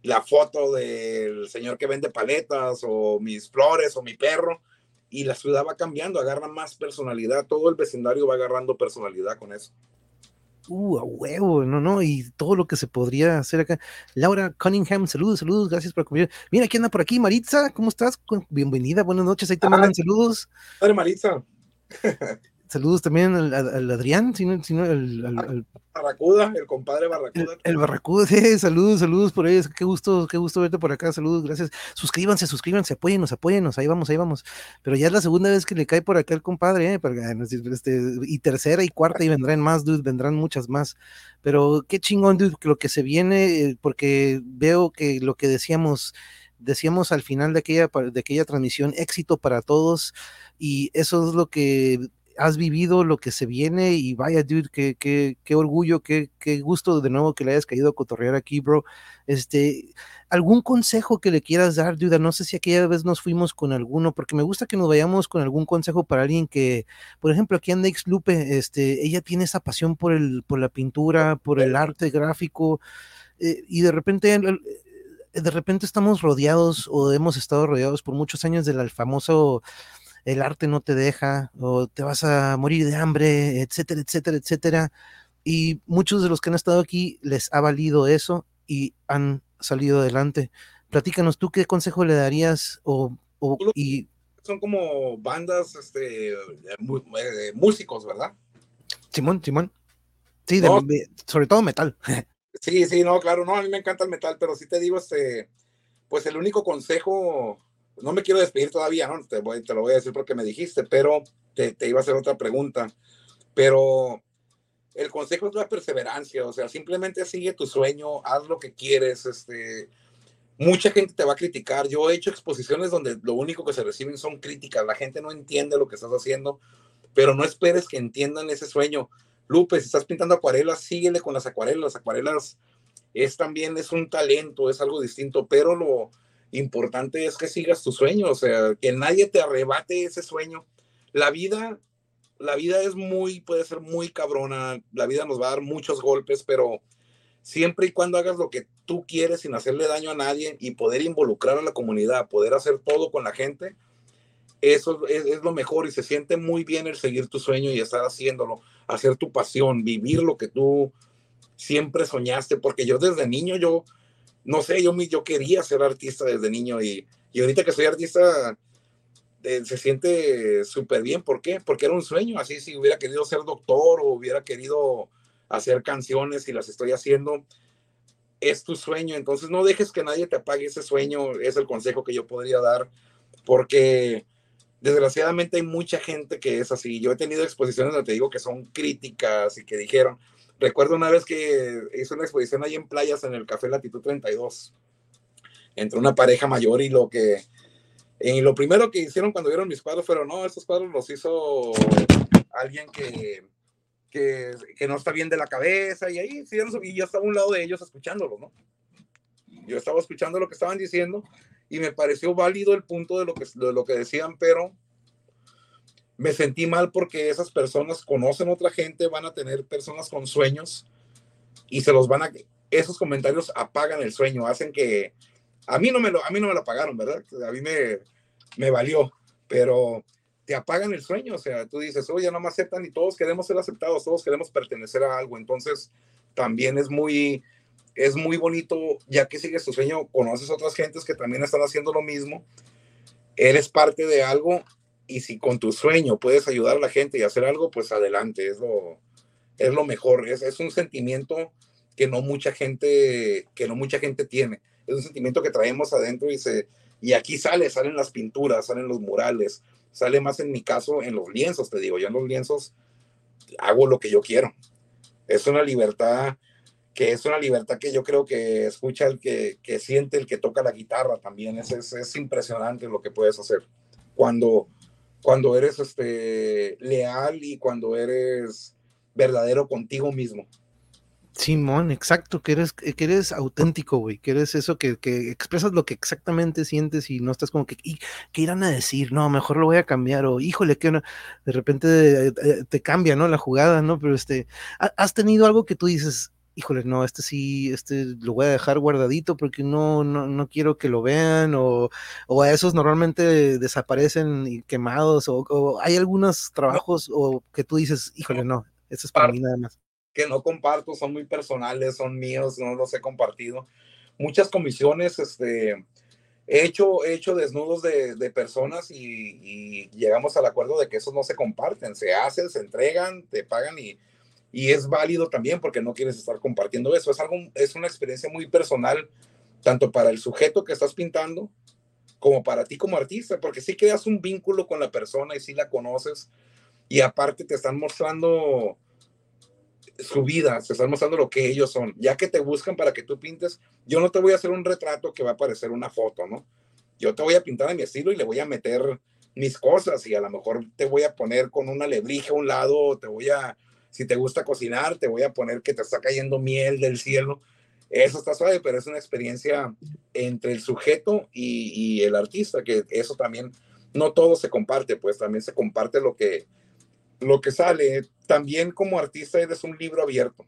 la foto del señor que vende paletas o mis flores o mi perro. Y la ciudad va cambiando, agarra más personalidad, todo el vecindario va agarrando personalidad con eso. Uh, a huevo, no, no, y todo lo que se podría hacer acá. Laura Cunningham, saludos, saludos, gracias por acompañar. Mira, ¿quién anda por aquí? Maritza, ¿cómo estás? Bienvenida, buenas noches, ahí te mandan saludos. Hola, Maritza. Saludos también al, Adrián, sino, sino el, Barracuda, el compadre Barracuda. El, Barracuda, sí, saludos, saludos por ahí, qué gusto, qué gusto verte por acá, saludos, gracias. Suscríbanse, suscríbanse, apóyennos, apóyennos, ahí vamos, ahí vamos. Pero ya es la segunda vez que le cae por acá el compadre, ¿eh? Este, y tercera y cuarta y vendrán más, dude, vendrán muchas más. Pero qué chingón, dude, lo que se viene, eh, porque veo que lo que decíamos decíamos al final de aquella, de aquella transmisión, éxito para todos, y eso es lo que has vivido lo que se viene y vaya, dude, qué, qué, orgullo, qué, qué, gusto de nuevo que le hayas caído a cotorrear aquí, bro. Este, ¿algún consejo que le quieras dar, duda? No sé si aquella vez nos fuimos con alguno, porque me gusta que nos vayamos con algún consejo para alguien que, por ejemplo, aquí en Next Lupe, este, ella tiene esa pasión por, el, por la pintura, por el arte gráfico, eh, y de repente de repente estamos rodeados o hemos estado rodeados por muchos años del famoso el arte no te deja o te vas a morir de hambre, etcétera, etcétera, etcétera. Y muchos de los que han estado aquí les ha valido eso y han salido adelante. Platícanos, ¿tú qué consejo le darías o, y son como bandas, este, músicos, ¿verdad? Simón, Simón. Sí, sobre todo metal. Sí, sí, no, claro, no, a mí me encanta el metal, pero sí te digo, este, pues el único consejo, no me quiero despedir todavía, ¿no? Te, voy, lo voy a decir porque me dijiste, pero te, te iba a hacer otra pregunta, pero el consejo es la perseverancia, o sea, simplemente sigue tu sueño, haz lo que quieres, este, mucha gente te va a criticar. Yo he hecho exposiciones donde lo único que se reciben son críticas, la gente no entiende lo que estás haciendo, pero no esperes que entiendan ese sueño. Lupe, si estás pintando acuarelas, síguele con las acuarelas. Las acuarelas es también es un talento, es algo distinto, pero lo importante es que sigas tu sueño, o sea, que nadie te arrebate ese sueño. La vida, la vida es muy, puede ser muy cabrona, la vida nos va a dar muchos golpes, pero siempre y cuando hagas lo que tú quieres sin hacerle daño a nadie y poder involucrar a la comunidad, poder hacer todo con la gente, eso es, lo mejor y se siente muy bien el seguir tu sueño y estar haciéndolo, hacer tu pasión, vivir lo que tú siempre soñaste, porque yo desde niño, yo, no sé, yo, yo quería ser artista desde niño y, y ahorita que soy artista, eh, se siente súper bien. ¿Por qué? Porque era un sueño, así si hubiera querido ser doctor o hubiera querido hacer canciones y las estoy haciendo, es tu sueño. Entonces no dejes que nadie te apague ese sueño, es el consejo que yo podría dar, porque desgraciadamente hay mucha gente que es así. Yo he tenido exposiciones donde te digo que son críticas y que dijeron, recuerdo una vez que hice una exposición ahí en playas en el Café Latitud 32, entre una pareja mayor y lo que... Y lo primero que hicieron cuando vieron mis cuadros fueron, no, estos cuadros los hizo alguien que, que, que no está bien de la cabeza y ahí sí, y yo estaba a un lado de ellos escuchándolo, ¿no? Yo estaba escuchando lo que estaban diciendo y me pareció válido el punto de lo que, de lo que decían, pero me sentí mal porque esas personas conocen otra gente, van a tener personas con sueños y se los van a, esos comentarios apagan el sueño, hacen que, a mí no me lo, a mí no me lo apagaron, ¿verdad? A mí me, me valió, pero te apagan el sueño, o sea, tú dices, oye, no me aceptan y todos queremos ser aceptados, todos queremos pertenecer a algo, entonces también es muy, es muy bonito, ya que sigues tu sueño, conoces otras gentes que también están haciendo lo mismo, eres parte de algo y si con tu sueño puedes ayudar a la gente y hacer algo, pues adelante, es lo, es lo mejor, es, es un sentimiento que no mucha gente, que no mucha gente tiene, es un sentimiento que traemos adentro y se, y aquí sale, salen las pinturas, salen los murales, sale más en mi caso en los lienzos, te digo, yo en los lienzos hago lo que yo quiero. Es una libertad que es una libertad que yo creo que escucha el que, que siente el que toca la guitarra también. Es, es, es, impresionante lo que puedes hacer cuando, cuando eres este, leal y cuando eres verdadero contigo mismo. Simón, exacto, que eres, que eres auténtico, güey, que eres eso, que, que, expresas lo que exactamente sientes y no estás como que, ¿qué irán a decir? No, mejor lo voy a cambiar, o híjole, que de repente eh, eh, te cambia, ¿no? La jugada, ¿no? Pero este, ¿has tenido algo que tú dices, híjole, no, este sí, este lo voy a dejar guardadito porque no, no, no quiero que lo vean, o, o a esos normalmente desaparecen quemados, o, o hay algunos trabajos o que tú dices, híjole, no, eso es para mí nada más. que no comparto, son muy personales, son míos, no los he compartido. Muchas comisiones, este, he hecho, he hecho desnudos de, de personas y, y, llegamos al acuerdo de que esos no se comparten, se hacen, se entregan, te pagan y, y es válido también porque no quieres estar compartiendo eso. Es, algo, es una experiencia muy personal, tanto para el sujeto que estás pintando como para ti como artista, porque sí creas un vínculo con la persona y sí la conoces y aparte te están mostrando su vida, se están mostrando lo que ellos son. Ya que te buscan para que tú pintes, yo no te voy a hacer un retrato que va a parecer una foto, ¿no? Yo te voy a pintar a mi estilo y le voy a meter mis cosas y a lo mejor te voy a poner con una lebrija a un lado, te voy a, si te gusta cocinar, te voy a poner que te está cayendo miel del cielo. Eso está suave, pero es una experiencia entre el sujeto y, el artista, que eso también, no todo se comparte, pues también se comparte lo que, lo que sale, también como artista eres un libro abierto.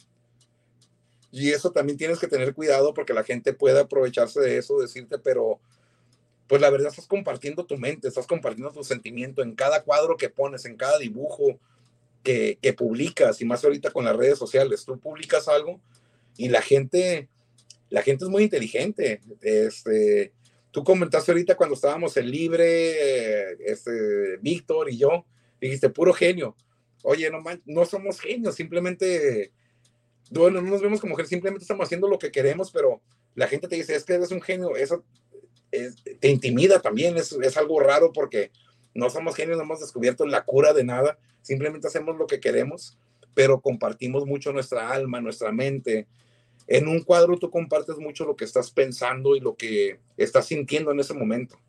Y eso también tienes que tener cuidado porque la gente puede aprovecharse de eso, decirte, pero pues la verdad estás compartiendo tu mente, estás compartiendo tu sentimiento en cada cuadro que pones, en cada dibujo que, publicas, y más ahorita con las redes sociales. Tú publicas algo y la gente, la gente es muy inteligente. Este, tú comentaste ahorita cuando estábamos en Libre, este, Víctor y yo, dijiste, puro genio. Oye, no, no somos genios, simplemente, bueno, no nos vemos como que simplemente estamos haciendo lo que queremos, pero la gente te dice, es que eres un genio, eso te intimida también, es, es algo raro porque no somos genios, no hemos descubierto la cura de nada, simplemente hacemos lo que queremos, pero compartimos mucho nuestra alma, nuestra mente. En un cuadro tú compartes mucho lo que estás pensando y lo que estás sintiendo en ese momento.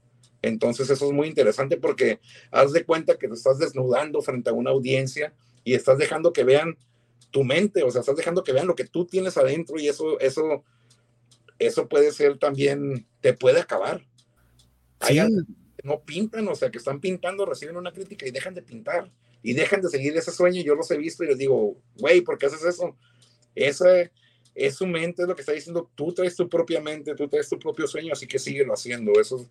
Entonces eso es muy interesante porque haz de cuenta que te estás desnudando frente a una audiencia y estás dejando que vean tu mente, o sea, estás dejando que vean lo que tú tienes adentro y eso, eso, eso puede ser también, te puede acabar. Sí. No pintan, o sea, que están pintando, reciben una crítica y dejan de pintar y dejan de seguir ese sueño. Yo los he visto y les digo, güey, ¿por qué haces eso? Esa es su mente, es lo que está diciendo. Tú traes tu propia mente, tú traes tu propio sueño, así que síguelo haciendo. Eso,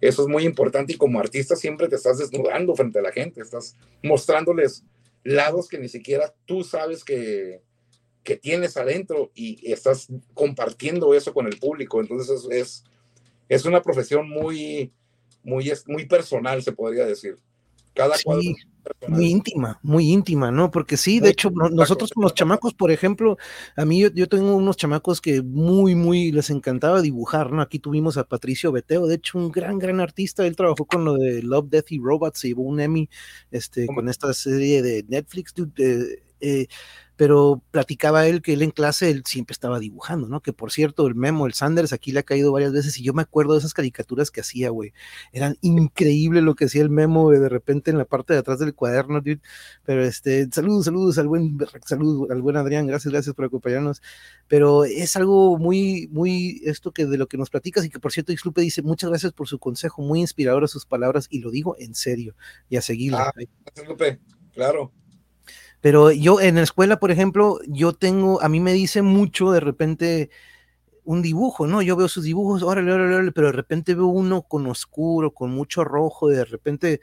eso es muy importante y como artista siempre te estás desnudando frente a la gente, estás mostrándoles lados que ni siquiera tú sabes que, que tienes adentro y estás compartiendo eso con el público. Entonces es, es, es una profesión muy, muy, muy personal, se podría decir. Cada sí, muy íntima, muy íntima, ¿no? Porque sí, de hecho, nosotros con los chamacos, por ejemplo, a mí yo, yo, tengo unos chamacos que muy, muy les encantaba dibujar, ¿no? Aquí tuvimos a Patricio Beteo, de hecho, un gran, gran artista, él trabajó con lo de Love, Death y Robots, se llevó un Emmy este, con esta serie de Netflix, dude, eh, pero platicaba él que él en clase él siempre estaba dibujando, ¿no? Que por cierto, el Memo, el Sanders, aquí le ha caído varias veces y yo me acuerdo de esas caricaturas que hacía, güey. Eran increíble lo que hacía el Memo de repente en la parte de atrás del cuaderno, dude. Pero este, saludos, saludos al buen, saludos al buen Adrián, gracias, gracias por acompañarnos. Pero es algo muy, muy, esto que de lo que nos platicas y que por cierto, Xlupe dice, muchas gracias por su consejo, muy inspirador sus palabras y lo digo en serio y a seguirla. Ah, claro. Pero yo en la escuela, por ejemplo, yo tengo, a mí me dice mucho de repente un dibujo, ¿no? Yo veo sus dibujos, órale, órale, órale, pero de repente veo uno con oscuro, con mucho rojo, de repente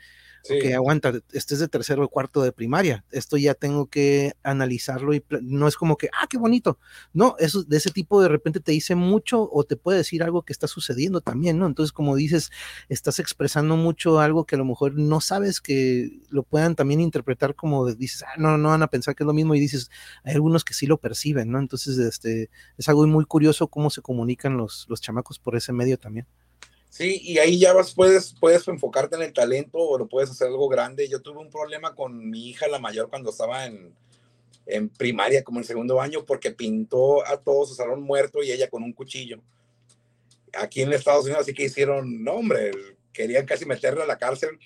que aguanta, este es de tercero o cuarto de primaria, esto ya tengo que analizarlo y no es como que, ah, qué bonito, no, eso de ese tipo de repente te dice mucho o te puede decir algo que está sucediendo también, ¿no? Entonces, como dices, estás expresando mucho algo que a lo mejor no sabes que lo puedan también interpretar como dices, ah, no, no van a pensar que es lo mismo y dices, hay algunos que sí lo perciben, ¿no? Entonces, este, es algo muy curioso cómo se comunican los, los chamacos por ese medio también. Sí, y ahí ya vas, puedes, puedes enfocarte en el talento o lo puedes hacer algo grande. Yo tuve un problema con mi hija, la mayor, cuando estaba en, en primaria, como en segundo año, porque pintó a todo su salón muerto y ella con un cuchillo. Aquí en Estados Unidos, así que hicieron, no, hombre, querían casi meterla a la cárcel.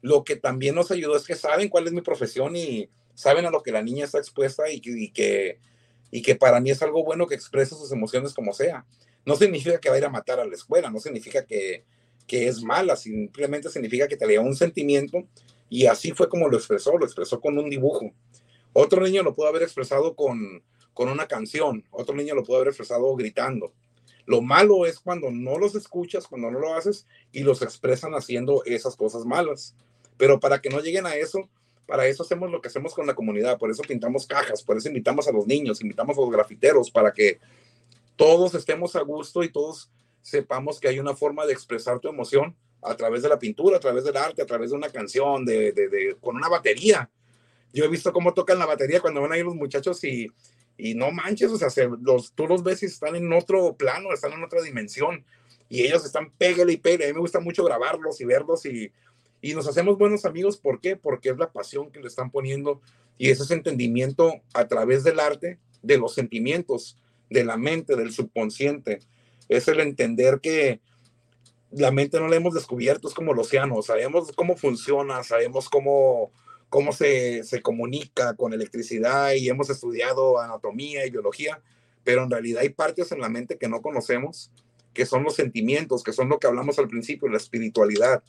Lo que también nos ayudó es que saben cuál es mi profesión y saben a lo que la niña está expuesta y, y que, y que para mí es algo bueno que exprese sus emociones como sea no significa que va a ir a matar a la escuela, no significa que, que es mala, simplemente significa que dio un sentimiento y así fue como lo expresó, lo expresó con un dibujo. Otro niño lo pudo haber expresado con, con una canción, otro niño lo pudo haber expresado gritando. Lo malo es cuando no los escuchas, cuando no lo haces y los expresan haciendo esas cosas malas. Pero para que no lleguen a eso, para eso hacemos lo que hacemos con la comunidad, por eso pintamos cajas, por eso invitamos a los niños, invitamos a los grafiteros para que todos estemos a gusto y todos sepamos que hay una forma de expresar tu emoción a través de la pintura, a través del arte, a través de una canción, de, de, con una batería. Yo he visto cómo tocan la batería cuando van ahí los muchachos y, y no manches, o sea, los, tú los ves y están en otro plano, están en otra dimensión y ellos están pégale y pégale. A mí me gusta mucho grabarlos y verlos y, y nos hacemos buenos amigos. ¿Por qué? Porque es la pasión que le están poniendo y ese entendimiento a través del arte de los sentimientos de la mente, del subconsciente. Es el entender que la mente no la hemos descubierto, es como el océano, sabemos cómo funciona, sabemos cómo, cómo se, se comunica con electricidad y hemos estudiado anatomía y biología, pero en realidad hay partes en la mente que no conocemos, que son los sentimientos, que son lo que hablamos al principio, la espiritualidad.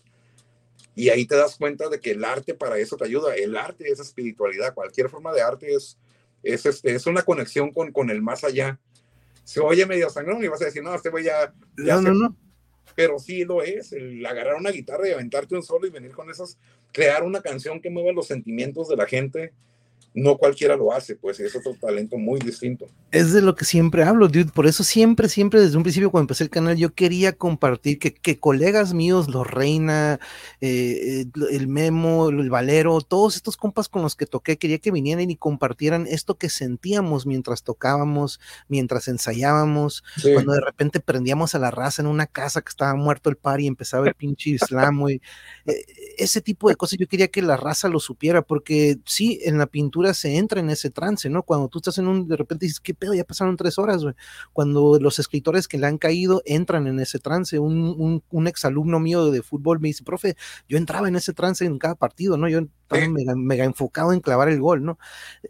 Y ahí te das cuenta de que el arte para eso te ayuda. El arte es espiritualidad. Cualquier forma de arte es, es, este, es una conexión con, con el más allá se oye medio sangrón y vas a decir, no, este güey ya... no, no, no. Pero sí lo es, el agarrar una guitarra y aventarte un solo y venir con esas, crear una canción que mueva los sentimientos de la gente, no cualquiera lo hace, pues es otro talento muy distinto. Es de lo que siempre hablo, dude. Por eso siempre, siempre desde un principio cuando empecé el canal, yo quería compartir que, que colegas míos, los Reina, eh, el Memo, el Valero, todos estos compas con los que toqué, quería que vinieran y compartieran esto que sentíamos mientras tocábamos, mientras ensayábamos, cuando de repente prendíamos a la raza en una casa que estaba muerto el par y empezaba el pinche islam, güey. Eh, ese tipo de cosas yo quería que la raza lo supiera, porque sí, en la pintura se entra en ese trance, ¿no? Cuando tú estás en un, de repente dices, ¿qué pedo? Ya pasaron tres horas, güey. Cuando los escritores que le han caído entran en ese trance, un, un, un exalumno mío de fútbol me dice, profe, yo entraba en ese trance en cada partido, ¿no? Yo estaba mega, mega enfocado en clavar el gol, ¿no?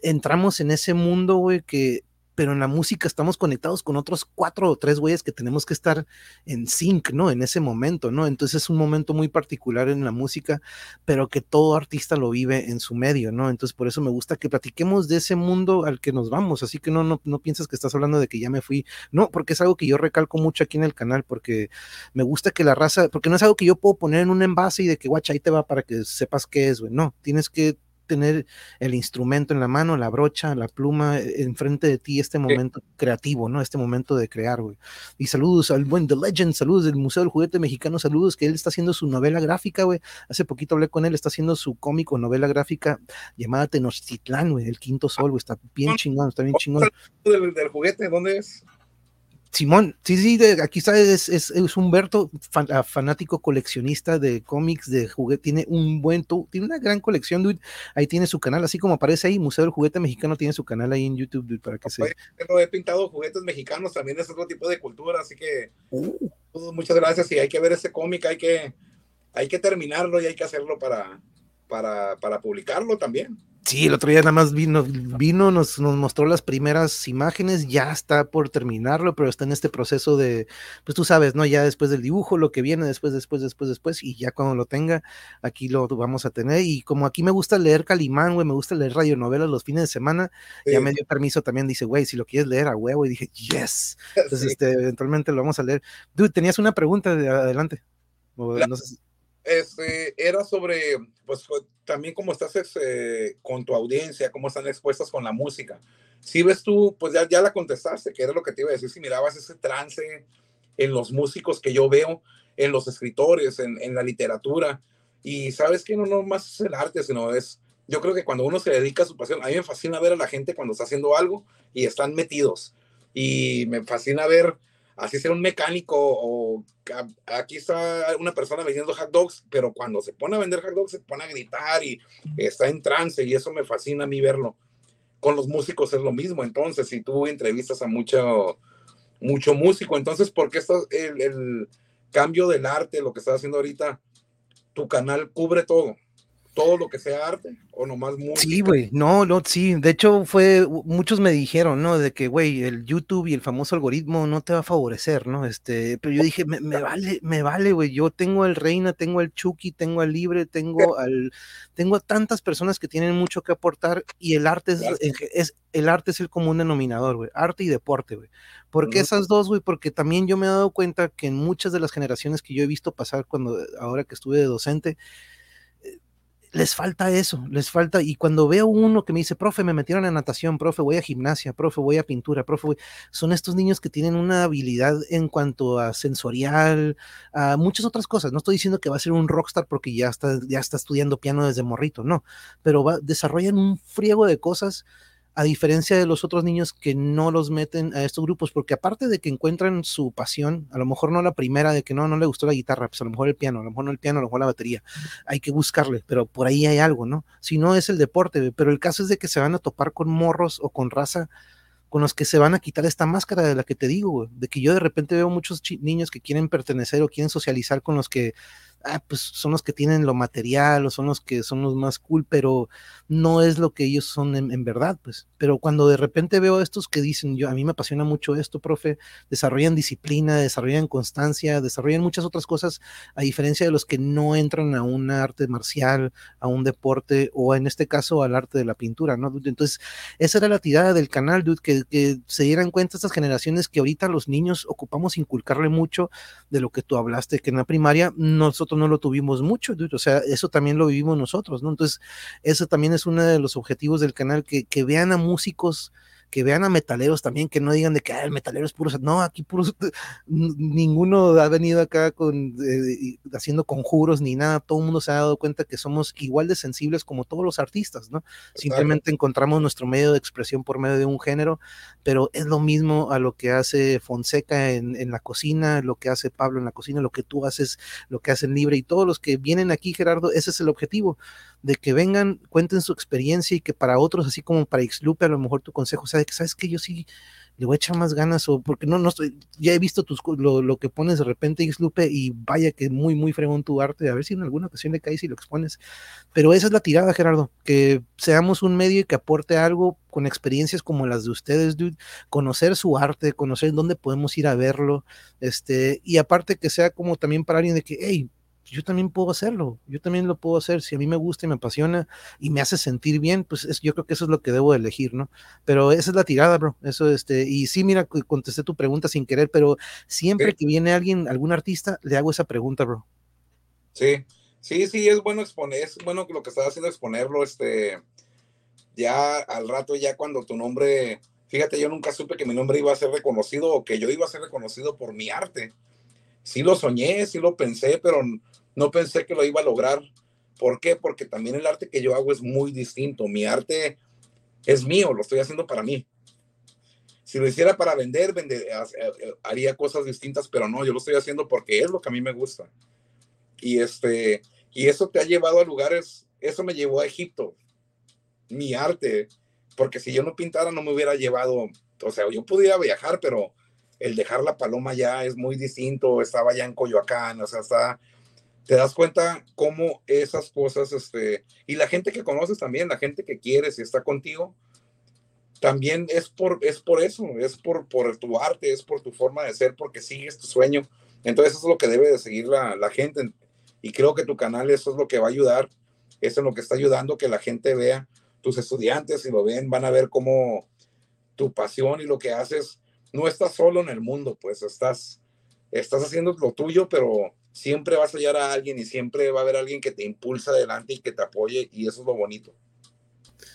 Entramos en ese mundo, güey, que pero en la música estamos conectados con otros cuatro o tres güeyes que tenemos que estar en sync, ¿no? En ese momento, ¿no? Entonces es un momento muy particular en la música, pero que todo artista lo vive en su medio, ¿no? Entonces por eso me gusta que platiquemos de ese mundo al que nos vamos, así que no, no, no piensas que estás hablando de que ya me fui, no, porque es algo que yo recalco mucho aquí en el canal, porque me gusta que la raza, porque no es algo que yo puedo poner en un envase y de que guacha, ahí te va para que sepas qué es, güey, no, tienes que tener el instrumento en la mano, la brocha, la pluma eh, enfrente de ti, este momento creativo, ¿no? Este momento de crear, güey. Y saludos al buen The Legend, saludos del Museo del Juguete Mexicano, saludos que él está haciendo su novela gráfica, güey. Hace poquito hablé con él, está haciendo su cómico, novela gráfica llamada Tenochtitlán, güey, el quinto sol, güey. Está bien chingón, está bien chingón. ¿Del, del juguete? ¿Dónde es? Simón, sí, sí, aquí está, es, es, Humberto, ah, fanático coleccionista de cómics, de juguete, tiene un buen, tiene una gran colección, dude. Ahí tiene su canal, así como aparece ahí, Museo del Juguete Mexicano tiene su canal ahí en YouTube, dude, para que se. he pintado juguetes mexicanos, también es otro tipo de cultura, así que uh. muchas gracias y hay que ver ese cómic, hay que, hay que terminarlo y hay que hacerlo para, para, para publicarlo también. Sí, el otro día nada más vino, vino nos, nos, mostró las primeras imágenes, ya está por terminarlo, pero está en este proceso de, pues tú sabes, ¿no? Ya después del dibujo, lo que viene después, después, después, después, y ya cuando lo tenga, aquí lo vamos a tener. Y como aquí me gusta leer Calimán, güey, me gusta leer radionovelas los fines de semana, ya me dio permiso también, dice, güey, si lo quieres leer a huevo, y dije, yes. Entonces, este, eventualmente lo vamos a leer. Dude, tenías una pregunta de adelante. no sé este, era sobre, pues también cómo estás este, con tu audiencia, cómo están expuestas con la música. Si ves tú, pues ya, ya la contestaste, que era lo que te iba a decir, si mirabas ese trance en los músicos que yo veo, en los escritores, en, la literatura, y sabes que no, no más es el arte, sino es, yo creo que cuando uno se dedica a su pasión, a mí me fascina ver a la gente cuando está haciendo algo y están metidos, y me fascina ver así sea un mecánico o aquí está una persona vendiendo hot dogs, pero cuando se pone a vender hot dogs se pone a gritar y está en trance y eso me fascina a mí verlo. Con los músicos es lo mismo, entonces si tú entrevistas a mucho, mucho músico, entonces ¿por qué el, el cambio del arte, lo que estás haciendo ahorita, tu canal cubre todo? Todo lo que sea arte o nomás música. Sí, güey, no, no, sí, de hecho fue, muchos me dijeron, ¿no? De que, güey, el YouTube y el famoso algoritmo no te va a favorecer, ¿no? Este, pero yo dije, me, vale, me vale, güey, yo tengo al Reina, tengo al Chucky, tengo al Libre, tengo al, tengo a tantas personas que tienen mucho que aportar y el arte es, es el arte es el común denominador, güey, arte y deporte, güey. ¿Por qué esas dos, güey? Porque también yo me he dado cuenta que en muchas de las generaciones que yo he visto pasar cuando, ahora que estuve de docente, les falta eso, les falta, y cuando veo uno que me dice, profe, me metieron a natación, profe, voy a gimnasia, profe, voy a pintura, profe, son estos niños que tienen una habilidad en cuanto a sensorial, a muchas otras cosas. No estoy diciendo que va a ser un rockstar porque ya está, ya está estudiando piano desde morrito, no, pero va, desarrollan un friego de cosas a diferencia de los otros niños que no los meten a estos grupos, porque aparte de que encuentran su pasión, a lo mejor no la primera de que no, no le gustó la guitarra, pues a lo mejor el piano, a lo mejor no el piano, a lo mejor la batería, hay que buscarle, pero por ahí hay algo, ¿no? Si no es el deporte, pero el caso es de que se van a topar con morros o con raza con los que se van a quitar esta máscara de la que te digo, de que yo de repente veo muchos niños que quieren pertenecer o quieren socializar con los que ah, pues son los que tienen lo material o son los que son los más cool, pero no es lo que ellos son en, verdad, pues. Pero cuando de repente veo a estos que dicen, yo a mí me apasiona mucho esto, profe, desarrollan disciplina, desarrollan constancia, desarrollan muchas otras cosas, a diferencia de los que no entran a un arte marcial, a un deporte o en este caso al arte de la pintura, ¿no? Entonces, esa era la tirada del canal, dude, que, que se dieran cuenta estas generaciones que ahorita los niños ocupamos inculcarle mucho de lo que tú hablaste, que en la primaria nosotros no lo tuvimos mucho, dude, o sea, eso también lo vivimos nosotros, ¿no? Entonces, eso también es uno de los objetivos del canal, que, que vean a músicos que vean a metaleros también, que no digan de que ah, el metalero es puro, no, aquí puros, ninguno ha venido acá con, eh, haciendo conjuros ni nada, todo el mundo se ha dado cuenta que somos igual de sensibles como todos los artistas, ¿no? Simplemente encontramos nuestro medio de expresión por medio de un género, pero es lo mismo a lo que hace Fonseca en, en la cocina, lo que hace Pablo en la cocina, lo que tú haces, lo que hacen Libre y todos los que vienen aquí, Gerardo, ese es el objetivo, de que vengan, cuenten su experiencia y que para otros, así como para Xlupe, a lo mejor tu consejo sea de que sabes que yo sí le voy a echar más ganas o porque no, no estoy, ya he visto tus, lo, lo que pones de repente Xlupe y vaya que muy, muy fregón tu arte, a ver si en alguna ocasión le caes y lo expones. Pero esa es la tirada, Gerardo, que seamos un medio y que aporte algo con experiencias como las de ustedes, dude, conocer su arte, conocer dónde podemos ir a verlo, este, y aparte que sea como también para alguien de que, hey, yo también puedo hacerlo, yo también lo puedo hacer, si a mí me gusta y me apasiona y me hace sentir bien, pues es, yo creo que eso es lo que debo elegir, ¿no? Pero esa es la tirada, bro, eso, este, y sí, mira, contesté tu pregunta sin querer, pero siempre que viene alguien, algún artista, le hago esa pregunta, bro. Sí, sí, sí, es bueno exponer, es bueno lo que estás haciendo exponerlo, este, ya al rato, ya cuando tu nombre, fíjate, yo nunca supe que mi nombre iba a ser reconocido o que yo iba a ser reconocido por mi arte. Sí lo soñé, sí lo pensé, pero no pensé que lo iba a lograr. ¿Por qué? Porque también el arte que yo hago es muy distinto. Mi arte es mío, lo estoy haciendo para mí. Si lo hiciera para vender, vender haría cosas distintas, pero no, yo lo estoy haciendo porque es lo que a mí me gusta. Y este, y eso te ha llevado a lugares, eso me llevó a Egipto, mi arte, porque si yo no pintara no me hubiera llevado, o sea, yo pudiera viajar, pero el dejar la paloma ya es muy distinto, estaba ya en Coyoacán, o sea, está, te das cuenta cómo esas cosas, este, y la gente que conoces también, la gente que quieres y está contigo, también es por, es por eso, es por, por tu arte, es por tu forma de ser, porque sigues tu sueño. Entonces eso es lo que debe de seguir la, la gente. Y creo que tu canal eso es lo que va a ayudar, eso es lo que está ayudando que la gente vea, tus estudiantes, si lo ven, van a ver cómo tu pasión y lo que haces, no estás solo en el mundo, pues estás, estás haciendo lo tuyo, pero siempre vas a hallar a alguien y siempre va a haber alguien que te impulsa adelante y que te apoye y eso es lo bonito.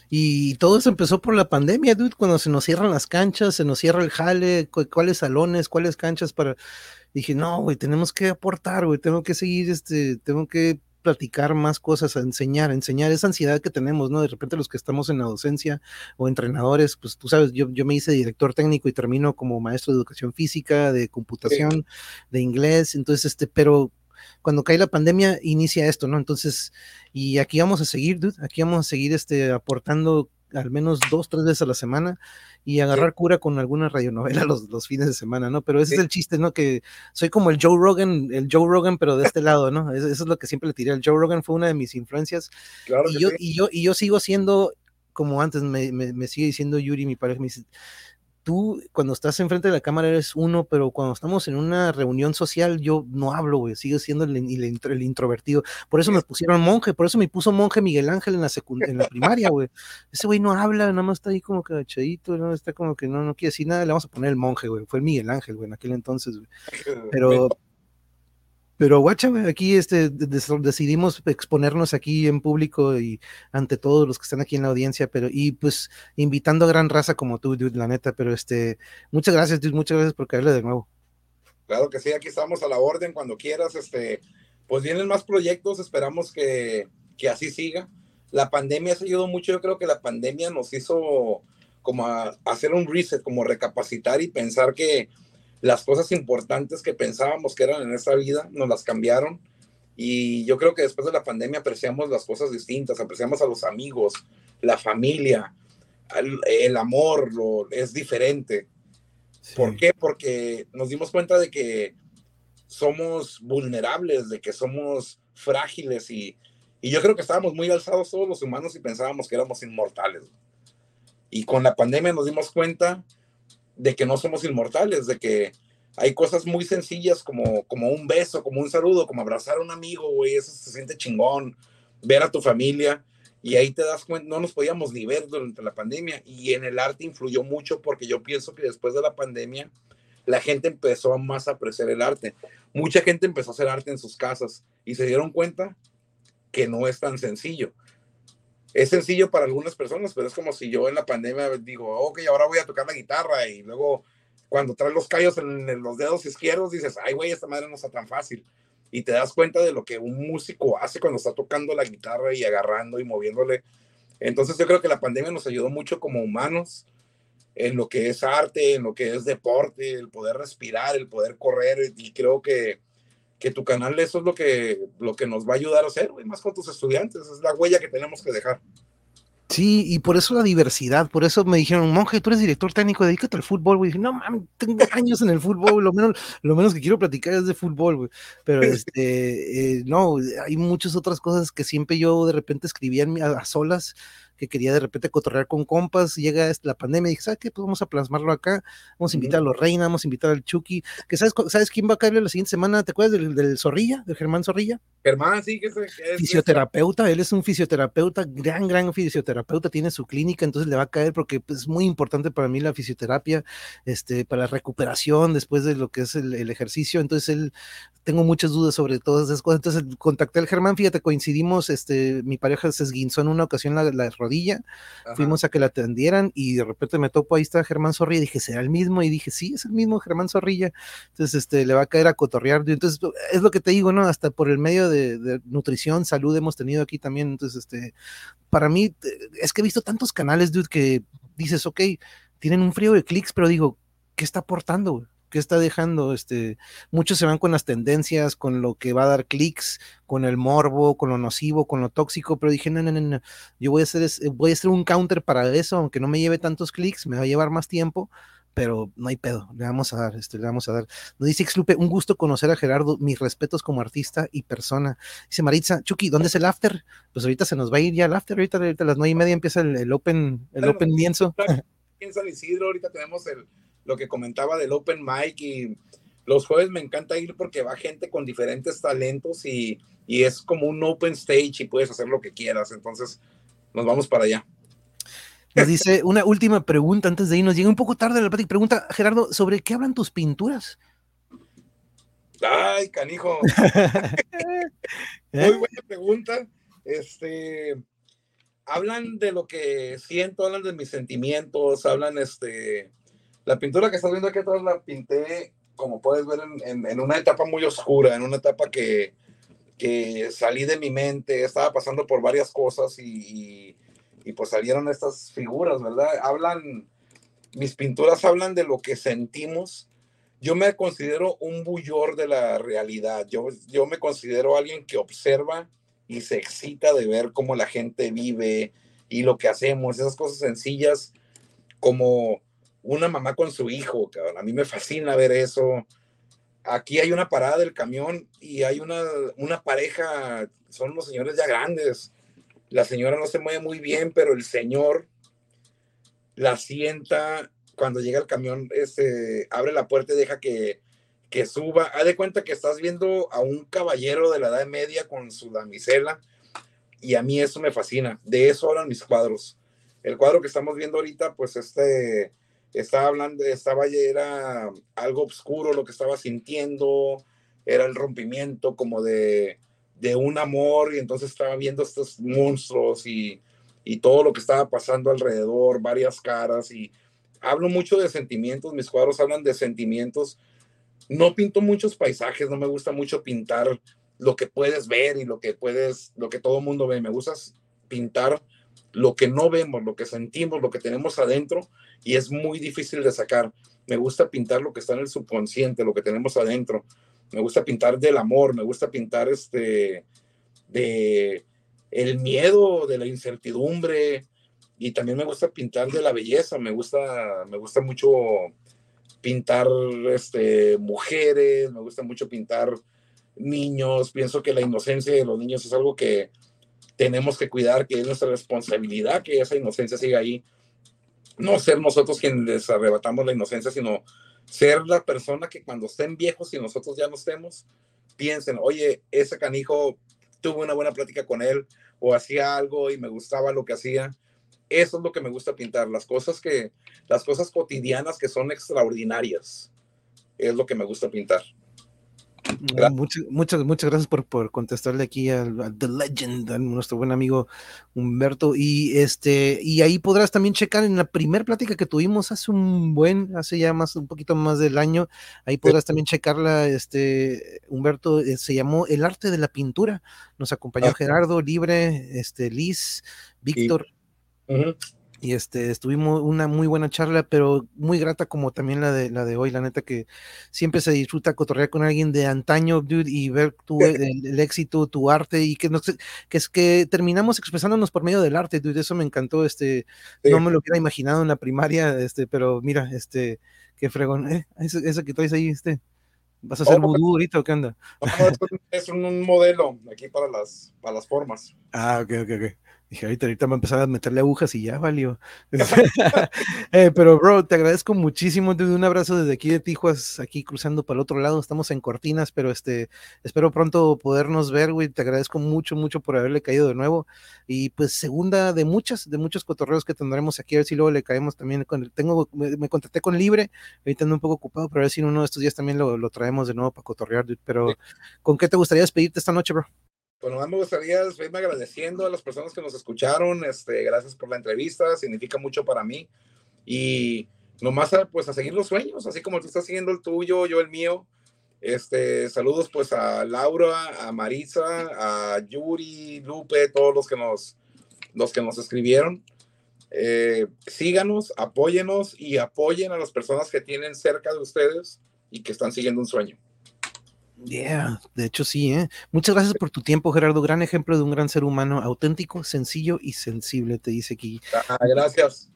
Y todo eso empezó por la pandemia, dude, cuando se nos cierran las canchas, se nos cierra el jale, cuáles salones, cuáles canchas para... Dije, no, güey, tenemos que aportar, güey, tengo que seguir, este, tengo que platicar más cosas, a enseñar, enseñar esa ansiedad que tenemos, ¿no? De repente los que estamos en la docencia o entrenadores, pues tú sabes, yo, yo me hice director técnico y termino como maestro de educación física, de computación, sí. de inglés, entonces, este, pero cuando cae la pandemia inicia esto, ¿no? Entonces, y aquí vamos a seguir, dude, aquí vamos a seguir este, aportando al menos dos, tres veces a la semana y agarrar cura con alguna radionovela los, los, fines de semana, ¿no? Pero ese sí. es el chiste, ¿no? Que soy como el Joe Rogan, el Joe Rogan, pero de este lado, ¿no? Eso, eso, es lo que siempre le tiré. El Joe Rogan fue una de mis influencias. Claro y, yo, sí. y, yo, y yo sigo siendo como antes, me, me, me sigue diciendo Yuri, mi pareja, me dice, tú cuando estás enfrente de la cámara eres uno, pero cuando estamos en una reunión social yo no hablo, güey, sigo siendo el, el, el, introvertido. Por eso me pusieron monje, por eso me puso monje Miguel Ángel en la, en la primaria, güey. Ese güey no habla, nada más está ahí como que agachadito, no está como que no, no quiere decir nada, le vamos a poner el monje, güey. Fue el Miguel Ángel, güey, en aquel entonces, güey. Pero, pero guacha, aquí este, decidimos exponernos aquí en público y ante todos los que están aquí en la audiencia, pero y pues invitando a gran raza como tú, dude, la neta, pero este, muchas gracias, dude, muchas gracias por caerle de nuevo. Claro que sí, aquí estamos a la orden cuando quieras, este, pues vienen más proyectos, esperamos que, que así siga. La pandemia se ayudó mucho, yo creo que la pandemia nos hizo como a, a hacer un reset, como recapacitar y pensar que las cosas importantes que pensábamos que eran en esta vida nos las cambiaron y yo creo que después de la pandemia apreciamos las cosas distintas, apreciamos a los amigos, la familia, el, el amor, lo, es diferente. Sí. ¿Por qué? Porque nos dimos cuenta de que somos vulnerables, de que somos frágiles y, y yo creo que estábamos muy alzados todos los humanos y pensábamos que éramos inmortales. Y con la pandemia nos dimos cuenta de que no somos inmortales, de que hay cosas muy sencillas como, como un beso, como un saludo, como abrazar a un amigo, güey, eso se siente chingón, ver a tu familia. Y ahí te das cuenta, no nos podíamos ni ver durante la pandemia. Y en el arte influyó mucho porque yo pienso que después de la pandemia, la gente empezó más a apreciar el arte. Mucha gente empezó a hacer arte en sus casas y se dieron cuenta que no es tan sencillo. Es sencillo para algunas personas, pero es como si yo en la pandemia digo, ok, ahora voy a tocar la guitarra y luego cuando traes los callos en, los dedos izquierdos dices, ay, güey, esta madre no está tan fácil. Y te das cuenta de lo que un músico hace cuando está tocando la guitarra y agarrando y moviéndole. Entonces yo creo que la pandemia nos ayudó mucho como humanos en lo que es arte, en lo que es deporte, el poder respirar, el poder correr. Y creo que, que tu canal eso es lo que, lo que nos va a ayudar a hacer, güey, más con tus estudiantes. Es la huella que tenemos que dejar. Sí, y por eso la diversidad, por eso me dijeron, monje, tú eres director técnico, dedícate al fútbol, güey. Dije, no mames, tengo años en el fútbol, lo menos, lo menos que quiero platicar es de fútbol, güey. Pero este, eh, no, hay muchas otras cosas que siempre yo de repente escribía a solas que quería de repente cotorrear con compas, llega la pandemia y dije, ¿sabes qué? Pues vamos a plasmarlo acá, vamos a invitar a los Reina, vamos a invitar al Chucky, que sabes, ¿sabes quién va a caerle la siguiente semana? ¿Te acuerdas del, Zorrilla, del Germán Zorrilla? Germán, sí, que es, fisioterapeuta, él es un fisioterapeuta, gran, gran fisioterapeuta, tiene su clínica, entonces le va a caer porque pues, es muy importante para mí la fisioterapia, este, para la recuperación después de lo que es el, el ejercicio, entonces él tengo muchas dudas sobre todas esas cosas. Entonces contacté al Germán, fíjate, coincidimos, este, mi pareja se esguinzó en una ocasión la, la rodilla, fuimos a que la atendieran y de repente me topo, ahí está Germán Zorrilla, dije, ¿será el mismo? Y dije, sí, es el mismo Germán Zorrilla. Entonces, este, le va a caer a cotorrear. Entonces, es lo que te digo, ¿no? Hasta por el medio de, de nutrición, salud hemos tenido aquí también. Entonces, este, para mí, es que he visto tantos canales, dude, que dices, ok, tienen un frío de clics, pero digo, ¿qué está aportando? ¿Qué está dejando? Este, muchos se van con las tendencias, con lo que va a dar clics, con el morbo, con lo nocivo, con lo tóxico, pero dije, no, no, no, no. yo voy a hacer, voy a hacer un counter para eso, aunque no me lleve tantos clics, me va a llevar más tiempo, pero no hay pedo, le vamos a dar, este, le vamos a dar. Nos dice Xlupe, un gusto conocer a Gerardo, mis respetos como artista y persona. Dice Maritza, Chucky, ¿dónde es el after? Pues ahorita se nos va a ir ya el after, ahorita, a las nueve y media empieza el, open, el open lienzo. En San Isidro ahorita tenemos el, lo que comentaba del open mic y los jueves me encanta ir porque va gente con diferentes talentos y, y es como un open stage y puedes hacer lo que quieras. Entonces, nos vamos para allá. Nos dice una última pregunta antes de irnos. Llega un poco tarde la plática. Pregunta, Gerardo, ¿sobre qué hablan tus pinturas? Ay, canijo. Muy buena pregunta. Este, hablan de lo que siento, hablan de mis sentimientos, hablan este, la pintura que estás viendo aquí atrás la pinté, como puedes ver, en, una etapa muy oscura, en una etapa que, que, salí de mi mente, estaba pasando por varias cosas y, y, pues salieron estas figuras, ¿verdad? Hablan, mis pinturas hablan de lo que sentimos. Yo me considero un bullor de la realidad. Yo, yo me considero alguien que observa y se excita de ver cómo la gente vive y lo que hacemos, esas cosas sencillas como una mamá con su hijo. A mí me fascina ver eso. Aquí hay una parada del camión y hay una, una pareja, son unos señores ya grandes. La señora no se mueve muy bien, pero el señor la sienta cuando llega el camión, este, abre la puerta y deja que, que suba. Haz de cuenta que estás viendo a un caballero de la edad media con su damisela y a mí eso me fascina. De eso hablan mis cuadros. El cuadro que estamos viendo ahorita, pues este estaba hablando, estaba, era algo oscuro lo que estaba sintiendo, era el rompimiento como de, de un amor y entonces estaba viendo estos monstruos y, y todo lo que estaba pasando alrededor, varias caras y hablo mucho de sentimientos, mis cuadros hablan de sentimientos. No pinto muchos paisajes, no me gusta mucho pintar lo que puedes ver y lo que puedes, lo que todo mundo ve. Me gusta pintar lo que no vemos, lo que sentimos, lo que tenemos adentro y es muy difícil de sacar. Me gusta pintar lo que está en el subconsciente, lo que tenemos adentro. Me gusta pintar del amor, me gusta pintar este de el miedo, de la incertidumbre y también me gusta pintar de la belleza, me gusta me gusta mucho pintar este mujeres, me gusta mucho pintar niños, pienso que la inocencia de los niños es algo que tenemos que cuidar, que es nuestra responsabilidad que esa inocencia siga ahí. No ser nosotros quienes les arrebatamos la inocencia, sino ser la persona que cuando estén viejos y nosotros ya no estemos, piensen, oye, ese canijo tuve una buena plática con él o hacía algo y me gustaba lo que hacía. Eso es lo que me gusta pintar, las cosas que, las cosas cotidianas que son extraordinarias. Es lo que me gusta pintar. Muchas, muchas, muchas gracias por, por contestarle aquí al, The Legend, a nuestro buen amigo Humberto. Y este, y ahí podrás también checar en la primera plática que tuvimos hace un buen, hace ya más, un poquito más del año, ahí podrás también checarla, este, Humberto, eh, se llamó El arte de la pintura. Nos acompañó ah. Gerardo, Libre, este, Liz, Víctor y este estuvimos una muy buena charla, pero muy grata como también la de la de hoy, la neta que siempre se disfruta cotorrear con alguien de antaño, dude, y ver tu, el, éxito, tu arte y que no que es que terminamos expresándonos por medio del arte, dude, eso me encantó, este no me lo hubiera imaginado en la primaria, este, pero mira, este qué fregón, eh, eso, que traes ahí, este ¿Vas a hacer oh, vudú ahorita o qué anda? es un, modelo aquí para las, para las formas. Ah, ok, ok, ok. Dije, ahorita, ahorita me a empezar a meterle agujas y ya valió. eh, pero, bro, te agradezco muchísimo. Un abrazo desde aquí de Tijuas, aquí cruzando para el otro lado. Estamos en Cortinas, pero este, espero pronto podernos ver, güey. Te agradezco mucho, mucho por haberle caído de nuevo. Y pues, segunda de muchas, de muchos cotorreos que tendremos aquí, a ver si luego le caemos también. Con el, tengo, me, me contacté con Libre, ahorita ando un poco ocupado, pero a ver si uno de estos días también lo, lo traemos de nuevo para cotorrear, Pero, ¿con qué te gustaría despedirte esta noche, bro? Pues me gustaría despedirme agradeciendo a las personas que nos escucharon. Este, gracias por la entrevista, significa mucho para mí. Y nomás a, pues a seguir los sueños, así como tú estás siguiendo el tuyo, yo el mío. Este, saludos pues a Laura, a Marisa, a Yuri, Lupe, todos los que nos, los que nos escribieron. Eh, síganos, apóyenos y apoyen a las personas que tienen cerca de ustedes y que están siguiendo un sueño. Yeah, de hecho sí, ¿eh? Muchas gracias por tu tiempo, Gerardo. Gran ejemplo de un gran ser humano, auténtico, sencillo y sensible, te dice aquí. Ah, gracias.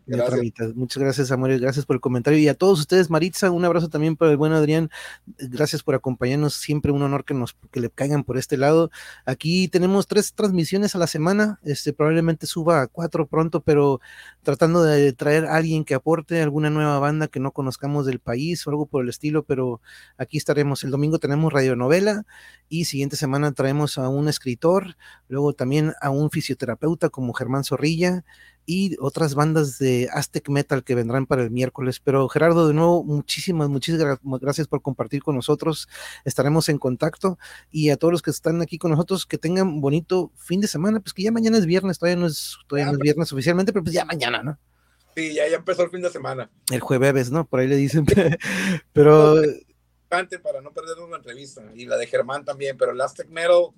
Muchas gracias, Amores, gracias por el comentario. Y a todos ustedes, Maritza, un abrazo también para el buen Adrián. Gracias por acompañarnos. Siempre un honor que nos que le caigan por este lado. Aquí tenemos tres transmisiones a la semana. Este probablemente suba a cuatro pronto, pero tratando de traer a alguien que aporte alguna nueva banda que no conozcamos del país o algo por el estilo. Pero aquí estaremos. El domingo tenemos radionovela y siguiente semana traemos a un escritor, luego también a un fisioterapeuta como Germán Zorrilla y otras bandas de Aztec Metal que vendrán para el miércoles. Pero Gerardo, de nuevo, muchísimas, muchísimas gracias por compartir con nosotros. Estaremos en contacto y a todos los que están aquí con nosotros, que tengan bonito fin de semana, pues que ya mañana es viernes, todavía no es, todavía no es viernes oficialmente, pero pues ya mañana, ¿no? Sí, ya, ya empezó el fin de semana. El jueves, ¿no? Por ahí le dicen. pero... Para no perder una entrevista. Y la de Germán también, pero el Aztec Metal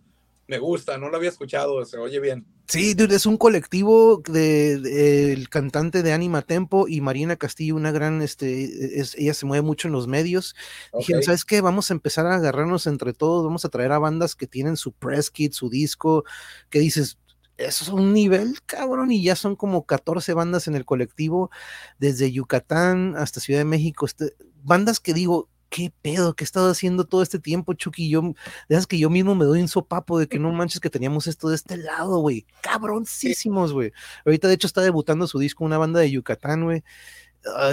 me gusta, no lo había escuchado, se oye bien. Sí, dude, es un colectivo de, el cantante de Anima Tempo y Marina Castillo, una gran, este, es, ella se mueve mucho en los medios. Dijeron, ¿sabes qué? Vamos a empezar a agarrarnos entre todos, vamos a traer a bandas que tienen su press kit, su disco, que dices, eso es un nivel, cabrón, y ya son como 14 bandas en el colectivo, desde Yucatán hasta Ciudad de México, este, bandas que digo, ¿qué pedo? ¿Qué he estado haciendo todo este tiempo, Chucky? Yo, dejas que yo mismo me doy un sopapo de que no manches que teníamos esto de este lado, güey. Cabroncísimos, güey. Ahorita, de hecho, está debutando su disco una banda de Yucatán, güey.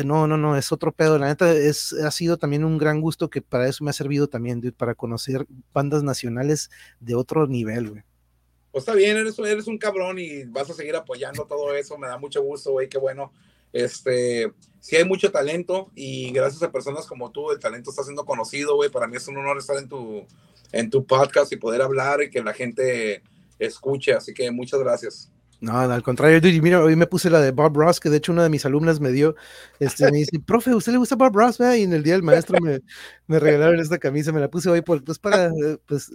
no, no, no, es otro pedo. La neta, es, ha sido también un gran gusto que para eso me ha servido también, dude, para conocer bandas nacionales de otro nivel, güey. Pues está bien, eres, eres un cabrón y vas a seguir apoyando todo eso. Me da mucho gusto, güey, qué bueno. Este, sí hay mucho talento y gracias a personas como tú, el talento está siendo conocido, güey. Para mí es un honor estar en tu, en tu podcast y poder hablar y que la gente escuche. Así que muchas gracias. No, al contrario, mira, hoy me puse la de Bob Ross, que de hecho una de mis alumnas me dio, este, me dice, profe, ¿usted le gusta Bob Ross? Y en el día del maestro me, me regalaron esta camisa, me la puse hoy por, pues para, eh, pues,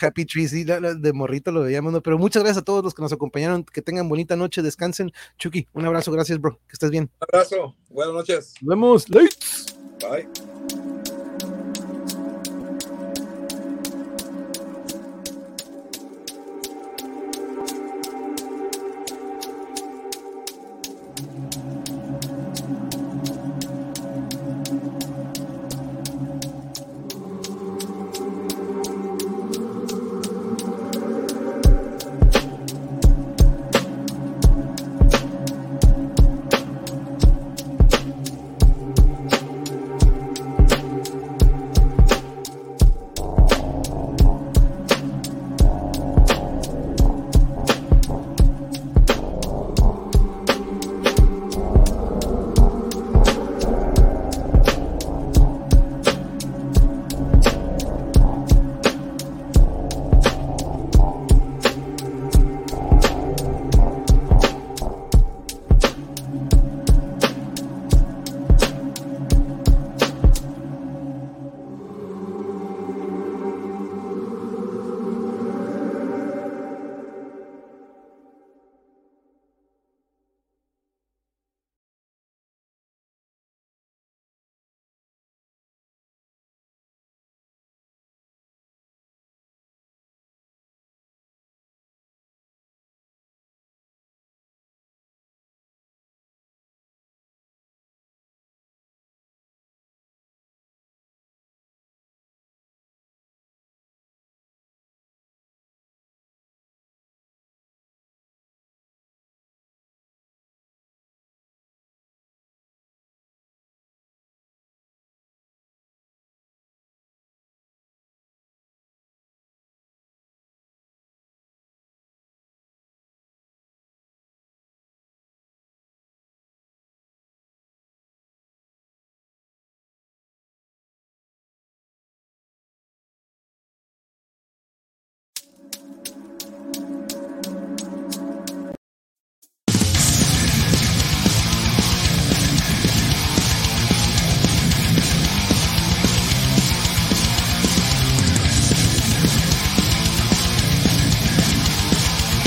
Happy Trees, y de morrito lo veíamos, ¿no? Pero muchas gracias a todos los que nos acompañaron, que tengan bonita noche, descansen. Chucky, un abrazo, gracias, bro, que estés bien. Un abrazo, buenas noches. Nos vemos, late. Bye.